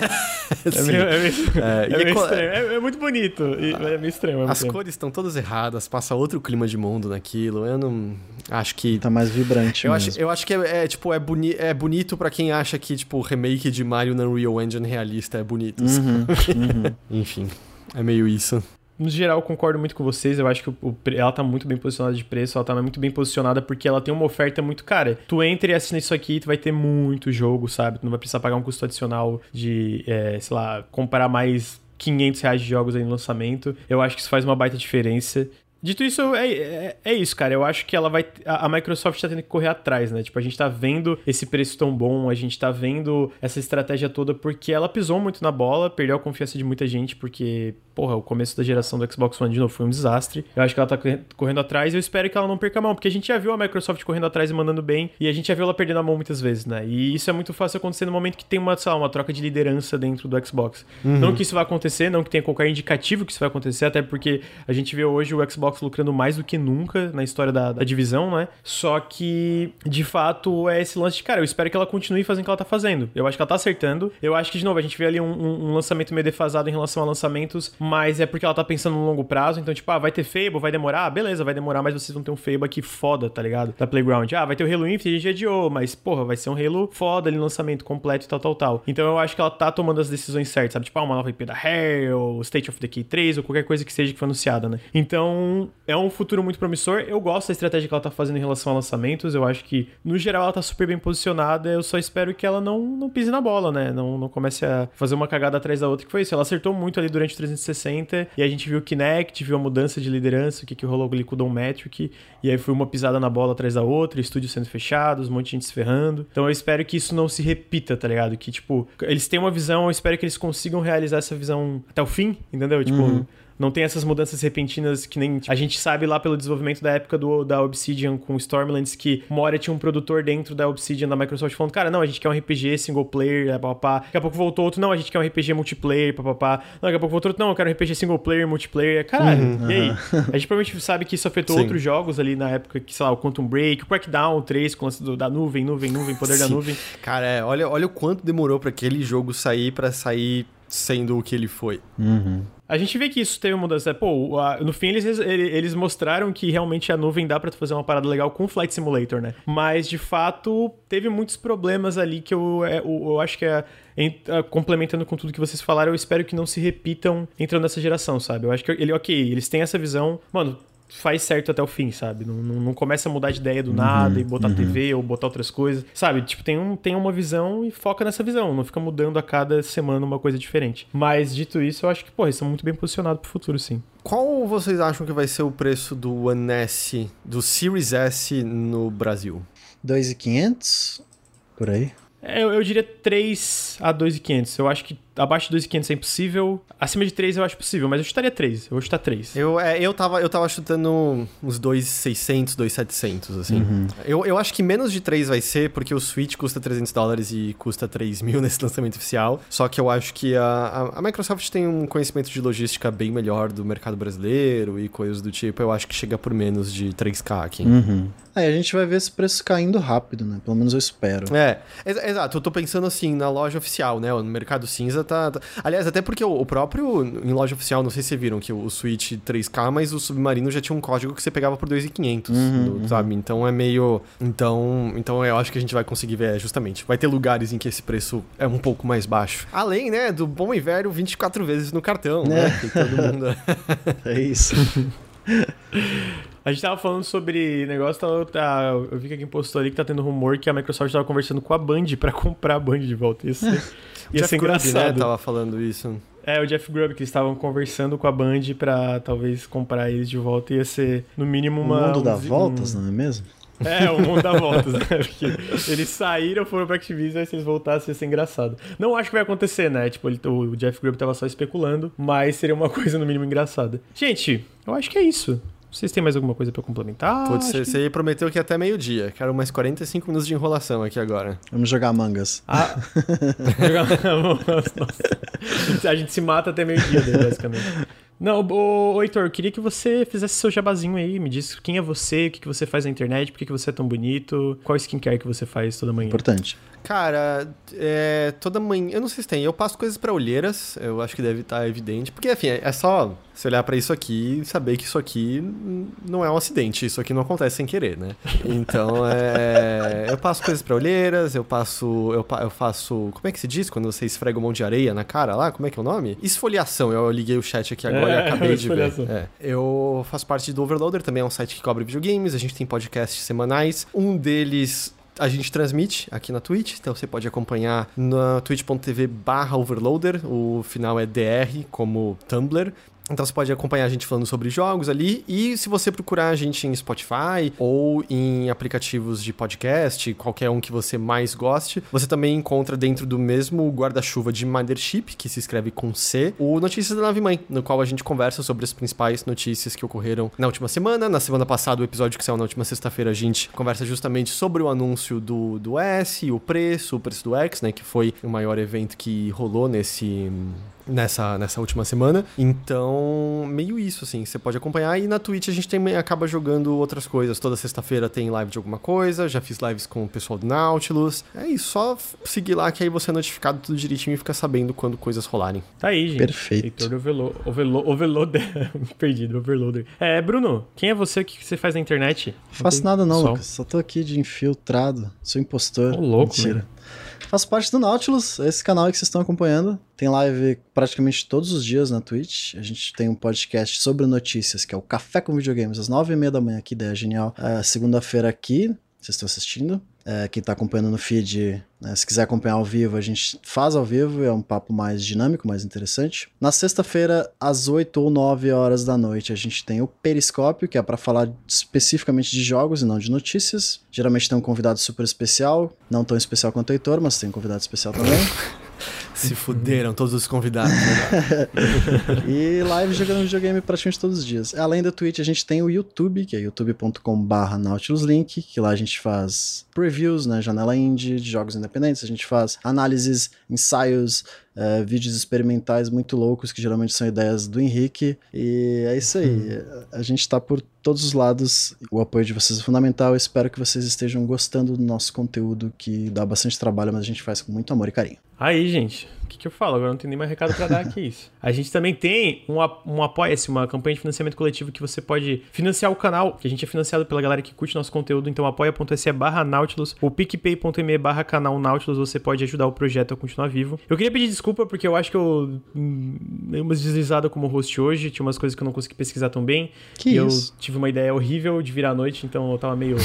é, meio, é, meio, é, é, meio estranho. É, é, muito bonito. é meio estranho. As cores estão todas erradas, passa outro clima de mundo naquilo. Eu não. Acho que. Tá mais vibrante. Eu, mesmo. Acho, eu acho que é, é tipo, é, boni é bonito para quem acha que, tipo, o remake de Mario na Unreal Engine realista é bonito. Uhum, uhum. Enfim. É meio isso. No geral, concordo muito com vocês. Eu acho que o, ela tá muito bem posicionada de preço, ela tá muito bem posicionada porque ela tem uma oferta muito cara. Tu entra e assina isso aqui, tu vai ter muito jogo, sabe? Tu não vai precisar pagar um custo adicional de, é, sei lá, comprar mais 500 reais de jogos aí no lançamento. Eu acho que isso faz uma baita diferença. Dito isso, é, é, é, isso, cara. Eu acho que ela vai. A, a, Microsoft tá tendo que correr atrás, né? Tipo, a gente tá vendo esse preço tão bom, a gente tá vendo essa estratégia toda porque ela pisou muito na bola, perdeu a confiança de muita gente, porque, porra, o começo da geração do Xbox One de novo foi um desastre. Eu acho que ela tá correndo atrás e eu espero que ela não perca a mão, porque a gente já viu a Microsoft correndo atrás e mandando bem, e a gente já viu ela perdendo a mão muitas vezes, né? E isso é muito fácil acontecer no momento que tem uma, sei lá, uma troca de liderança dentro do Xbox. Uhum. Não que isso vai acontecer, não que tenha qualquer indicativo que isso vai acontecer, até porque a gente vê hoje o Xbox lucrando mais do que nunca na história da, da, divisão, né? Só que, de fato, é esse lance de, cara, eu espero que ela continue fazendo o que ela tá fazendo. Eu acho que ela tá acertando. Eu acho que, de novo, a gente vê ali um, um, um lançamento meio defasado em relação a lançamentos, mas é porque ela tá pensando no longo prazo. Então, tipo, ah, vai ter Fable, vai demorar? Ah, beleza, vai demorar, mas vocês vão ter um Fable aqui foda, tá ligado? Da Playground. Ah, vai ter o Halo Infinite, a gente adiou, mas, porra, vai ser um Halo foda ali, lançamento completo e tal, tal, tal. Então, eu acho que ela tá tomando as decisões certas, sabe? Tipo, ah, uma nova IP da Halo, State of Decay 3, ou qualquer coisa que seja que foi anunciada, né? Então, é um futuro muito promissor. Eu gosto da estratégia que ela tá fazendo em relação a lançamentos. Eu acho que, no geral, ela tá super bem posicionada. Eu só espero que ela não, não pise na bola, né? Não, não comece a fazer uma cagada atrás da outra, que foi isso. Ela acertou muito ali durante o 360 e a gente viu o Kinect, viu a mudança de liderança, o que, que rolou ali com o Don Metric. E aí foi uma pisada na bola atrás da outra, estúdios sendo fechados, um monte de gente se ferrando. Então eu espero que isso não se repita, tá ligado? Que, tipo, eles têm uma visão, eu espero que eles consigam realizar essa visão até o fim, entendeu? Tipo. Uhum não tem essas mudanças repentinas que nem a gente sabe lá pelo desenvolvimento da época do, da Obsidian com Stormlands, que uma hora tinha um produtor dentro da Obsidian da Microsoft falando, cara, não, a gente quer um RPG single player, papapá. Daqui a pouco voltou outro, não, a gente quer um RPG multiplayer, papapá. Daqui a pouco voltou outro, não, eu quero um RPG single player, multiplayer. Caralho, uhum, e aí? Uhum. A gente provavelmente sabe que isso afetou Sim. outros jogos ali na época, que, sei lá, o Quantum Break, o Crackdown 3, com o lance da nuvem, nuvem, nuvem, poder Sim. da nuvem. Cara, é, olha, olha o quanto demorou para aquele jogo sair para sair sendo o que ele foi. Uhum. A gente vê que isso teve mudança. Pô, a, no fim eles, eles mostraram que realmente a nuvem dá para fazer uma parada legal com o Flight Simulator, né? Mas de fato teve muitos problemas ali que eu, é, eu, eu acho que é, é, complementando com tudo que vocês falaram, eu espero que não se repitam entrando nessa geração, sabe? Eu acho que ele, ok, eles têm essa visão. Mano, faz certo até o fim, sabe? Não, não, não começa a mudar de ideia do uhum, nada e botar uhum. TV ou botar outras coisas, sabe? Tipo, tem, um, tem uma visão e foca nessa visão, não fica mudando a cada semana uma coisa diferente. Mas, dito isso, eu acho que, pô, eles estão muito bem posicionados pro futuro, sim. Qual vocês acham que vai ser o preço do One S, do Series S no Brasil? 2.500? Por aí? É, eu, eu diria 3 3 a 2,500. Eu acho que abaixo de 2,500 é impossível. Acima de 3 eu acho possível, mas eu chutaria 3. Eu vou chutar 3. Eu, é, eu, tava, eu tava chutando uns 2,600, 2,700, assim. Uhum. Eu, eu acho que menos de 3 vai ser, porque o Switch custa 300 dólares e custa 3 mil nesse lançamento oficial. Só que eu acho que a, a, a, Microsoft tem um conhecimento de logística bem melhor do mercado brasileiro e coisas do tipo. Eu acho que chega por menos de 3K aqui. Uhum. Aí a gente vai ver esse preço caindo rápido, né? Pelo menos eu espero. É, ex exato. Eu tô pensando assim, na loja oficial, né? No mercado cinza tá. tá... Aliás, até porque o, próprio. Em loja oficial, não sei se vocês viram que o, Switch 3K, mas o Submarino já tinha um código que você pegava por 2,500, uhum, uhum. sabe? Então é meio. Então, então eu acho que a gente vai conseguir ver, justamente. Vai ter lugares em que esse preço é um pouco mais baixo. Além, né, do bom e velho 24 vezes no cartão, é. né? Que todo mundo. é isso. A gente tava falando sobre negócio, tá, tá, eu vi que alguém postou ali que tá tendo rumor que a Microsoft tava conversando com a Band pra comprar a Band de volta. Isso ia Jeff ser engraçado. Grubb, né, tava falando isso. É, o Jeff Grubb, que eles estavam conversando com a Band pra talvez comprar eles de volta. Ia ser, no mínimo, uma... O mundo um, dá voltas, não é mesmo? É, o mundo dá voltas, né? Porque eles saíram, foram pra Activision, e se eles voltassem ia ser engraçado. Não acho que vai acontecer, né? Tipo, ele, o Jeff Grubb tava só especulando, mas seria uma coisa no mínimo engraçada. Gente, eu acho que é isso. Vocês têm mais alguma coisa para complementar? Putz, você, que... prometeu que até meio-dia. Quero mais 45 minutos de enrolação aqui agora. Vamos jogar mangas. Ah. a gente se mata até meio-dia, basicamente. Não, ô, ô Heitor, eu queria que você fizesse seu jabazinho aí, me disse quem é você, o que, que você faz na internet, por que, que você é tão bonito, qual skincare que você faz toda manhã. Importante. Cara, é, toda manhã, eu não sei se tem, eu passo coisas para olheiras, eu acho que deve estar tá evidente, porque, enfim, é só você olhar para isso aqui e saber que isso aqui não é um acidente, isso aqui não acontece sem querer, né? Então, é, eu passo coisas para olheiras, eu passo, eu, eu faço, como é que se diz quando você esfrega um monte de areia na cara lá, como é que é o nome? Esfoliação, eu liguei o chat aqui agora é, e acabei de ver. É, eu faço parte do Overloader, também é um site que cobre videogames, a gente tem podcasts semanais, um deles a gente transmite aqui na Twitch, então você pode acompanhar na twitch.tv barra overloader, o final é DR como Tumblr. Então você pode acompanhar a gente falando sobre jogos ali. E se você procurar a gente em Spotify ou em aplicativos de podcast, qualquer um que você mais goste, você também encontra dentro do mesmo guarda-chuva de Mothership, que se escreve com C, o Notícias da Nave Mãe, no qual a gente conversa sobre as principais notícias que ocorreram na última semana. Na semana passada, o episódio que saiu na última sexta-feira, a gente conversa justamente sobre o anúncio do, do S, o preço, o preço do X, né? Que foi o maior evento que rolou nesse nessa, nessa última semana. Então, meio isso, assim, você pode acompanhar. E na Twitch a gente também acaba jogando outras coisas. Toda sexta-feira tem live de alguma coisa. Já fiz lives com o pessoal do Nautilus. É isso, só seguir lá que aí você é notificado tudo direitinho e fica sabendo quando coisas rolarem. Tá aí, gente. Perfeito. Heitor Overlo Overlo Overloader. Perdido, Overloader. É, Bruno, quem é você? O que você faz na internet? Não faço nada não, Lucas. Só tô aqui de infiltrado. Sou impostor. Ô, louco, Mentira. Né? Faço parte do Nautilus, esse canal que vocês estão acompanhando. Tem live praticamente todos os dias na Twitch. A gente tem um podcast sobre notícias, que é o Café com Videogames, às nove e meia da manhã. Que ideia genial. É, Segunda-feira aqui, vocês estão assistindo. É, quem está acompanhando no feed, né, se quiser acompanhar ao vivo, a gente faz ao vivo, é um papo mais dinâmico, mais interessante. Na sexta-feira, às 8 ou 9 horas da noite, a gente tem o Periscópio, que é para falar especificamente de jogos e não de notícias. Geralmente tem um convidado super especial, não tão especial quanto o Heitor, mas tem um convidado especial também. Se fuderam todos os convidados. Né? e live jogando videogame praticamente todos os dias. Além da Twitch, a gente tem o YouTube, que é youtube.com/barra nautiluslink, que lá a gente faz previews, né, janela indie de jogos independentes, a gente faz análises, ensaios, uh, vídeos experimentais muito loucos, que geralmente são ideias do Henrique. E é isso aí. Hum. A gente está por todos os lados. O apoio de vocês é fundamental. Eu espero que vocês estejam gostando do nosso conteúdo, que dá bastante trabalho, mas a gente faz com muito amor e carinho. Aí, gente, o que, que eu falo? Agora não tem nem mais recado para dar aqui isso. A gente também tem um, um apoia-se, uma campanha de financiamento coletivo que você pode financiar o canal, que a gente é financiado pela galera que curte nosso conteúdo, então apoia.se barra Nautilus ou picpay.me barra canal Nautilus, você pode ajudar o projeto a continuar vivo. Eu queria pedir desculpa porque eu acho que eu hum, dei umas deslizadas como host hoje, tinha umas coisas que eu não consegui pesquisar tão bem. Que e isso? eu tive uma ideia horrível de virar à noite, então eu tava meio,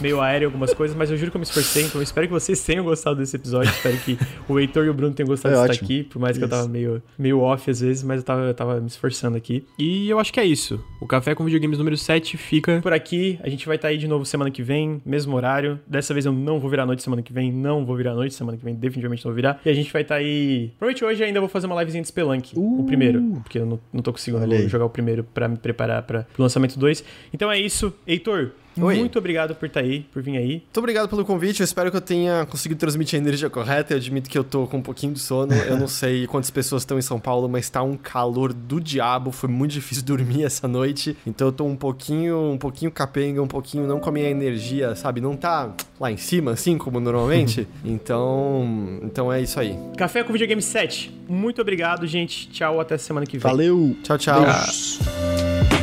meio aéreo algumas coisas, mas eu juro que eu me esforcei, então eu espero que vocês tenham gostado desse episódio, espero que o Heitor e o Bruno tenham gostado de estar aqui, por mais que isso. eu tava meio, meio off às vezes, mas eu tava, eu tava me esforçando aqui. E eu acho que é isso. O Café com Videogames número 7 fica por aqui. A gente vai estar tá aí de novo semana que vem, mesmo horário. Dessa vez eu não vou virar noite semana que vem, não vou virar noite semana que vem, definitivamente não vou virar. E a gente vai estar tá aí. Provavelmente hoje ainda vou fazer uma livezinha de Spelunk, uh, o primeiro, porque eu não, não tô conseguindo jogar o primeiro para me preparar para o lançamento 2. Então é isso. Heitor, Oi. Muito obrigado por estar tá aí, por vir aí. Muito obrigado pelo convite. Eu espero que eu tenha conseguido transmitir a energia correta. Eu admito que eu tô com um pouquinho de sono. Eu não sei quantas pessoas estão em São Paulo, mas tá um calor do diabo. Foi muito difícil dormir essa noite. Então eu tô um pouquinho, um pouquinho capenga, um pouquinho não com a minha energia, sabe? Não tá lá em cima, assim como normalmente. então, então é isso aí. Café com Videogame 7. Muito obrigado, gente. Tchau, até semana que vem. Valeu. Tchau, tchau. Beijos.